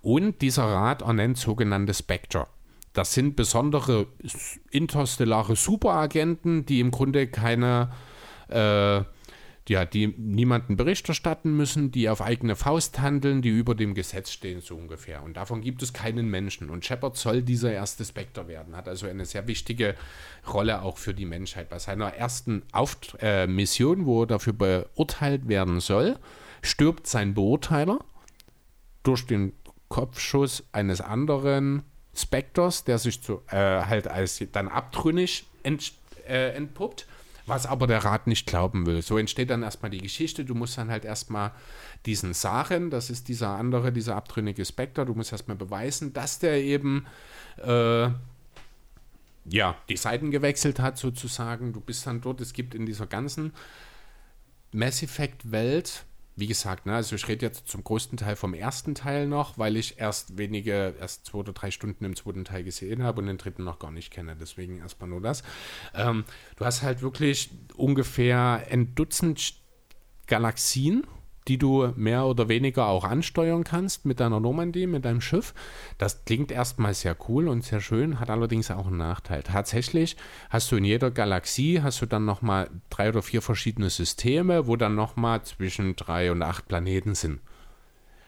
Und dieser Rat ernennt sogenannte Spectre. Das sind besondere interstellare Superagenten, die im Grunde keine äh, ja, die niemanden Bericht erstatten müssen, die auf eigene Faust handeln, die über dem Gesetz stehen, so ungefähr. Und davon gibt es keinen Menschen. Und Shepard soll dieser erste Spectre werden, hat also eine sehr wichtige Rolle auch für die Menschheit. Bei seiner ersten Auft äh, Mission, wo er dafür beurteilt werden soll, stirbt sein Beurteiler durch den Kopfschuss eines anderen Spectres, der sich zu, äh, halt als dann abtrünnig ent, äh, entpuppt was aber der Rat nicht glauben will. So entsteht dann erstmal die Geschichte. Du musst dann halt erstmal diesen Sachen, das ist dieser andere, dieser abtrünnige Spectre, du musst erstmal beweisen, dass der eben äh, ja, die Seiten gewechselt hat sozusagen. Du bist dann dort, es gibt in dieser ganzen Mass Effect Welt wie gesagt, ne, also ich rede jetzt zum größten Teil vom ersten Teil noch, weil ich erst wenige, erst zwei oder drei Stunden im zweiten Teil gesehen habe und den dritten noch gar nicht kenne. Deswegen erstmal nur das. Ähm, du hast halt wirklich ungefähr ein Dutzend Galaxien die du mehr oder weniger auch ansteuern kannst mit deiner Normandie, mit deinem Schiff. Das klingt erstmal sehr cool und sehr schön, hat allerdings auch einen Nachteil. Tatsächlich hast du in jeder Galaxie hast du dann nochmal drei oder vier verschiedene Systeme, wo dann nochmal zwischen drei und acht Planeten sind.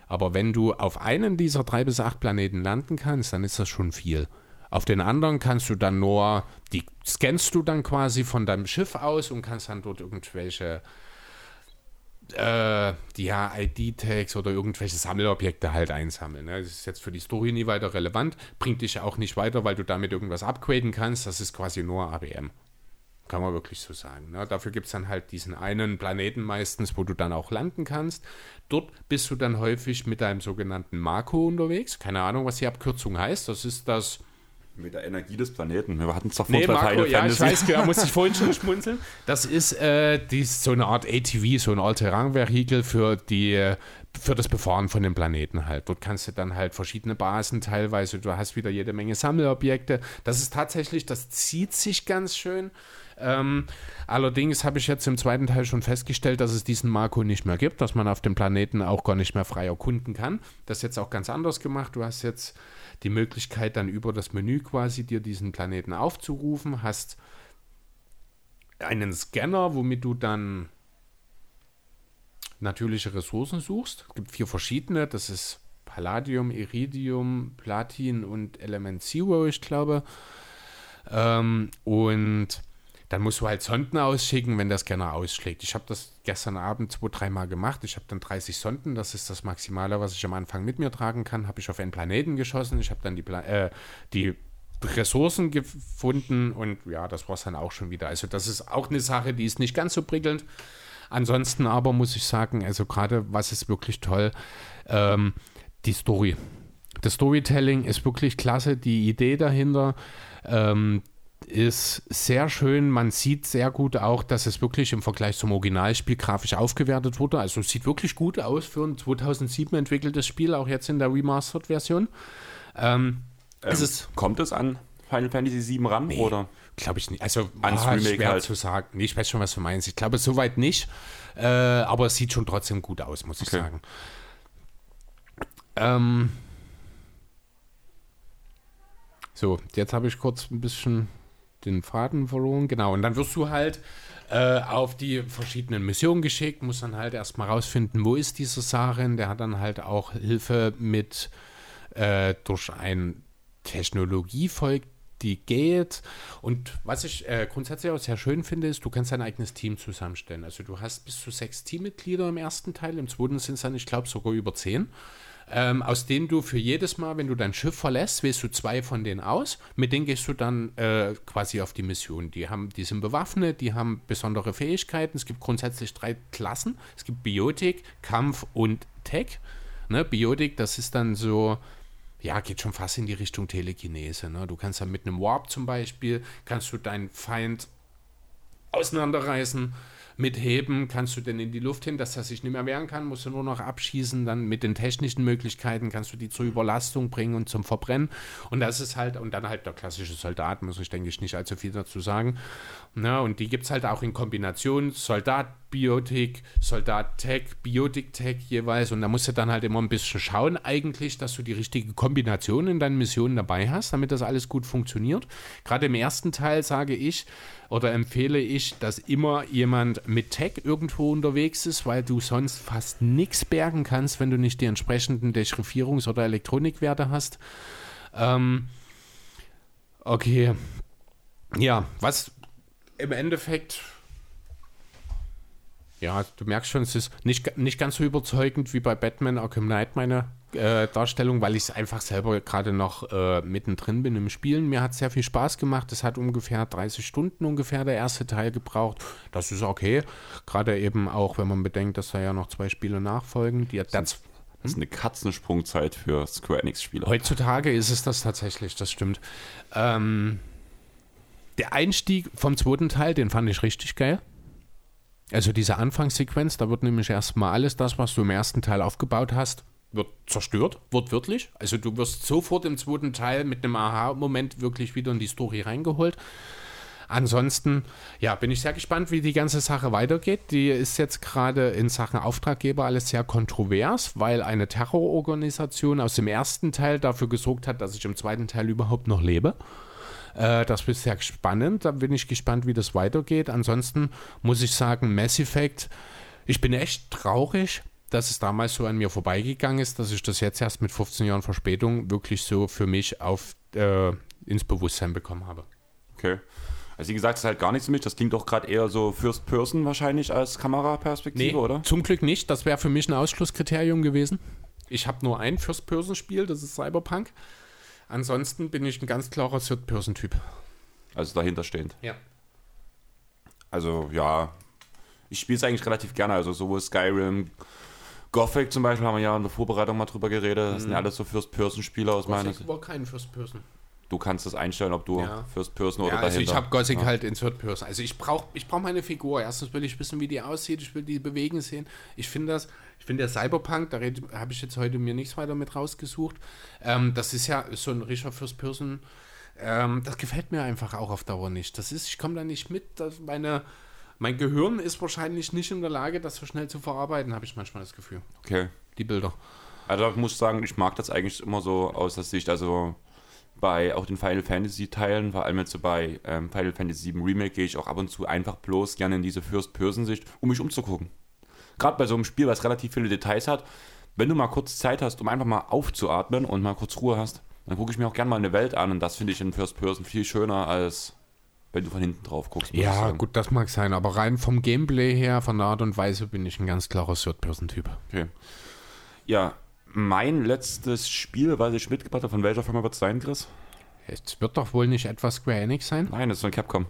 Aber wenn du auf einen dieser drei bis acht Planeten landen kannst, dann ist das schon viel. Auf den anderen kannst du dann nur, die scannst du dann quasi von deinem Schiff aus und kannst dann dort irgendwelche äh, ja, ID-Tags oder irgendwelche Sammelobjekte halt einsammeln. Ne? Das ist jetzt für die Story nie weiter relevant, bringt dich auch nicht weiter, weil du damit irgendwas upgraden kannst. Das ist quasi nur ABM. Kann man wirklich so sagen. Ne? Dafür gibt es dann halt diesen einen Planeten meistens, wo du dann auch landen kannst. Dort bist du dann häufig mit deinem sogenannten Marco unterwegs. Keine Ahnung, was die Abkürzung heißt. Das ist das mit der Energie des Planeten. Wir hatten es doch nee, vor Marco, ja, ich weiß, da musste ich vorhin schon schmunzeln. Das ist äh, dies, so eine Art ATV, so ein All-Terrain-Vehikel für die für das Befahren von den Planeten halt. Dort kannst du dann halt verschiedene Basen teilweise, du hast wieder jede Menge Sammelobjekte. Das ist tatsächlich, das zieht sich ganz schön. Ähm, allerdings habe ich jetzt im zweiten Teil schon festgestellt, dass es diesen Marco nicht mehr gibt, dass man auf dem Planeten auch gar nicht mehr frei erkunden kann. Das ist jetzt auch ganz anders gemacht. Du hast jetzt die Möglichkeit, dann über das Menü quasi dir diesen Planeten aufzurufen, hast einen Scanner, womit du dann natürliche Ressourcen suchst. Es gibt vier verschiedene, das ist Palladium, Iridium, Platin und Element Zero, ich glaube. Ähm, und dann musst du halt Sonden ausschicken, wenn der Scanner ausschlägt. Ich habe das gestern Abend zwei, dreimal gemacht. Ich habe dann 30 Sonden, das ist das Maximale, was ich am Anfang mit mir tragen kann. Habe ich auf einen Planeten geschossen. Ich habe dann die, Pla äh, die Ressourcen gefunden und ja, das war es dann auch schon wieder. Also das ist auch eine Sache, die ist nicht ganz so prickelnd. Ansonsten aber muss ich sagen, also gerade was ist wirklich toll, ähm, die Story. Das Storytelling ist wirklich klasse, die Idee dahinter, ähm, ist sehr schön. Man sieht sehr gut auch, dass es wirklich im Vergleich zum Originalspiel grafisch aufgewertet wurde. Also es sieht wirklich gut aus für ein 2007 entwickeltes Spiel, auch jetzt in der Remastered-Version. Ähm, ähm, es kommt es an Final Fantasy VII ran, nee, oder? Glaube ich nicht. Also ans ah, Remake schwer halt. zu sagen. Nee, ich weiß schon, was du meinst. Ich glaube, soweit nicht. Äh, aber es sieht schon trotzdem gut aus, muss ich sagen. Ähm, so, jetzt habe ich kurz ein bisschen den Faden verloren. Genau, und dann wirst du halt äh, auf die verschiedenen Missionen geschickt, musst dann halt erstmal rausfinden, wo ist dieser Sarin. Der hat dann halt auch Hilfe mit äh, durch ein Technologievolk, die geht. Und was ich äh, grundsätzlich auch sehr schön finde, ist, du kannst dein eigenes Team zusammenstellen. Also du hast bis zu sechs Teammitglieder im ersten Teil, im zweiten sind es dann, ich glaube, sogar über zehn ähm, aus denen du für jedes Mal, wenn du dein Schiff verlässt, wählst du zwei von denen aus. Mit denen gehst du dann äh, quasi auf die Mission. Die, haben, die sind bewaffnet, die haben besondere Fähigkeiten. Es gibt grundsätzlich drei Klassen. Es gibt Biotik, Kampf und Tech. Ne, Biotik, das ist dann so, ja, geht schon fast in die Richtung Telekinese. Ne? Du kannst dann mit einem Warp zum Beispiel, kannst du deinen Feind auseinanderreißen Mit Heben kannst du denn in die Luft hin, dass er sich nicht mehr wehren kann, musst du nur noch abschießen. Dann mit den technischen Möglichkeiten kannst du die zur Überlastung bringen und zum Verbrennen. Und das ist halt, und dann halt der klassische Soldat, muss ich denke ich nicht allzu viel dazu sagen. Na, und die gibt es halt auch in Kombination Soldat, Biotik, Soldat Tech, Biotik Tech jeweils. Und da musst du dann halt immer ein bisschen schauen, eigentlich, dass du die richtige Kombination in deinen Missionen dabei hast, damit das alles gut funktioniert. Gerade im ersten Teil sage ich oder empfehle ich, dass immer jemand mit Tech irgendwo unterwegs ist, weil du sonst fast nichts bergen kannst, wenn du nicht die entsprechenden Dechiffrierungs- oder Elektronikwerte hast. Ähm, okay. Ja, was im Endeffekt ja, du merkst schon, es ist nicht, nicht ganz so überzeugend wie bei Batman Arkham Knight meine äh, Darstellung, weil ich es einfach selber gerade noch äh, mittendrin bin im Spielen. Mir hat es sehr viel Spaß gemacht. Es hat ungefähr 30 Stunden ungefähr der erste Teil gebraucht. Das ist okay. Gerade eben auch, wenn man bedenkt, dass da ja noch zwei Spiele nachfolgen. Die, das, das ist eine Katzensprungzeit für Square Enix-Spieler. Heutzutage ist es das tatsächlich, das stimmt. Ähm, der Einstieg vom zweiten Teil, den fand ich richtig geil. Also diese Anfangssequenz, da wird nämlich erstmal alles das, was du im ersten Teil aufgebaut hast, wird zerstört, wortwörtlich. Also du wirst sofort im zweiten Teil mit einem Aha-Moment wirklich wieder in die Story reingeholt. Ansonsten, ja, bin ich sehr gespannt, wie die ganze Sache weitergeht. Die ist jetzt gerade in Sachen Auftraggeber alles sehr kontrovers, weil eine Terrororganisation aus dem ersten Teil dafür gesorgt hat, dass ich im zweiten Teil überhaupt noch lebe. Äh, das ist sehr spannend. Da bin ich gespannt, wie das weitergeht. Ansonsten muss ich sagen, Mass Effect, ich bin echt traurig, dass es damals so an mir vorbeigegangen ist, dass ich das jetzt erst mit 15 Jahren Verspätung wirklich so für mich auf, äh, ins Bewusstsein bekommen habe. Okay. Also wie gesagt, es ist halt gar nichts für mich. Das klingt doch gerade eher so First Person wahrscheinlich als Kameraperspektive, nee, oder? Zum Glück nicht. Das wäre für mich ein Ausschlusskriterium gewesen. Ich habe nur ein First Person Spiel, das ist Cyberpunk. Ansonsten bin ich ein ganz klarer Third-Person-Typ. Also dahinter stehend. Ja. Also ja, ich spiele es eigentlich relativ gerne. Also sowohl Skyrim, Gothic zum Beispiel haben wir ja in der Vorbereitung mal drüber geredet. Das mhm. sind ja alles so First-Person-Spieler aus meiner Sicht. war kein First-Person. Du kannst das einstellen, ob du ja. First Person oder ja, also dahinter. ich habe Gothic ja. halt in Third Person. Also ich brauche ich brauch meine Figur. Erstens will ich wissen, wie die aussieht. Ich will die bewegen sehen. Ich finde das, ich finde der Cyberpunk, da habe ich jetzt heute mir nichts weiter mit rausgesucht. Ähm, das ist ja so ein richtiger First Person. Ähm, das gefällt mir einfach auch auf Dauer nicht. Das ist, ich komme da nicht mit. meine, mein Gehirn ist wahrscheinlich nicht in der Lage, das so schnell zu verarbeiten, habe ich manchmal das Gefühl. Okay. Die Bilder. Also ich muss sagen, ich mag das eigentlich immer so aus der Sicht, also bei auch den Final Fantasy Teilen, vor allem jetzt so bei ähm, Final Fantasy VII Remake, gehe ich auch ab und zu einfach bloß gerne in diese First-Person-Sicht, um mich umzugucken. Gerade bei so einem Spiel, was relativ viele Details hat, wenn du mal kurz Zeit hast, um einfach mal aufzuatmen und mal kurz Ruhe hast, dann gucke ich mir auch gerne mal eine Welt an und das finde ich in First-Person viel schöner als wenn du von hinten drauf guckst. Ja, gut, das mag sein, aber rein vom Gameplay her, von der Art und Weise bin ich ein ganz klarer Third-Person-Typ. Okay. Ja, mein letztes Spiel, was ich mitgebracht habe, von welcher Firma wird es sein, Chris? Es wird doch wohl nicht etwas Square Enix sein? Nein, es ist von Capcom.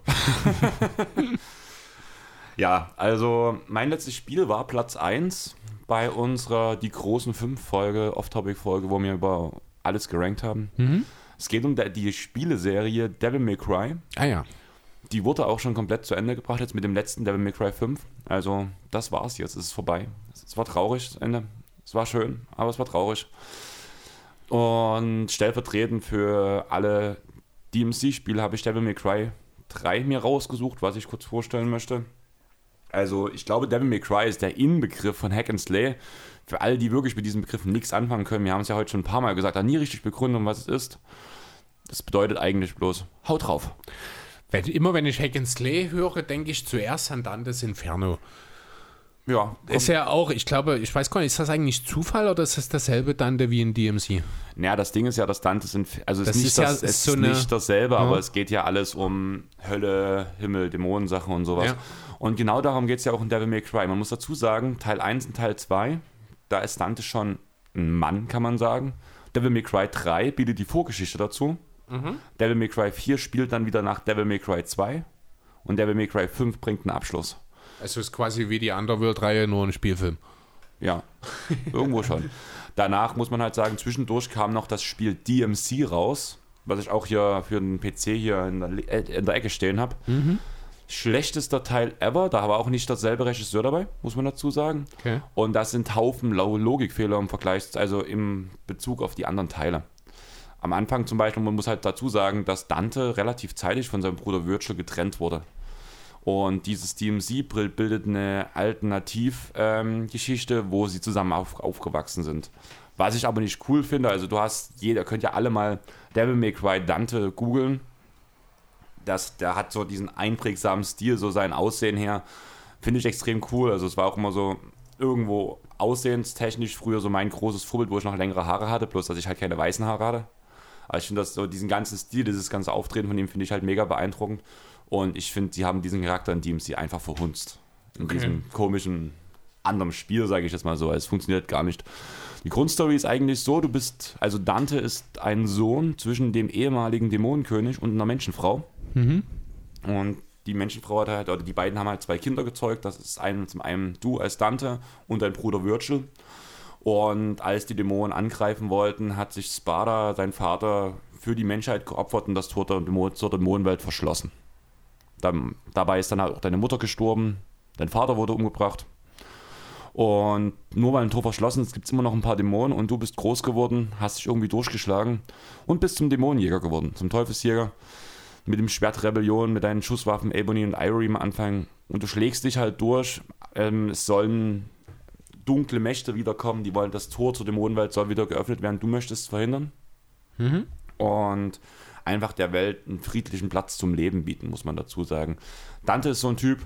*laughs* ja, also mein letztes Spiel war Platz 1 bei unserer Die großen 5 Folge, Off-Topic-Folge, wo wir über alles gerankt haben. Mhm. Es geht um die Spieleserie Devil May Cry. Ah ja. Die wurde auch schon komplett zu Ende gebracht, jetzt mit dem letzten Devil May Cry 5. Also, das war's jetzt, es ist vorbei. Es war traurig, das Ende. Es war schön, aber es war traurig. Und stellvertretend für alle DMC-Spiele habe ich Devil May Cry 3 mir rausgesucht, was ich kurz vorstellen möchte. Also, ich glaube, Devil May Cry ist der Inbegriff von Hack and Slay. Für alle, die wirklich mit diesem Begriff nichts anfangen können, wir haben es ja heute schon ein paar Mal gesagt, da nie richtig begründet, was es ist. Das bedeutet eigentlich bloß, haut drauf. Wenn, immer wenn ich Hack and Slay höre, denke ich zuerst an Dantes Inferno. Ja. Ist ja auch, ich glaube, ich weiß gar nicht, ist das eigentlich Zufall oder ist das dasselbe Dante wie in DMC? Naja, das Ding ist ja, dass Dante sind, also es das ist, nicht, das, ja, es so ist eine, nicht dasselbe, ja. aber es geht ja alles um Hölle, Himmel, Dämonensachen und sowas. Ja. Und genau darum geht es ja auch in Devil May Cry. Man muss dazu sagen, Teil 1 und Teil 2, da ist Dante schon ein Mann, kann man sagen. Devil May Cry 3 bietet die Vorgeschichte dazu. Mhm. Devil May Cry 4 spielt dann wieder nach Devil May Cry 2 und Devil May Cry 5 bringt einen Abschluss. Also ist quasi wie die Underworld-Reihe, nur ein Spielfilm. Ja, irgendwo schon. Danach muss man halt sagen, zwischendurch kam noch das Spiel DMC raus, was ich auch hier für den PC hier in der, äh, in der Ecke stehen habe. Mhm. Schlechtester Teil ever, da war auch nicht derselbe Regisseur dabei, muss man dazu sagen. Okay. Und das sind Haufen Lo- Logikfehler im Vergleich, also im Bezug auf die anderen Teile. Am Anfang zum Beispiel, man muss halt dazu sagen, dass Dante relativ zeitig von seinem Bruder Virgil getrennt wurde. Und dieses DMC bil- bildet eine Alternativgeschichte, wo sie zusammen auf, aufgewachsen sind. Was ich aber nicht cool finde, also du hast, jeder könnt ja alle mal Devil May Cry Dante googeln. Der hat so diesen einprägsamen Stil, so sein Aussehen her. Finde ich extrem cool. Also es war auch immer so irgendwo aussehenstechnisch früher so mein großes Vorbild, wo ich noch längere Haare hatte, bloß dass ich halt keine weißen Haare hatte. Aber ich finde das so, diesen ganzen Stil, dieses ganze Auftreten von ihm finde ich halt mega beeindruckend. Und ich finde, sie haben diesen Charakter in DMC einfach verhunzt. In Okay. diesem komischen anderen Spiel, sage ich jetzt mal so. Es funktioniert gar nicht. Die Grundstory ist eigentlich so, du bist, also Dante ist ein Sohn zwischen dem ehemaligen Dämonenkönig und einer Menschenfrau. Und die Menschenfrau hat halt, oder die beiden haben halt zwei Kinder gezeugt. Das ist ein, zum einen du als Dante und dein Bruder Virgil. Und als die Dämonen angreifen wollten, hat sich Sparta, sein Vater, für die Menschheit geopfert und das Tor der Dämon, zur Dämonenwelt verschlossen. Dann, dabei ist dann halt auch deine Mutter gestorben, dein Vater wurde umgebracht. Und nur weil ein Tor verschlossen ist, gibt es immer noch ein paar Dämonen und du bist groß geworden, hast dich irgendwie durchgeschlagen und bist zum Dämonenjäger geworden, zum Teufelsjäger. Mit dem Schwert Rebellion, mit deinen Schusswaffen Ebony und Ivory am Anfang. Und du schlägst dich halt durch. Ähm, es sollen dunkle Mächte wiederkommen, die wollen, das Tor zur Dämonenwelt soll wieder geöffnet werden. Du möchtest es verhindern. Und einfach der Welt einen friedlichen Platz zum Leben bieten, muss man dazu sagen. Dante ist so ein Typ,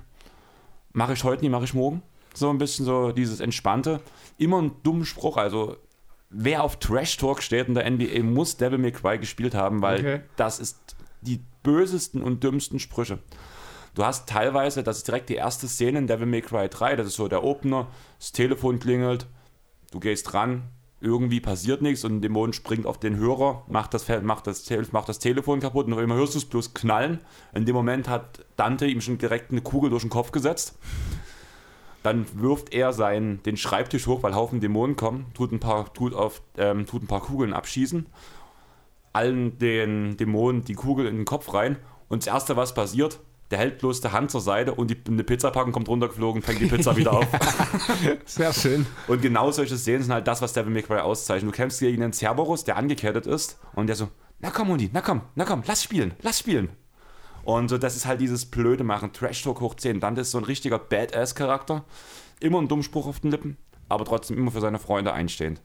mache ich heute nie, mache ich morgen. So ein bisschen so dieses Entspannte. Immer einen dummen Spruch, also wer auf Trash Talk steht in der NBA, muss Devil May Cry gespielt haben, weil Okay. das ist die bösesten und dümmsten Sprüche. Du hast teilweise, das ist direkt die erste Szene in Devil May Cry 3, das ist so der Opener, das Telefon klingelt, du gehst ran, irgendwie passiert nichts und ein Dämon springt auf den Hörer, macht das, macht das, macht das Telefon kaputt und auf einmal hörst du es bloß knallen. In dem Moment hat Dante ihm schon direkt eine Kugel durch den Kopf gesetzt. Dann wirft er seinen, den Schreibtisch hoch, weil Haufen Dämonen kommen, tut ein paar, tut auf, ähm, tut ein paar Kugeln abschießen, allen den Dämonen die Kugel in den Kopf rein und das Erste, was passiert, der hält bloß die Hand zur Seite und die, eine Pizzapackung kommt runtergeflogen, fängt die Pizza wieder auf. *laughs* Sehr schön. Und genau solche Szenen sind halt das, was Devil May Cry auszeichnet. Du kämpfst gegen einen Cerberus, der angekettet ist und der so, na komm, Mundi, na komm, na komm, lass spielen, lass spielen. Und so, das ist halt dieses blöde Machen, Trash-Talk hoch 10. Dante ist so ein richtiger Badass-Charakter. Immer ein dummen Spruch auf den Lippen, aber trotzdem immer für seine Freunde einstehend.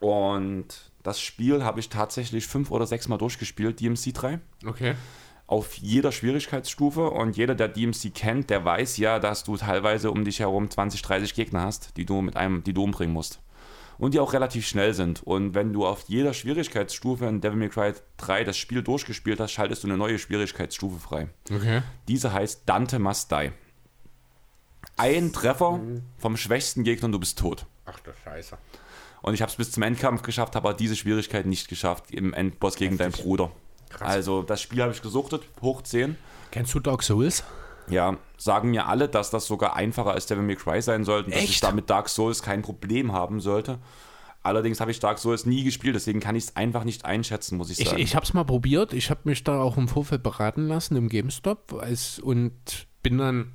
Und das Spiel habe ich tatsächlich fünf oder sechs Mal durchgespielt, DMC 3 Okay. Auf jeder Schwierigkeitsstufe und jeder, der DMC kennt, der weiß ja, dass du teilweise um dich herum 20, 30 Gegner hast, die du mit einem, die du umbringen musst. Und die auch relativ schnell sind. Und wenn du auf jeder Schwierigkeitsstufe in Devil May Cry 3 das Spiel durchgespielt hast, schaltest du eine neue Schwierigkeitsstufe frei. Okay. Diese heißt Dante Must Die. Ein Treffer vom schwächsten Gegner und du bist tot. Ach du Scheiße. Und ich habe es bis zum Endkampf geschafft, habe aber diese Schwierigkeit nicht geschafft im Endboss gegen deinen Bruder. Also das Spiel habe ich gesuchtet, hoch 10. Kennst du Dark Souls? Ja, sagen mir alle, dass das sogar einfacher als Devil May Cry sein sollte, dass ich damit Dark Souls kein Problem haben sollte. Allerdings habe ich Dark Souls nie gespielt, deswegen kann ich es einfach nicht einschätzen, muss ich Ich, sagen. ich habe es mal probiert. Ich habe mich da auch im Vorfeld beraten lassen im GameStop als, und bin dann,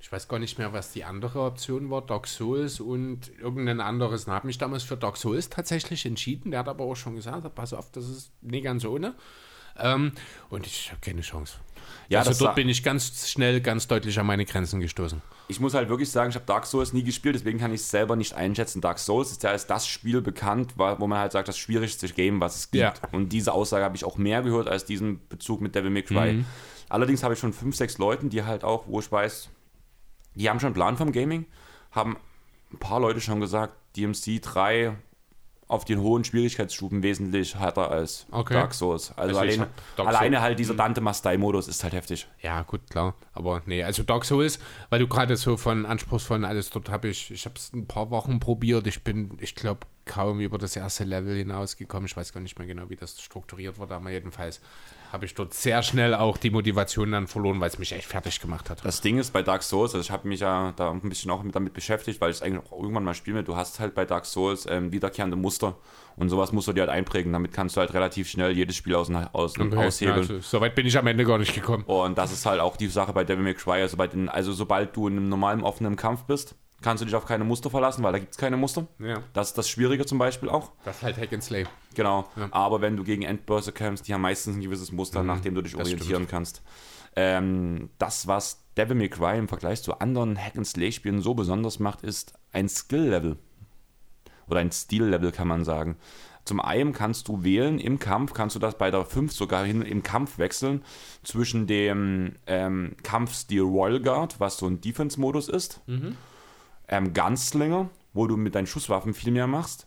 ich weiß gar nicht mehr, was die andere Option war, Dark Souls und irgendein anderes. Und habe mich damals für Dark Souls tatsächlich entschieden. Der hat aber auch schon gesagt, pass auf, das ist nicht ganz ohne. Ähm, und ich habe keine Chance. Ja, also dort bin ich ganz schnell, ganz deutlich an meine Grenzen gestoßen. ich muss halt wirklich sagen, ich habe Dark Souls nie gespielt, deswegen kann ich es selber nicht einschätzen. Dark Souls ist ja als das Spiel bekannt, wo man halt sagt, das schwierigste Game, was es gibt. Ja. Und diese Aussage habe ich auch mehr gehört als diesen Bezug mit Devil May Cry. Mhm. Allerdings habe ich schon fünf, sechs Leuten, die halt auch, wo ich weiß, die haben schon einen Plan vom Gaming, haben ein paar Leute schon gesagt, DMC 3 auf den hohen Schwierigkeitsstufen wesentlich härter als Okay. Dark Souls. Also, Also hab Dark alleine Souls- halt dieser Dante Must Die Modus ist halt heftig. Ja, gut, klar. Aber nee, also Dark Souls, weil du gerade so von anspruchsvollen alles dort habe ich, ich habe es ein paar Wochen probiert. Ich bin, ich glaube, kaum über das erste Level hinausgekommen. Ich weiß gar nicht mehr genau, wie das strukturiert wurde, aber jedenfalls habe ich dort sehr schnell auch die Motivation dann verloren, weil es mich echt fertig gemacht hat. Das Ding ist bei Dark Souls, also ich habe mich ja da ein bisschen auch damit beschäftigt, weil ich es eigentlich auch irgendwann mal spiele. Du hast halt bei Dark Souls ähm, wiederkehrende Muster und sowas musst du dir halt einprägen. Damit kannst du halt relativ schnell jedes Spiel aus, aus, Okay, aushebeln. ja, also, Soweit bin ich am Ende gar nicht gekommen. Und das ist halt auch die Sache bei Devil May Cry. Also, bei den, also sobald du in einem normalen offenen Kampf bist, kannst du dich auf keine Muster verlassen, weil da gibt es keine Muster. Ja. Das ist das Schwierige zum Beispiel auch. Das ist halt Hack and Slay. Genau. Aber wenn du gegen Endbosse kämpfst, die haben meistens ein gewisses Muster, nach dem du dich Mhm, das orientieren kannst. Ähm, das, was Devil May Cry im Vergleich zu anderen Hack-and-Slay-Spielen so besonders macht, ist ein Skill-Level. Oder ein Stil-Level, kann man sagen. Zum einen kannst du wählen im Kampf, kannst du das bei der 5 sogar hin im Kampf wechseln zwischen dem ähm, Kampfstil Royal Guard, was so ein Defense-Modus ist, ähm, Gunslinger, wo du mit deinen Schusswaffen viel mehr machst,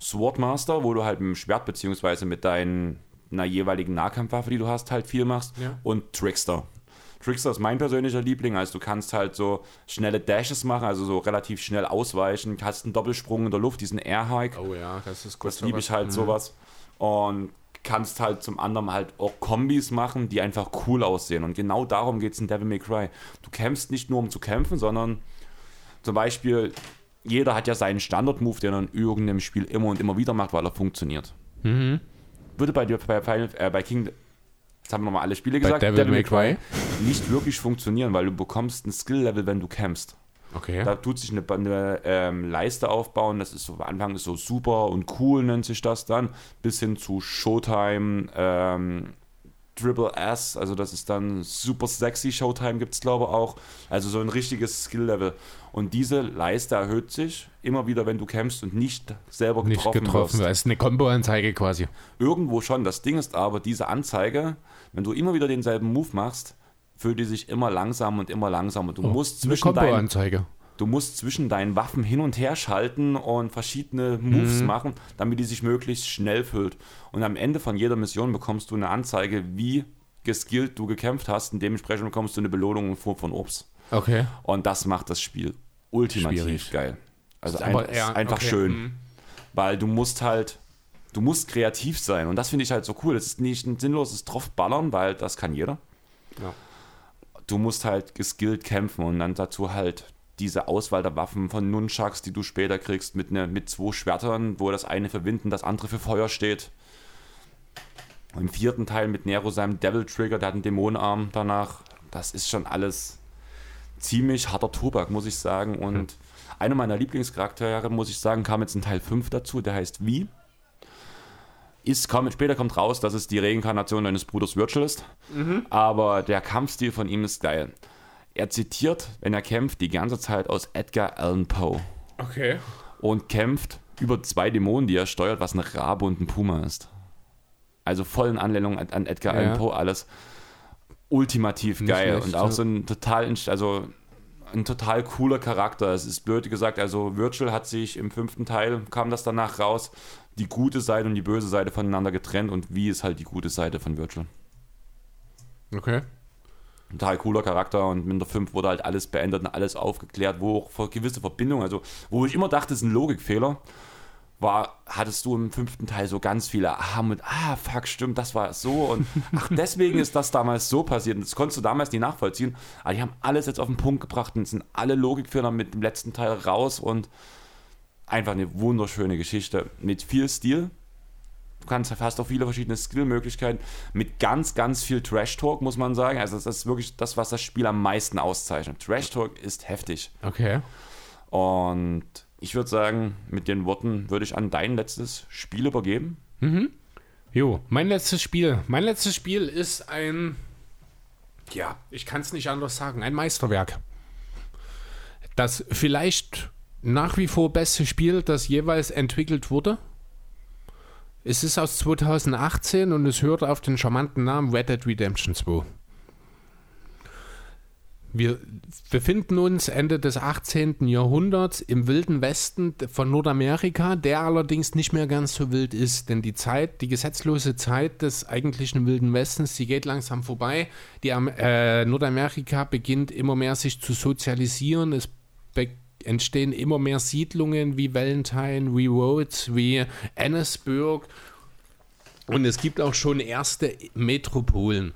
Swordmaster, wo du halt mit dem Schwert beziehungsweise mit deinen, einer jeweiligen Nahkampfwaffe, die du hast, halt viel machst, Ja. und Trickster. Trickster ist mein persönlicher Liebling, also du kannst halt so schnelle Dashes machen, also so relativ schnell ausweichen, hast einen Doppelsprung in der Luft, diesen Air-Hike, Oh ja, das ist gut. das liebe ich halt Mhm. sowas. Und kannst halt zum anderen halt auch Kombis machen, die einfach cool aussehen. Und genau darum geht es in Devil May Cry. Du kämpfst nicht nur um zu kämpfen, sondern zum Beispiel, jeder hat ja seinen Standard-Move, den er in irgendeinem Spiel immer und immer wieder macht, weil er funktioniert. Mhm. Würde bei dir bei, Final, äh, bei King, jetzt haben wir mal alle Spiele gesagt, Devil May Cry? nicht wirklich funktionieren, weil du bekommst ein Skill-Level, wenn du kämpfst. Okay. Da tut sich eine, eine ähm, Leiste aufbauen. Das ist so, am Anfang ist so super und cool, nennt sich das dann, bis hin zu Showtime, ähm, Triple S, also das ist dann super sexy. Showtime gibt es, glaube ich, auch. Also so ein richtiges Skill-Level. Und diese Leiste erhöht sich immer wieder, wenn du kämpfst und nicht selber nicht getroffen, getroffen. wirst. Das ist eine Kombo-Anzeige quasi. Irgendwo schon. Das Ding ist aber, diese Anzeige, wenn du immer wieder denselben Move machst, fühlt die sich immer langsamer und immer langsamer. Du musst Oh, Eine zwischen deinen Kombo-Anzeige. Du musst zwischen deinen Waffen hin und her schalten und verschiedene Moves Mhm. machen, damit die sich möglichst schnell füllt. Und am Ende von jeder Mission bekommst du eine Anzeige, wie geskillt du gekämpft hast und dementsprechend bekommst du eine Belohnung in Form von Obst. Okay. Und das macht das Spiel ultimativ Schwierig. geil. Also ein, aber ist einfach okay, schön. mhm. Weil du musst halt, du musst kreativ sein. Und das finde ich halt so cool. Das ist nicht ein sinnloses Draufballern, weil das kann jeder Ja. du musst halt geskillt kämpfen und dann dazu halt diese Auswahl der Waffen von Nunchucks, die du später kriegst, mit, ne, mit zwei Schwertern, wo das eine für Wind und das andere für Feuer steht. Im vierten Teil mit Nero seinem Devil Trigger, der hat einen Dämonenarm danach. Das ist schon alles ziemlich harter Tobak, muss ich sagen. Und einer meiner Lieblingscharaktere, muss ich sagen, kam jetzt in Teil 5 dazu, der heißt Vi. Ist, kommt, später kommt raus, dass es die Reinkarnation deines Bruders Virgil ist. Aber der Kampfstil von ihm ist geil. Er zitiert, wenn er kämpft, die ganze Zeit aus Edgar Allan Poe Okay. und kämpft über zwei Dämonen, die er steuert, was ein Rabe und ein Puma ist. Also voll in Anlehnung an, an Edgar Ja. Allan Poe alles. Ultimativ Nicht geil schlecht, und auch ja. so ein total, also ein total cooler Charakter. Es ist blöd gesagt, also Virgil hat sich im fünften Teil, kam das danach raus, die gute Seite und die böse Seite voneinander getrennt und wie ist halt die gute Seite von Virgil. Okay. Total cooler Charakter und mit der 5 wurde halt alles beendet und alles aufgeklärt, wo auch gewisse Verbindungen, also wo ich immer dachte, es ist ein Logikfehler, war, hattest du im fünften Teil so ganz viele Aha mit, ah, fuck, stimmt, das war so und *laughs* ach, deswegen ist das damals so passiert. Und das konntest du damals nicht nachvollziehen, aber die haben alles jetzt auf den Punkt gebracht und es sind alle Logikfehler mit dem letzten Teil raus und einfach eine wunderschöne Geschichte mit viel Stil, Du kannst hast auch viele verschiedene Skillmöglichkeiten mit ganz, ganz viel Trash-Talk, muss man sagen. Also das ist wirklich das, was das Spiel am meisten auszeichnet. Trash-Talk ist heftig. Okay. Und ich würde sagen, mit den Worten würde ich an dein letztes Spiel übergeben. Jo, mein letztes Spiel. Mein letztes Spiel ist ein. Ja, ich kann es nicht anders sagen. Ein Meisterwerk. Das vielleicht nach wie vor beste Spiel, das jeweils entwickelt wurde. Es ist aus 2018 und es hört auf den charmanten Namen Red Dead Redemption 2. Wir befinden uns Ende des 18. Jahrhunderts im wilden Westen von Nordamerika, der allerdings nicht mehr ganz so wild ist, denn die Zeit, die gesetzlose Zeit des eigentlichen wilden Westens, die geht langsam vorbei. Die äh, Nordamerika beginnt immer mehr sich zu sozialisieren. Es, be entstehen immer mehr Siedlungen wie Valentine, wie Rhodes, wie Annesburg. Und es gibt auch schon erste Metropolen.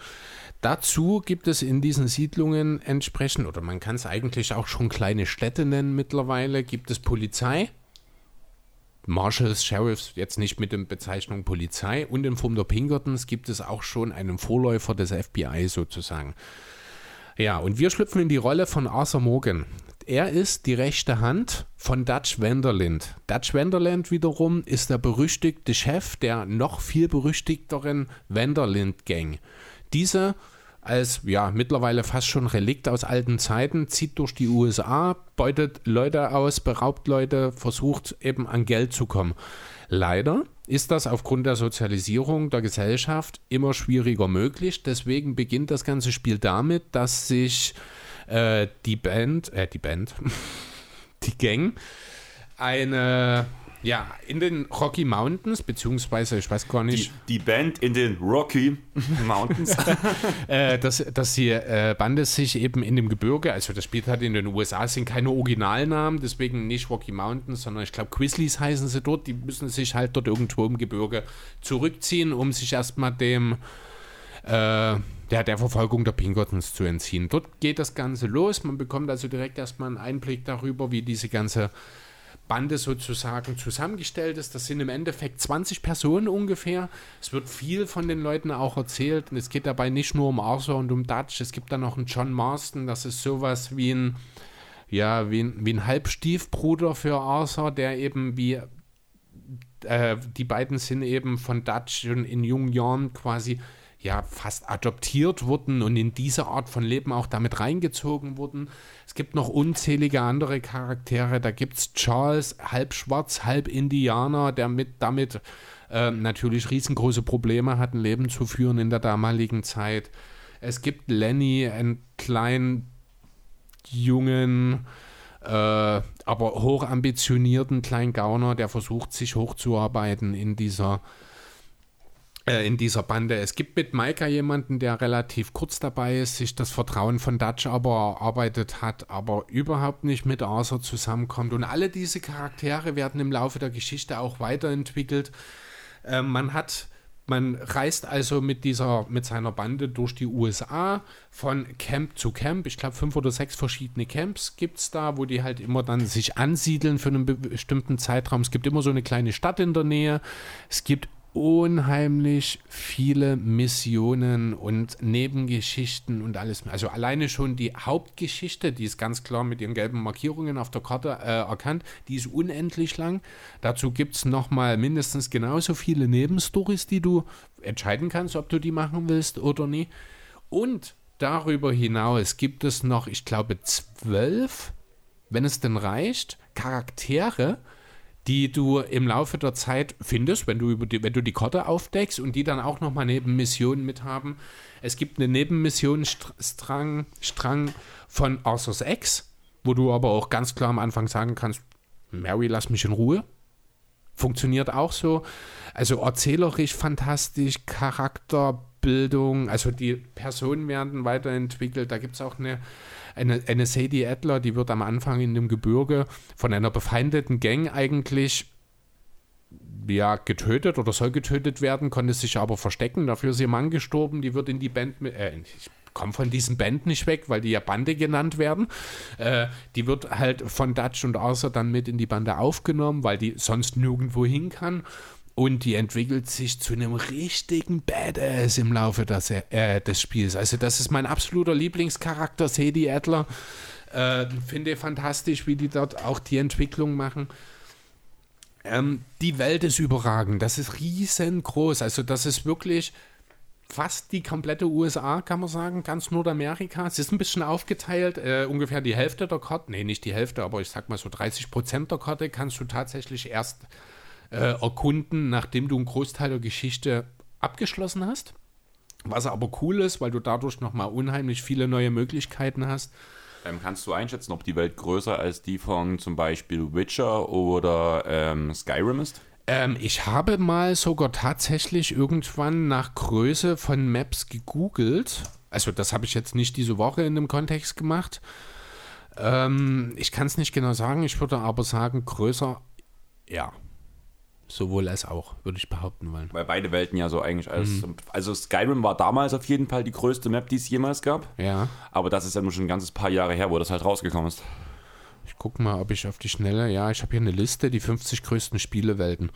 Dazu gibt es in diesen Siedlungen entsprechend, oder man kann es eigentlich auch schon kleine Städte nennen mittlerweile, gibt es Polizei, Marshals, Sheriffs, jetzt nicht mit der Bezeichnung Polizei und in Form der Pinkertons gibt es auch schon einen Vorläufer des FBI sozusagen. Ja, und wir schlüpfen in die Rolle von Arthur Morgan. Er ist die rechte Hand von Dutch Vanderland. Dutch Vanderland wiederum ist der berüchtigte Chef der noch viel berüchtigteren Vanderland Gang. Diese als ja mittlerweile fast schon Relikt aus alten Zeiten, zieht durch die USA, beutet Leute aus, beraubt Leute, versucht eben an Geld zu kommen. Leider ist das aufgrund der Sozialisierung der Gesellschaft immer schwieriger möglich. Deswegen beginnt das ganze Spiel damit, dass sich äh, die Band, äh, die Band, *laughs* die Gang eine ja, in den Rocky Mountains, beziehungsweise ich weiß gar nicht. Die, die Band in den Rocky Mountains. *laughs* äh, dass, dass die äh, Bande sich eben in dem Gebirge, also das spielt halt in den USA, sind keine Originalnamen, deswegen nicht Rocky Mountains, sondern ich glaube Grizzlies heißen sie dort. Die müssen sich halt dort irgendwo im Gebirge zurückziehen, um sich erstmal dem. Äh, der, der Verfolgung der Pinkertons zu entziehen. Dort geht das Ganze los. Man bekommt also direkt erstmal einen Einblick darüber, wie diese ganze Bande sozusagen zusammengestellt ist. Das sind im Endeffekt 20 Personen ungefähr. Es wird viel von den Leuten auch erzählt und es geht dabei nicht nur um Arthur und um Dutch. Es gibt dann noch einen John Marston, das ist sowas wie ein, ja, wie ein, wie ein Halbstiefbruder für Arthur, der eben wie äh, die beiden sind eben von Dutch schon in jungen Jahren quasi ja fast adoptiert wurden und in diese Art von Leben auch damit reingezogen wurden. Es gibt noch unzählige andere Charaktere. Da gibt es Charles, halb schwarz, halb Indianer, der mit damit äh, natürlich riesengroße Probleme hat, ein Leben zu führen in der damaligen Zeit. Es gibt Lenny, einen kleinen jungen, äh, aber hochambitionierten kleinen Gauner, der versucht, sich hochzuarbeiten in dieser äh, in dieser Bande. Es gibt mit Maika jemanden, der relativ kurz dabei ist, sich das Vertrauen von Dutch aber erarbeitet hat, aber überhaupt nicht mit Arthur zusammenkommt. Und alle diese Charaktere werden im Laufe der Geschichte auch weiterentwickelt. Äh, man hat man reist also mit dieser, mit seiner Bande durch die USA von Camp zu Camp. Ich glaube, fünf oder sechs verschiedene Camps gibt es da, wo die halt immer dann sich ansiedeln für einen bestimmten Zeitraum. Es gibt immer so eine kleine Stadt in der Nähe. Es gibt unheimlich viele Missionen und Nebengeschichten und alles. Also alleine schon die Hauptgeschichte, die ist ganz klar mit ihren gelben Markierungen auf der Karte äh, erkannt, die ist unendlich lang. Dazu gibt es nochmal mindestens genauso viele Nebenstories, die du entscheiden kannst, ob du die machen willst oder nie. Und darüber hinaus gibt es noch, ich glaube, zwölf, wenn es denn reicht, Charaktere, die du im Laufe der Zeit findest, wenn du, die, wenn du die Karte aufdeckst und die dann auch nochmal neben Missionen mit haben. Es gibt einen Nebenmissionsstrang Strang von Arthur's X, wo du aber auch ganz klar am Anfang sagen kannst, Mary, lass mich in Ruhe. Funktioniert auch so. Also erzählerisch fantastisch, Charakterbildung, also die Personen werden weiterentwickelt. Da gibt es auch eine eine, eine Sadie Adler, die wird am Anfang in dem Gebirge von einer befeindeten Gang eigentlich ja, getötet oder soll getötet werden, konnte sich aber verstecken. Dafür ist ihr Mann gestorben. Die wird in die Band, äh, ich komme von diesem Band nicht weg, weil die ja Bande genannt werden. Äh, die wird halt von Dutch und Arthur dann mit in die Bande aufgenommen, weil die sonst nirgendwo hin kann. Und die entwickelt sich zu einem richtigen Badass im Laufe des, äh, des Spiels. Also, das ist mein absoluter Lieblingscharakter, Sadie Adler. Äh, Finde fantastisch, wie die dort auch die Entwicklung machen. Ähm, die Welt ist überragend. Das ist riesengroß. Also, das ist wirklich fast die komplette USA, kann man sagen, ganz Nordamerika. Es ist ein bisschen aufgeteilt, äh, ungefähr die Hälfte der Karte, nee, nicht die Hälfte, aber ich sag mal so 30 Prozent der Karte kannst du tatsächlich erst äh, erkunden, nachdem du einen Großteil der Geschichte abgeschlossen hast. Was aber cool ist, weil du dadurch nochmal unheimlich viele neue Möglichkeiten hast. Ähm, kannst du einschätzen, ob die Welt größer als die von zum Beispiel Witcher oder ähm, Skyrim ist? Ähm, ich habe mal sogar tatsächlich irgendwann nach Größe von Maps gegoogelt. Also das habe ich jetzt nicht diese Woche in dem Kontext gemacht. Ähm, ich kann es nicht genau sagen, ich würde aber sagen, größer, ja. Sowohl als auch, würde ich behaupten wollen. Weil beide Welten ja so eigentlich als. Also Skyrim war damals auf jeden Fall die größte Map, die es jemals gab. Ja. Aber das ist ja nur schon ein ganzes paar Jahre her, wo das halt rausgekommen ist. Ich gucke mal, ob ich auf die Schnelle, ja, ich habe hier eine Liste, die 50 größten Spielewelten.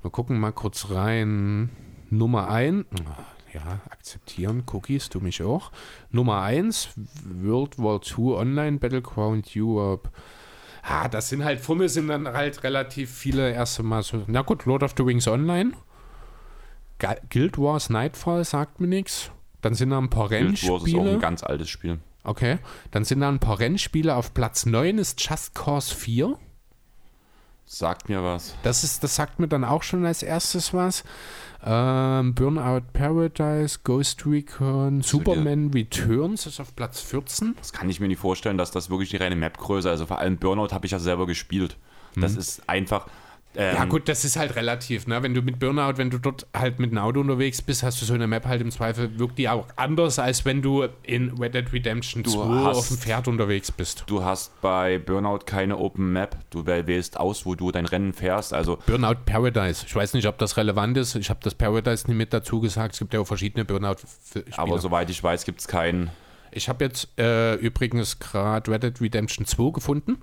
Wir gucken mal kurz rein. Nummer 1, ja, akzeptieren, Cookies, du mich auch. Nummer 1, World War II Online Battleground Europe. Ah, das sind halt, vor mir sind dann halt relativ viele erste Mal so. Na gut, Lord of the Rings Online. Guild Wars Nightfall sagt mir nichts. Dann sind da ein paar Guild Wars ist auch Rennspiele. ein ganz altes Spiel. Okay, dann sind da ein paar Rennspiele. Auf Platz 9 ist Just Cause 4. Sagt mir was. Das, ist, das sagt mir dann auch schon als erstes was. Ähm, Burnout Paradise, Ghost Recon, Superman Returns ist auf Platz 14. Das kann ich mir nicht vorstellen, dass das wirklich die reine Map-Größe Also vor allem Burnout habe ich ja selber gespielt. Das ist einfach. Ähm, Ja gut, das ist halt relativ, ne? Wenn du mit Burnout, wenn du dort halt mit einem Auto unterwegs bist, hast du so eine Map halt im Zweifel, wirkt die auch anders, als wenn du in Red Dead Redemption 2 hast- auf dem Pferd unterwegs bist. Du hast bei Burnout keine Open Map. Du wähl- wählst aus, wo du dein Rennen fährst. Also Burnout Paradise. Ich weiß nicht, ob das relevant ist. Ich habe das Paradise nicht mit dazu gesagt. Es gibt ja auch verschiedene Burnout-Spiele. Aber soweit ich weiß, gibt es keinen. Ich habe jetzt äh, übrigens gerade Red Dead Redemption 2 gefunden.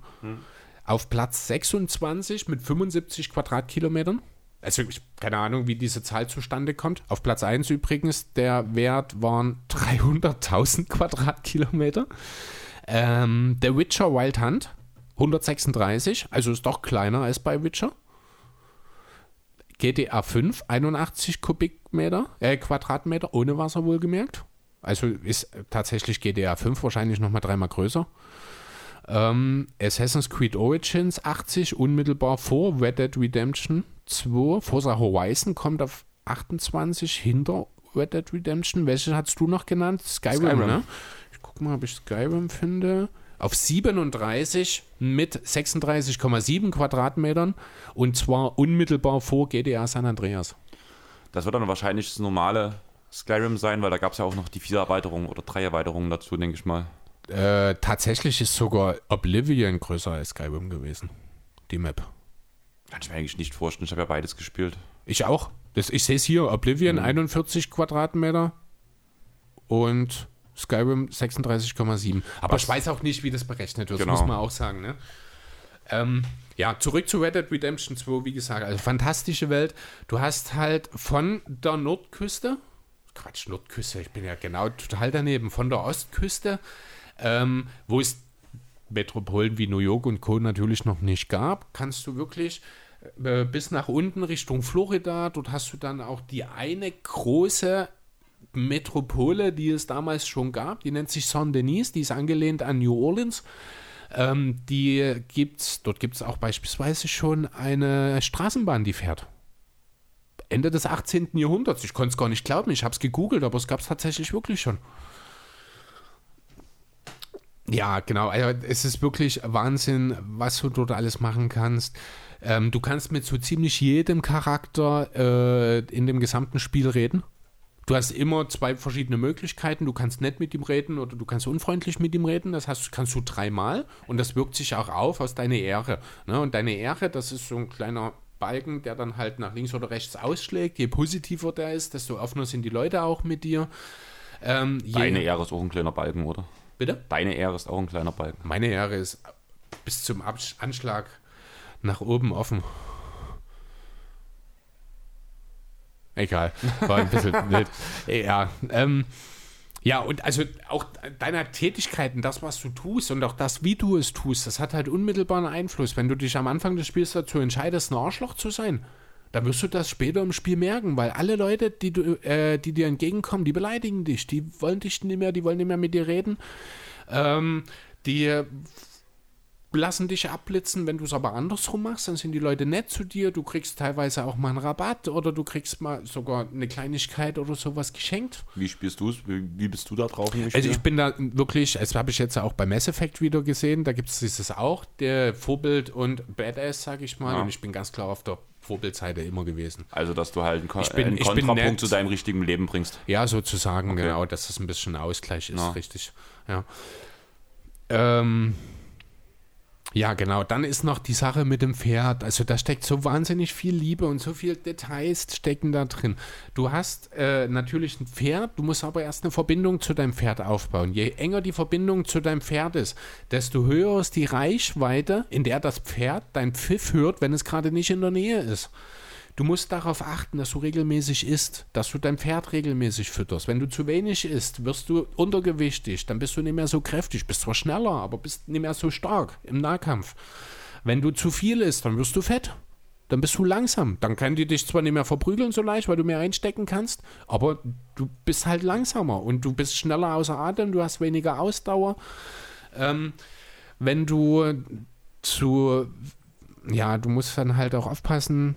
Auf Platz 26 mit 75 Quadratkilometern. Also ich, keine Ahnung, wie diese Zahl zustande kommt. Auf Platz 1 übrigens, der Wert waren 300.000 Quadratkilometer. Ähm, der Witcher Wild Hunt 136, also ist doch kleiner als bei Witcher. GTA 5 81 Kubikmeter, äh, Quadratmeter ohne Wasser wohlgemerkt. Also ist tatsächlich GTA 5 wahrscheinlich nochmal dreimal größer. Ähm, Assassin's Creed Origins 80, unmittelbar vor Red Dead Redemption 2. Forza Horizon kommt auf 28 hinter Red Dead Redemption. Welche hast du noch genannt? Skyrim, Skyrim. ne? Ich gucke mal, ob ich Skyrim finde. Auf 37 mit 36,7 Quadratmetern und zwar unmittelbar vor GTA San Andreas. Das wird dann wahrscheinlich das normale Skyrim sein, weil da gab es ja auch noch die vier Erweiterungen oder drei Erweiterungen dazu, denke ich mal. Äh, tatsächlich ist sogar Oblivion größer als Skyrim gewesen. Die Map. Kann ich mir eigentlich nicht vorstellen. Ich habe ja beides gespielt. Ich auch. Das, ich sehe es hier, Oblivion 41 Quadratmeter und Skyrim 36,7. Aber Was- ich weiß auch nicht, wie das berechnet wird, Genau. muss man auch sagen. Ne? Ähm, ja, zurück zu Red Dead Redemption 2, wie gesagt, also fantastische Welt. Du hast halt von der Nordküste, Quatsch, Nordküste, ich bin ja genau total daneben, von der Ostküste, ähm, wo es Metropolen wie New York und Co. natürlich noch nicht gab, kannst du wirklich äh, bis nach unten Richtung Florida. Dort hast du dann auch die eine große Metropole, die es damals schon gab. Die nennt sich Saint-Denis, die ist angelehnt an New Orleans. Ähm, die gibt's, dort gibt es auch beispielsweise schon eine Straßenbahn, die fährt. Ende des 18. Jahrhunderts. Ich konnte es gar nicht glauben. Ich habe es gegoogelt, aber es gab es tatsächlich wirklich schon. Ja, genau. Also es ist wirklich Wahnsinn, was du dort alles machen kannst. Ähm, du kannst mit so ziemlich jedem Charakter äh, in dem gesamten Spiel reden. Du hast immer zwei verschiedene Möglichkeiten. Du kannst nett mit ihm reden oder du kannst unfreundlich mit ihm reden. Das hast, kannst du dreimal und das wirkt sich auch auf aus deiner Ehre. Ne? Und deine Ehre, das ist so ein kleiner Balken, der dann halt nach links oder rechts ausschlägt. Je positiver der ist, desto offener sind die Leute auch mit dir. Ähm, Deine Ehre ist auch ein kleiner Balken, oder? Bitte? Deine Ehre ist auch ein kleiner Balken. Meine Ehre ist bis zum Absch- Anschlag nach oben offen. Egal, war ein bisschen *laughs* wild. Ja, ähm, ja, und also auch deiner Tätigkeiten, das, was du tust und auch das, wie du es tust, das hat halt unmittelbaren Einfluss. Wenn du dich am Anfang des Spiels dazu entscheidest, ein Arschloch zu sein, dann wirst du das später im Spiel merken, weil alle Leute, die, du, äh, die dir entgegenkommen, die beleidigen dich, die wollen dich nicht mehr, die wollen nicht mehr mit dir reden. Ähm, die lassen dich abblitzen, wenn du es aber andersrum machst, dann sind die Leute nett zu dir, du kriegst teilweise auch mal einen Rabatt oder du kriegst mal sogar eine Kleinigkeit oder sowas geschenkt. Wie spielst du es? Wie, bist du da drauf Also ich bin da wirklich, das habe ich jetzt auch bei Mass Effect wieder gesehen, da gibt es dieses auch, der Vorbild und Badass, sage ich mal, Ja. und ich bin ganz klar auf der Vorbildseite immer gewesen. also, dass du halt einen, Ich bin- einen ich Kontrapunkt zu deinem richtigen Leben bringst. Ja, sozusagen, genau, dass es ein bisschen Ausgleich ist, Ja. richtig. Ja. Ähm, Ja, genau. Dann ist noch die Sache mit dem Pferd. Also da steckt so wahnsinnig viel Liebe und so viele Details stecken da drin. Du hast äh, natürlich ein Pferd, du musst aber erst eine Verbindung zu deinem Pferd aufbauen. Je enger die Verbindung zu deinem Pferd ist, desto höher ist die Reichweite, in der das Pferd dein Pfiff hört, wenn es gerade nicht in der Nähe ist. Du musst darauf achten, dass du regelmäßig isst, dass du dein Pferd regelmäßig fütterst. Wenn du zu wenig isst, wirst du untergewichtig, dann bist du nicht mehr so kräftig, bist zwar schneller, aber bist nicht mehr so stark im Nahkampf. Wenn du zu viel isst, dann wirst du fett. Dann bist du langsam. Dann kann die dich zwar nicht mehr verprügeln so leicht, weil du mehr einstecken kannst, aber du bist halt langsamer und du bist schneller außer Atem, du hast weniger Ausdauer. Ähm, wenn du zu, ja, du musst dann halt auch aufpassen,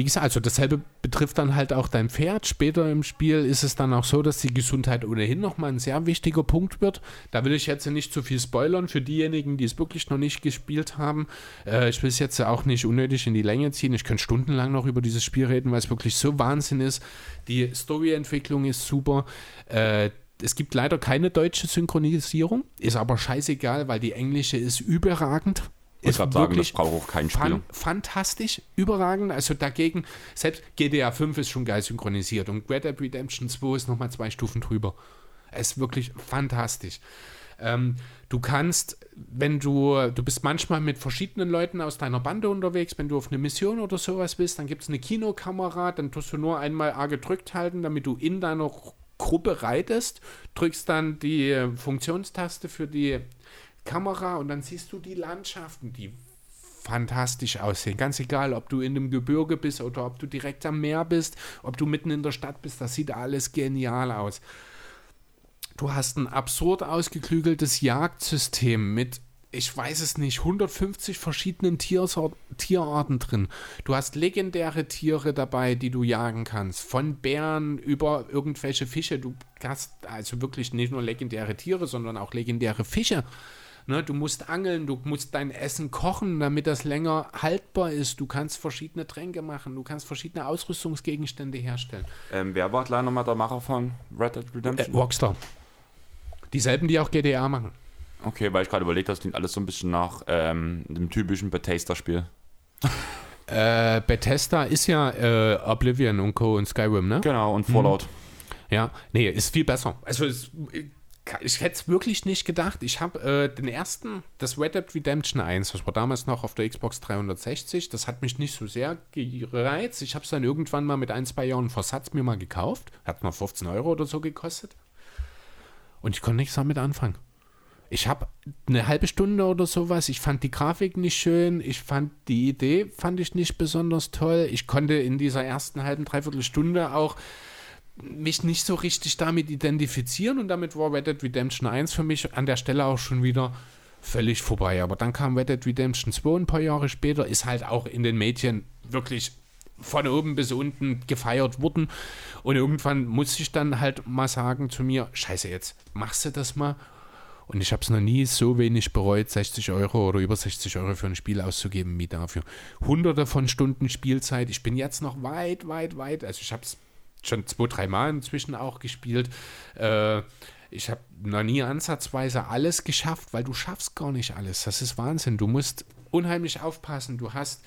wie gesagt, also dasselbe betrifft dann halt auch dein Pferd. Später im Spiel ist es dann auch so, dass die Gesundheit ohnehin nochmal ein sehr wichtiger Punkt wird. Da will ich jetzt nicht zu viel spoilern für diejenigen, die es wirklich noch nicht gespielt haben. Äh, ich will es jetzt auch nicht unnötig in die Länge ziehen. Ich könnte stundenlang noch über dieses Spiel reden, weil es wirklich so Wahnsinn ist. Die Storyentwicklung ist super. Äh, es gibt leider keine deutsche Synchronisierung, ist aber scheißegal, weil die englische ist überragend ist ist sagen, das braucht auch kein Spieler. fan fantastisch, überragend. Also dagegen, selbst GTA 5 ist schon geil synchronisiert und Red Dead Redemption 2 ist nochmal zwei Stufen drüber. Es ist wirklich fantastisch. Ähm, du kannst, wenn du, du bist manchmal mit verschiedenen Leuten aus deiner Bande unterwegs, wenn du auf eine Mission oder sowas bist, dann gibt es eine Kinokamera, dann tust du nur einmal A gedrückt halten, damit du in deiner Gruppe reitest, drückst dann die äh, Funktionstaste für die Kamera und dann siehst du die Landschaften, die fantastisch aussehen. Ganz egal, ob du in dem Gebirge bist oder ob du direkt am Meer bist, ob du mitten in der Stadt bist, das sieht alles genial aus. Du hast ein absurd ausgeklügeltes Jagdsystem mit, ich weiß es nicht, 150 verschiedenen Tiersort Tierarten drin. Du hast legendäre Tiere dabei, die du jagen kannst. Von Bären über irgendwelche Fische. Du hast also wirklich nicht nur legendäre Tiere, sondern auch legendäre Fische. Ne, du musst angeln, du musst dein Essen kochen, damit das länger haltbar ist. Du kannst verschiedene Tränke machen, du kannst verschiedene Ausrüstungsgegenstände herstellen. Ähm, wer war leider nochmal der Macher von Red Dead Äh, Redemption? Rockstar. Dieselben, die auch GTA machen. okay, weil ich gerade überlegt habe, das klingt alles so ein bisschen nach ähm, dem typischen Bethesda-Spiel. *laughs* Äh, Bethesda ist ja äh, Oblivion und Co. und Skyrim, ne? Genau, und Fallout. Ja, nee, ist viel besser. Also es, ich hätte es wirklich nicht gedacht. Ich habe äh, den ersten, das Red Dead Redemption 1, das war damals noch auf der Xbox 360, das hat mich nicht so sehr gereizt. Ich habe es dann irgendwann mal mit ein, zwei Jahren Versatz mir mal gekauft. Hat mal 15 Euro oder so gekostet. Und ich konnte nichts damit anfangen. Ich habe eine halbe Stunde oder sowas, ich fand die Grafik nicht schön, ich fand die Idee, fand ich nicht besonders toll. Ich konnte in dieser ersten halben, dreiviertel Stunde auch mich nicht so richtig damit identifizieren und damit war Red Dead Redemption 1 für mich an der Stelle auch schon wieder völlig vorbei. Aber dann kam Red Dead Redemption 2 ein paar Jahre später, ist halt auch in den Medien wirklich von oben bis unten gefeiert worden. Und irgendwann musste ich dann halt mal sagen zu mir, scheiße jetzt, machst du das mal? Und ich habe es noch nie so wenig bereut, 60 Euro oder über 60 Euro für ein Spiel auszugeben wie dafür. Hunderte von Stunden Spielzeit. Ich bin jetzt noch weit, weit, weit. Also ich habe es schon zwei, drei Mal inzwischen auch gespielt. Äh, ich habe noch nie ansatzweise alles geschafft, weil du schaffst gar nicht alles. Das ist Wahnsinn. Du musst unheimlich aufpassen. Du hast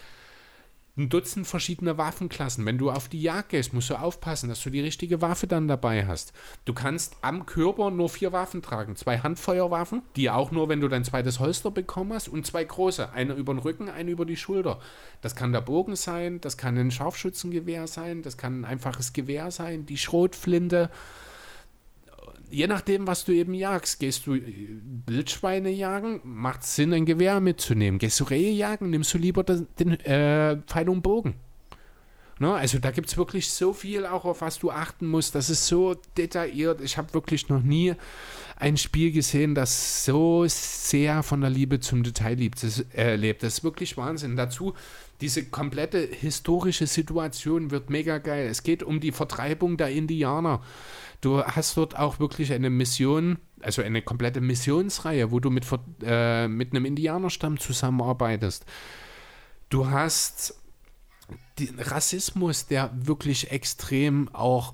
ein Dutzend verschiedene Waffenklassen. Wenn du auf die Jagd gehst, musst du aufpassen, dass du die richtige Waffe dann dabei hast. Du kannst am Körper nur vier Waffen tragen. Zwei Handfeuerwaffen, die auch nur, wenn du dein zweites Holster bekommen hast, und zwei große. Eine über den Rücken, eine über die Schulter. Das kann der Bogen sein, das kann ein Scharfschützengewehr sein, das kann ein einfaches Gewehr sein, die Schrotflinte je nachdem, was du eben jagst. Gehst du Wildschweine jagen, macht es Sinn, ein Gewehr mitzunehmen. Gehst du Rehe jagen, nimmst du lieber den, den äh, Pfeil und Bogen. Ne? Also da gibt es wirklich so viel, auch auf was du achten musst. Das ist so detailliert. Ich habe wirklich noch nie ein Spiel gesehen, das so sehr von der Liebe zum Detail lebt. Das, äh, lebt. das ist wirklich Wahnsinn. Dazu diese komplette historische Situation wird mega geil. Es geht um die Vertreibung der Indianer. Du hast dort auch wirklich eine Mission, also eine komplette Missionsreihe, wo du mit, äh, mit einem Indianerstamm zusammenarbeitest. Du hast den Rassismus, der wirklich extrem auch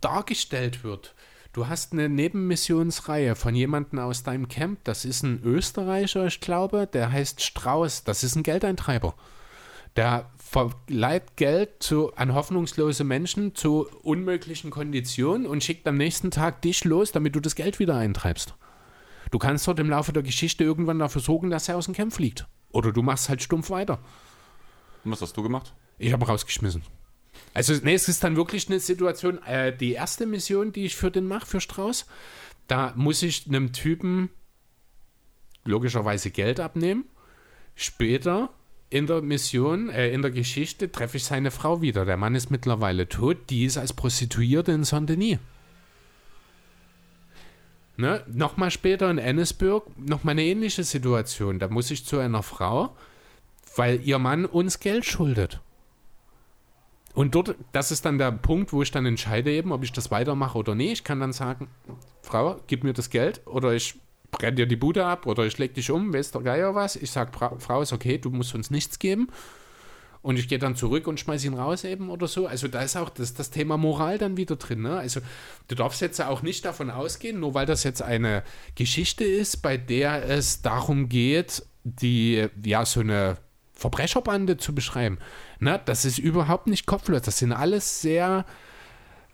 dargestellt wird. Du hast eine Nebenmissionsreihe von jemandem aus deinem Camp. Das ist ein Österreicher, ich glaube. Der heißt Strauß. Das ist ein Geldeintreiber. Der verleiht Geld zu, an hoffnungslose Menschen zu unmöglichen Konditionen und schickt am nächsten Tag dich los, damit du das Geld wieder eintreibst. Du kannst dort im Laufe der Geschichte irgendwann dafür sorgen, dass er aus dem Camp fliegt. Oder du machst halt stumpf weiter. Und was hast du gemacht? Ich habe rausgeschmissen. Also, nee, es ist dann wirklich eine Situation. Äh, die erste Mission, die ich für den mache, für Strauß, da muss ich einem Typen logischerweise Geld abnehmen. Später in der Mission, äh, in der Geschichte, treffe ich seine Frau wieder. Der Mann ist mittlerweile tot. Die ist als Prostituierte in Saint-Denis. Ne? Nochmal später in Ennisburg, nochmal eine ähnliche Situation. Da muss ich zu einer Frau, weil ihr Mann uns Geld schuldet. Und dort, das ist dann der Punkt, wo ich dann entscheide eben, ob ich das weitermache oder nicht. Ich kann dann sagen, Frau, gib mir das Geld oder ich brenne dir die Bude ab oder ich leg dich um, weiß der Geier was. Ich sage, Frau, ist okay, du musst uns nichts geben. Und ich gehe dann zurück und schmeiße ihn raus eben oder so. Also da ist auch das, das Thema Moral dann wieder drin. Ne? Also du darfst jetzt auch nicht davon ausgehen, nur weil das jetzt eine Geschichte ist, bei der es darum geht, die, ja, so eine Verbrecherbande zu beschreiben. Ne? Das ist überhaupt nicht kopflos. Das sind alles sehr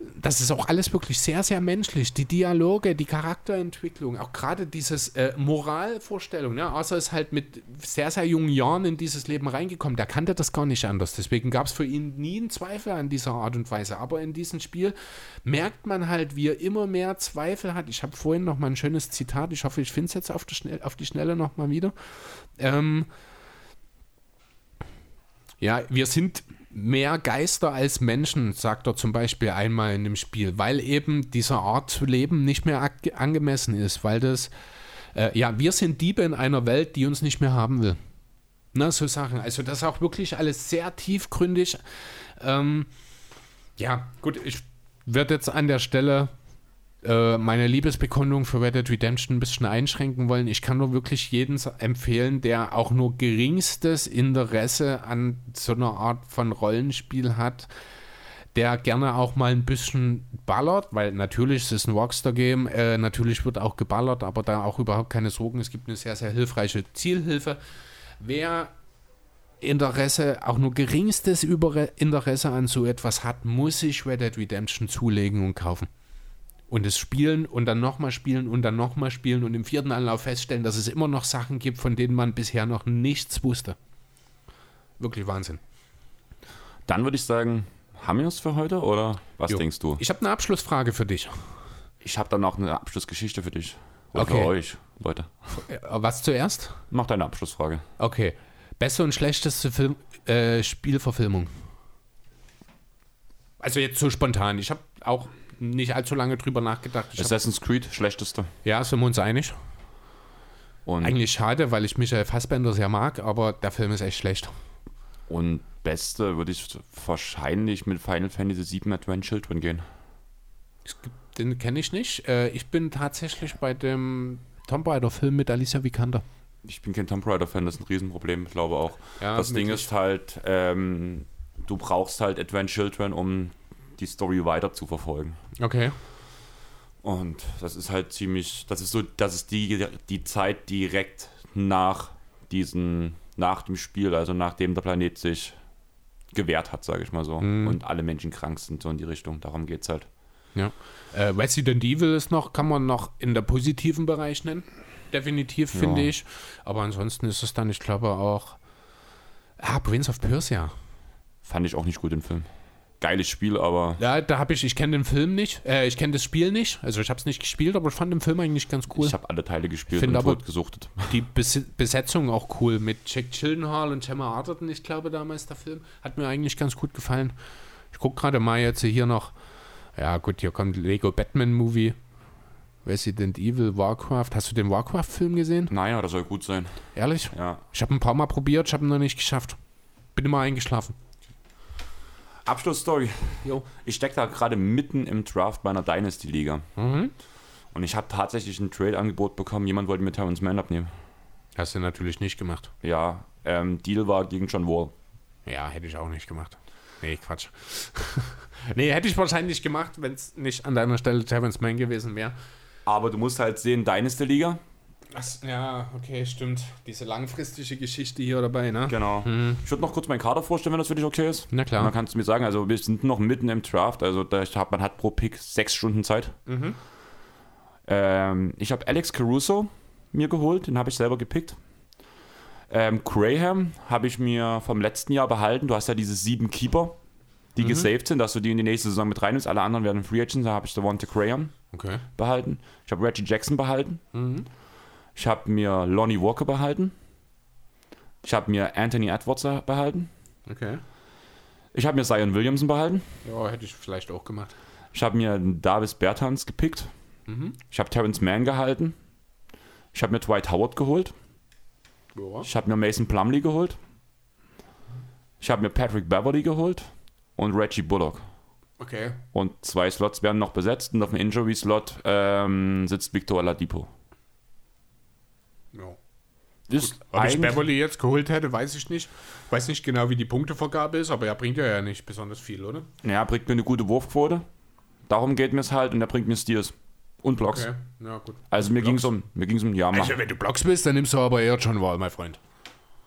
das ist auch alles wirklich sehr, sehr menschlich. Die Dialoge, die Charakterentwicklung, auch gerade dieses äh, Moralvorstellung. Ne? Außer ist halt mit sehr, sehr jungen Jahren in dieses Leben reingekommen. Der kannte das gar nicht anders. Deswegen gab es für ihn nie einen Zweifel an dieser Art und Weise. Aber in diesem Spiel merkt man halt, wie er immer mehr Zweifel hat. Ich habe vorhin noch mal ein schönes Zitat. Ich hoffe, ich finde es jetzt auf die, Schnell auf die Schnelle noch mal wieder. Ähm, ja, wir sind mehr Geister als Menschen, sagt er zum Beispiel einmal in dem Spiel, weil eben dieser Art zu leben nicht mehr angemessen ist, weil das, äh, ja, wir sind Diebe in einer Welt, die uns nicht mehr haben will. Na, so Sachen. Also das ist auch wirklich alles sehr tiefgründig. Ähm, ja, gut, ich werde jetzt an der Stelle meine Liebesbekundung für Red Dead Redemption ein bisschen einschränken wollen. Ich kann nur wirklich jeden empfehlen, der auch nur geringstes Interesse an so einer Art von Rollenspiel hat, der gerne auch mal ein bisschen ballert, weil natürlich es ist ein Rockstar-Game, äh, natürlich wird auch geballert, aber da auch überhaupt keine Sorgen. Es gibt eine sehr, sehr hilfreiche Zielhilfe. Wer Interesse, auch nur geringstes Interesse an so etwas hat, muss sich Red Dead Redemption zulegen und kaufen und es spielen und dann nochmal spielen und dann nochmal spielen und im vierten Anlauf feststellen, dass es immer noch Sachen gibt, von denen man bisher noch nichts wusste. Wirklich Wahnsinn. Dann würde ich sagen, haben wir es für heute oder was jo. denkst du? Ich habe eine Abschlussfrage für dich. Ich habe dann auch eine Abschlussgeschichte für dich. Oder okay. für euch, Leute. Äh, was zuerst? Mach deine Abschlussfrage. Okay. Beste und schlechteste Film, äh, Spielverfilmung. Also jetzt so spontan. Ich habe auch nicht allzu lange drüber nachgedacht. Ich Assassin's Creed, schlechteste. Ja, sind wir uns einig. Und Eigentlich schade, weil ich Michael Fassbender sehr mag, aber der Film ist echt schlecht. Und beste würde ich wahrscheinlich mit Final Fantasy VII Advent Children gehen. Den kenne ich nicht. Äh, ich bin tatsächlich bei dem Tomb Raider Film mit Alicia Vikander. Ich bin kein Tomb Raider Fan, das ist ein Riesenproblem, ich glaube auch. Ja, das Ding ist halt, ähm, du brauchst halt Advent Children, um die Story weiter zu verfolgen. Okay. Und das ist halt ziemlich, das ist so, das ist die, die Zeit direkt nach diesen, nach dem Spiel, also nachdem der Planet sich gewehrt hat, sage ich mal so. Mm. Und alle Menschen krank sind, so in die Richtung. Darum geht es halt. Ja. Äh, Resident Evil ist noch, kann man noch in der positiven Bereich nennen. Definitiv, ja. finde ich. Aber ansonsten ist es dann, ich glaube, auch. Ah, Prince of Persia. Fand ich auch nicht gut, den Film geiles Spiel, aber. Ja, da habe ich, ich kenne den Film nicht, äh, ich kenne das Spiel nicht, also ich habe es nicht gespielt, aber ich fand den Film eigentlich ganz cool. Ich habe alle Teile gespielt Find und aber gesuchtet. *laughs* Die Bes Besetzung auch cool mit Jack Childenhall und Gemma Arterton, ich glaube damals der Film, hat mir eigentlich ganz gut gefallen. Ich gucke gerade mal jetzt hier noch, ja gut, hier kommt Lego Batman Movie, Resident Evil, Warcraft. Hast du den Warcraft-Film gesehen? Nein, aber das soll gut sein. Ehrlich? Ja. Ich habe ein paar Mal probiert, ich habe ihn noch nicht geschafft. Bin immer eingeschlafen. Abschlussstory. Jo. Ich stecke da gerade mitten im Draft bei einer Dynasty-Liga. Mhm. Und ich habe tatsächlich ein Trade-Angebot bekommen. Jemand wollte mir Terrence Mann abnehmen. Hast du natürlich nicht gemacht. Ja, ähm, Deal war gegen John Wall. Ja, hätte ich auch nicht gemacht. Nee, Quatsch. *laughs* nee, hätte ich wahrscheinlich gemacht, wenn es nicht an deiner Stelle Terrence Mann gewesen wäre. Aber du musst halt sehen, Dynasty Liga. Ach, ja, okay, stimmt. Diese langfristige Geschichte hier dabei, ne? Genau. Ich würde noch kurz meinen Kader vorstellen, wenn das für dich okay ist. Na klar. Und dann kannst du mir sagen, also wir sind noch mitten im Draft, also da hat, man hat pro Pick sechs Stunden Zeit. Ähm, ich habe Alex Caruso mir geholt, den habe ich selber gepickt. Ähm, Graham habe ich mir vom letzten Jahr behalten. Du hast ja diese sieben Keeper, die gesaved sind, dass du die in die nächste Saison mit reinnimmst. Alle anderen werden Free Agents, da habe ich Devonta Graham Okay. behalten. Ich habe Reggie Jackson behalten. Ich habe mir Lonnie Walker behalten. Ich habe mir Anthony Edwards behalten. Okay. Ich habe mir Zion Williamson behalten. Ja, hätte ich vielleicht auch gemacht. Ich habe mir Davis Bertans gepickt. Ich habe Terrence Mann gehalten. Ich habe mir Dwight Howard geholt. Ja. Ich habe mir Mason Plumley geholt. Ich habe mir Patrick Beverly geholt und Reggie Bullock. Okay. Und zwei Slots werden noch besetzt und auf dem Injury-Slot ähm, sitzt Victor Oladipo. Ist Ob ich Beverly jetzt geholt hätte, weiß ich nicht. Weiß nicht genau, wie die Punktevergabe ist, aber er bringt ja, ja nicht besonders viel, oder? Ja, bringt mir eine gute Wurfquote. Darum geht mir es halt und er bringt mir Steals und Blocks. Okay. Ja, gut. Also mir ging es um, mir ging's um, ja, mach. Also, wenn du Blocks bist, dann nimmst du aber eher John Wall, mein Freund.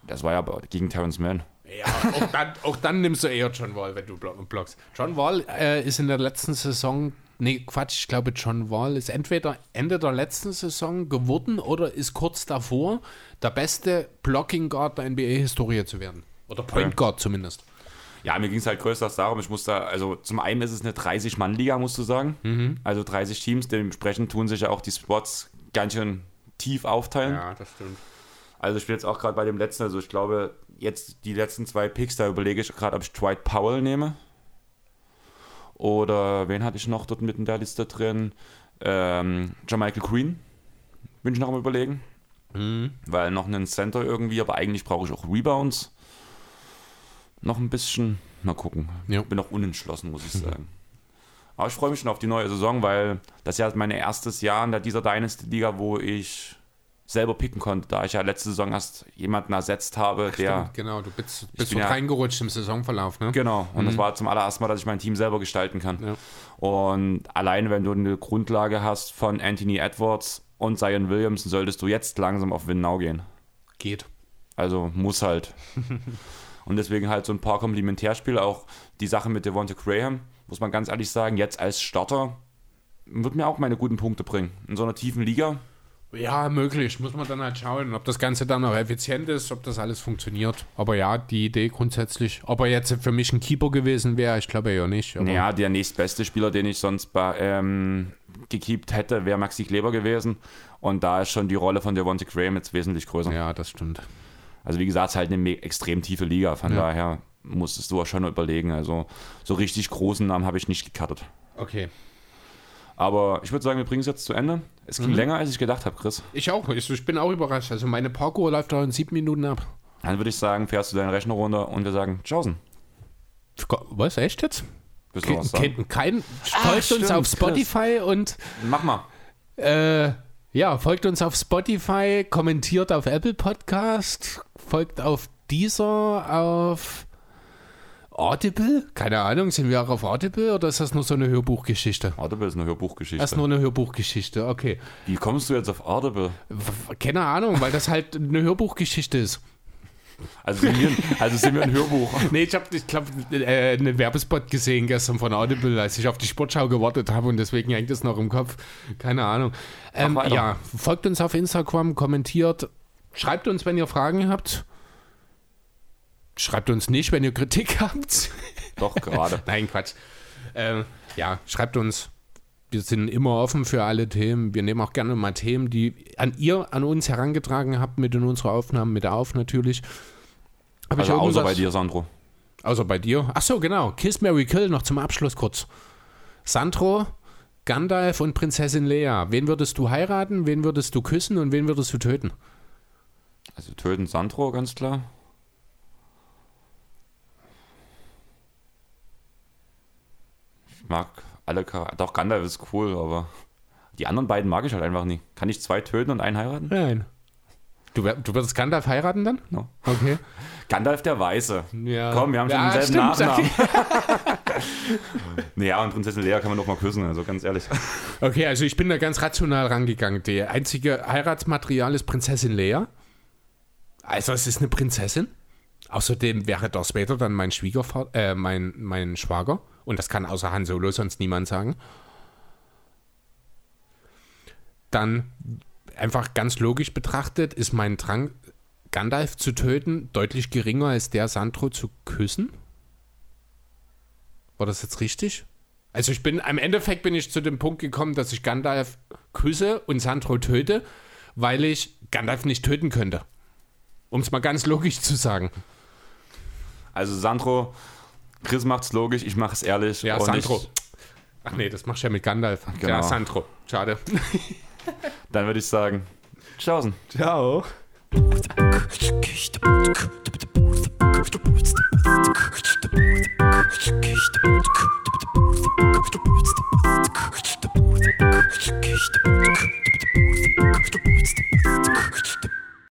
Das war ja aber gegen Terrence Mann. Ja, auch dann, auch dann nimmst du eher John Wall, wenn du blo- blockst. John Wall äh, ist in der letzten Saison, nee, Quatsch, ich glaube, John Wall ist entweder Ende der letzten Saison geworden oder ist kurz davor der beste Blocking Guard der NBA-Historie zu werden. Oder Point. Guard zumindest. Ja, mir ging es halt größtenteils darum, ich muss da, also zum einen ist es eine 30-Mann-Liga, musst du sagen. Also 30 Teams, dementsprechend tun sich ja auch die Spots ganz schön tief aufteilen. Ja, das stimmt. Also ich bin jetzt auch gerade bei dem letzten, also ich glaube, jetzt die letzten zwei Picks, da überlege ich gerade, ob ich Dwight Powell nehme. Oder wen hatte ich noch dort mit in der Liste drin? Ähm, Michael Green. Bin ich noch am überlegen. Weil noch einen Center irgendwie, aber eigentlich brauche ich auch Rebounds. Noch ein bisschen. Mal gucken. Ja. Bin noch unentschlossen, muss ich sagen. Aber ich freue mich schon auf die neue Saison, weil das ja mein erstes Jahr in der- dieser Dynasty-Liga, wo ich selber picken konnte, da ich ja letzte Saison erst jemanden ersetzt habe, der. Stimmt, genau, du bist, bist ja- reingerutscht im Saisonverlauf, ne? Genau, und das war zum allerersten Mal, dass ich mein Team selber gestalten kann. Ja. Und allein wenn du eine Grundlage hast von Anthony Edwards und Zion Williamson, solltest du jetzt langsam auf Win Now gehen. Geht. Also muss halt. *laughs* und deswegen halt so ein paar Komplementärspiele, auch die Sache mit Devonta Graham, muss man ganz ehrlich sagen, jetzt als Starter wird mir auch meine guten Punkte bringen. In so einer tiefen Liga. Ja, möglich. Muss man dann halt schauen, ob das Ganze dann auch effizient ist, ob das alles funktioniert. Aber ja, die Idee grundsätzlich. Ob er jetzt für mich ein Keeper gewesen wäre, ich glaube ja nicht. Aber Naja, der nächstbeste Spieler, den ich sonst bei, ähm, gekeept hätte, wäre Maxi Kleber gewesen. Und da ist schon die Rolle von Devonta Graham jetzt wesentlich größer. ja, das stimmt. Also wie gesagt, es ist halt eine extrem tiefe Liga. Von Ja. daher musstest du auch schon überlegen. Also so richtig großen Namen habe ich nicht gecuttet. Okay. Aber ich würde sagen, wir bringen es jetzt zu Ende. Es Mhm. ging länger, als ich gedacht habe, Chris. Ich auch. Ich, ich bin auch überrascht. Also meine Parkour läuft da in sieben Minuten ab. Dann würde ich sagen, fährst du deinen Rechner runter und wir sagen, tschaußen. Was, echt jetzt? Willst du was sagen? Kein, kein, folgt uns stimmt, auf Spotify und Mach mal. äh, ja, folgt uns auf Spotify, kommentiert auf Apple Podcast, folgt auf Deezer, auf Audible? Keine Ahnung, sind wir auch auf Audible oder ist das nur so eine Hörbuchgeschichte? Audible ist eine Hörbuchgeschichte. Das ist nur eine Hörbuchgeschichte, okay. Wie kommst du jetzt auf Audible? Keine Ahnung, weil das halt eine Hörbuchgeschichte ist. Also sind wir, also sind wir ein Hörbuch. *laughs* Nee, ich habe, ich glaube, äh, einen Werbespot gesehen gestern von Audible, als ich auf die Sportschau gewartet habe und deswegen hängt es noch im Kopf. Keine Ahnung. Ähm, ja, folgt uns auf Instagram, kommentiert, schreibt uns, wenn ihr Fragen habt. Schreibt uns nicht, wenn ihr Kritik *laughs* habt. Doch, gerade. *laughs* Nein, Quatsch. Ähm, ja, schreibt uns. Wir sind immer offen für alle Themen. Wir nehmen auch gerne mal Themen, die an ihr, an uns herangetragen habt mit in unsere Aufnahmen mit auf natürlich. Hab Also außer bei dir, Sandro. Außer bei dir. Ach so, genau. Kiss Mary Kill noch zum Abschluss kurz. Sandro, Gandalf und Prinzessin Lea. Wen würdest du heiraten? Wen würdest du küssen und wen würdest du töten? Also töten Sandro, ganz klar. Mag alle Charaktere. Doch, Gandalf ist cool, aber die anderen beiden mag ich halt einfach nie. Kann ich zwei töten und einen heiraten? Nein. Du, du würdest Gandalf heiraten dann? No. Okay. *laughs* Gandalf der Weiße. Ja. Komm, wir haben schon Ja, denselben. Nachnamen. *laughs* *laughs* naja, und Prinzessin Lea kann man doch mal küssen, also ganz ehrlich. Okay, also ich bin da ganz rational rangegangen. Der einzige Heiratsmaterial ist Prinzessin Leia. Also es ist eine Prinzessin. Außerdem wäre Darth Vader dann mein Schwiegervater, äh, mein, mein Schwager. Und das kann außer Han Solo sonst niemand sagen. Dann einfach ganz logisch betrachtet ist mein Drang, Gandalf zu töten, deutlich geringer als der Sandro zu küssen. War das jetzt richtig? Also ich bin, am Endeffekt bin ich zu dem Punkt gekommen, dass ich Gandalf küsse und Sandro töte, weil ich Gandalf nicht töten könnte. Um es mal ganz logisch zu sagen. Also Sandro, Chris macht's logisch, ich mach's ehrlich. Ja, Sandro. Ich, Ach nee, das machst du ja mit Gandalf. Genau. Ja, Sandro. Schade. *laughs* Dann würde ich sagen, tschaußen. Ciao. Thank *laughs* you.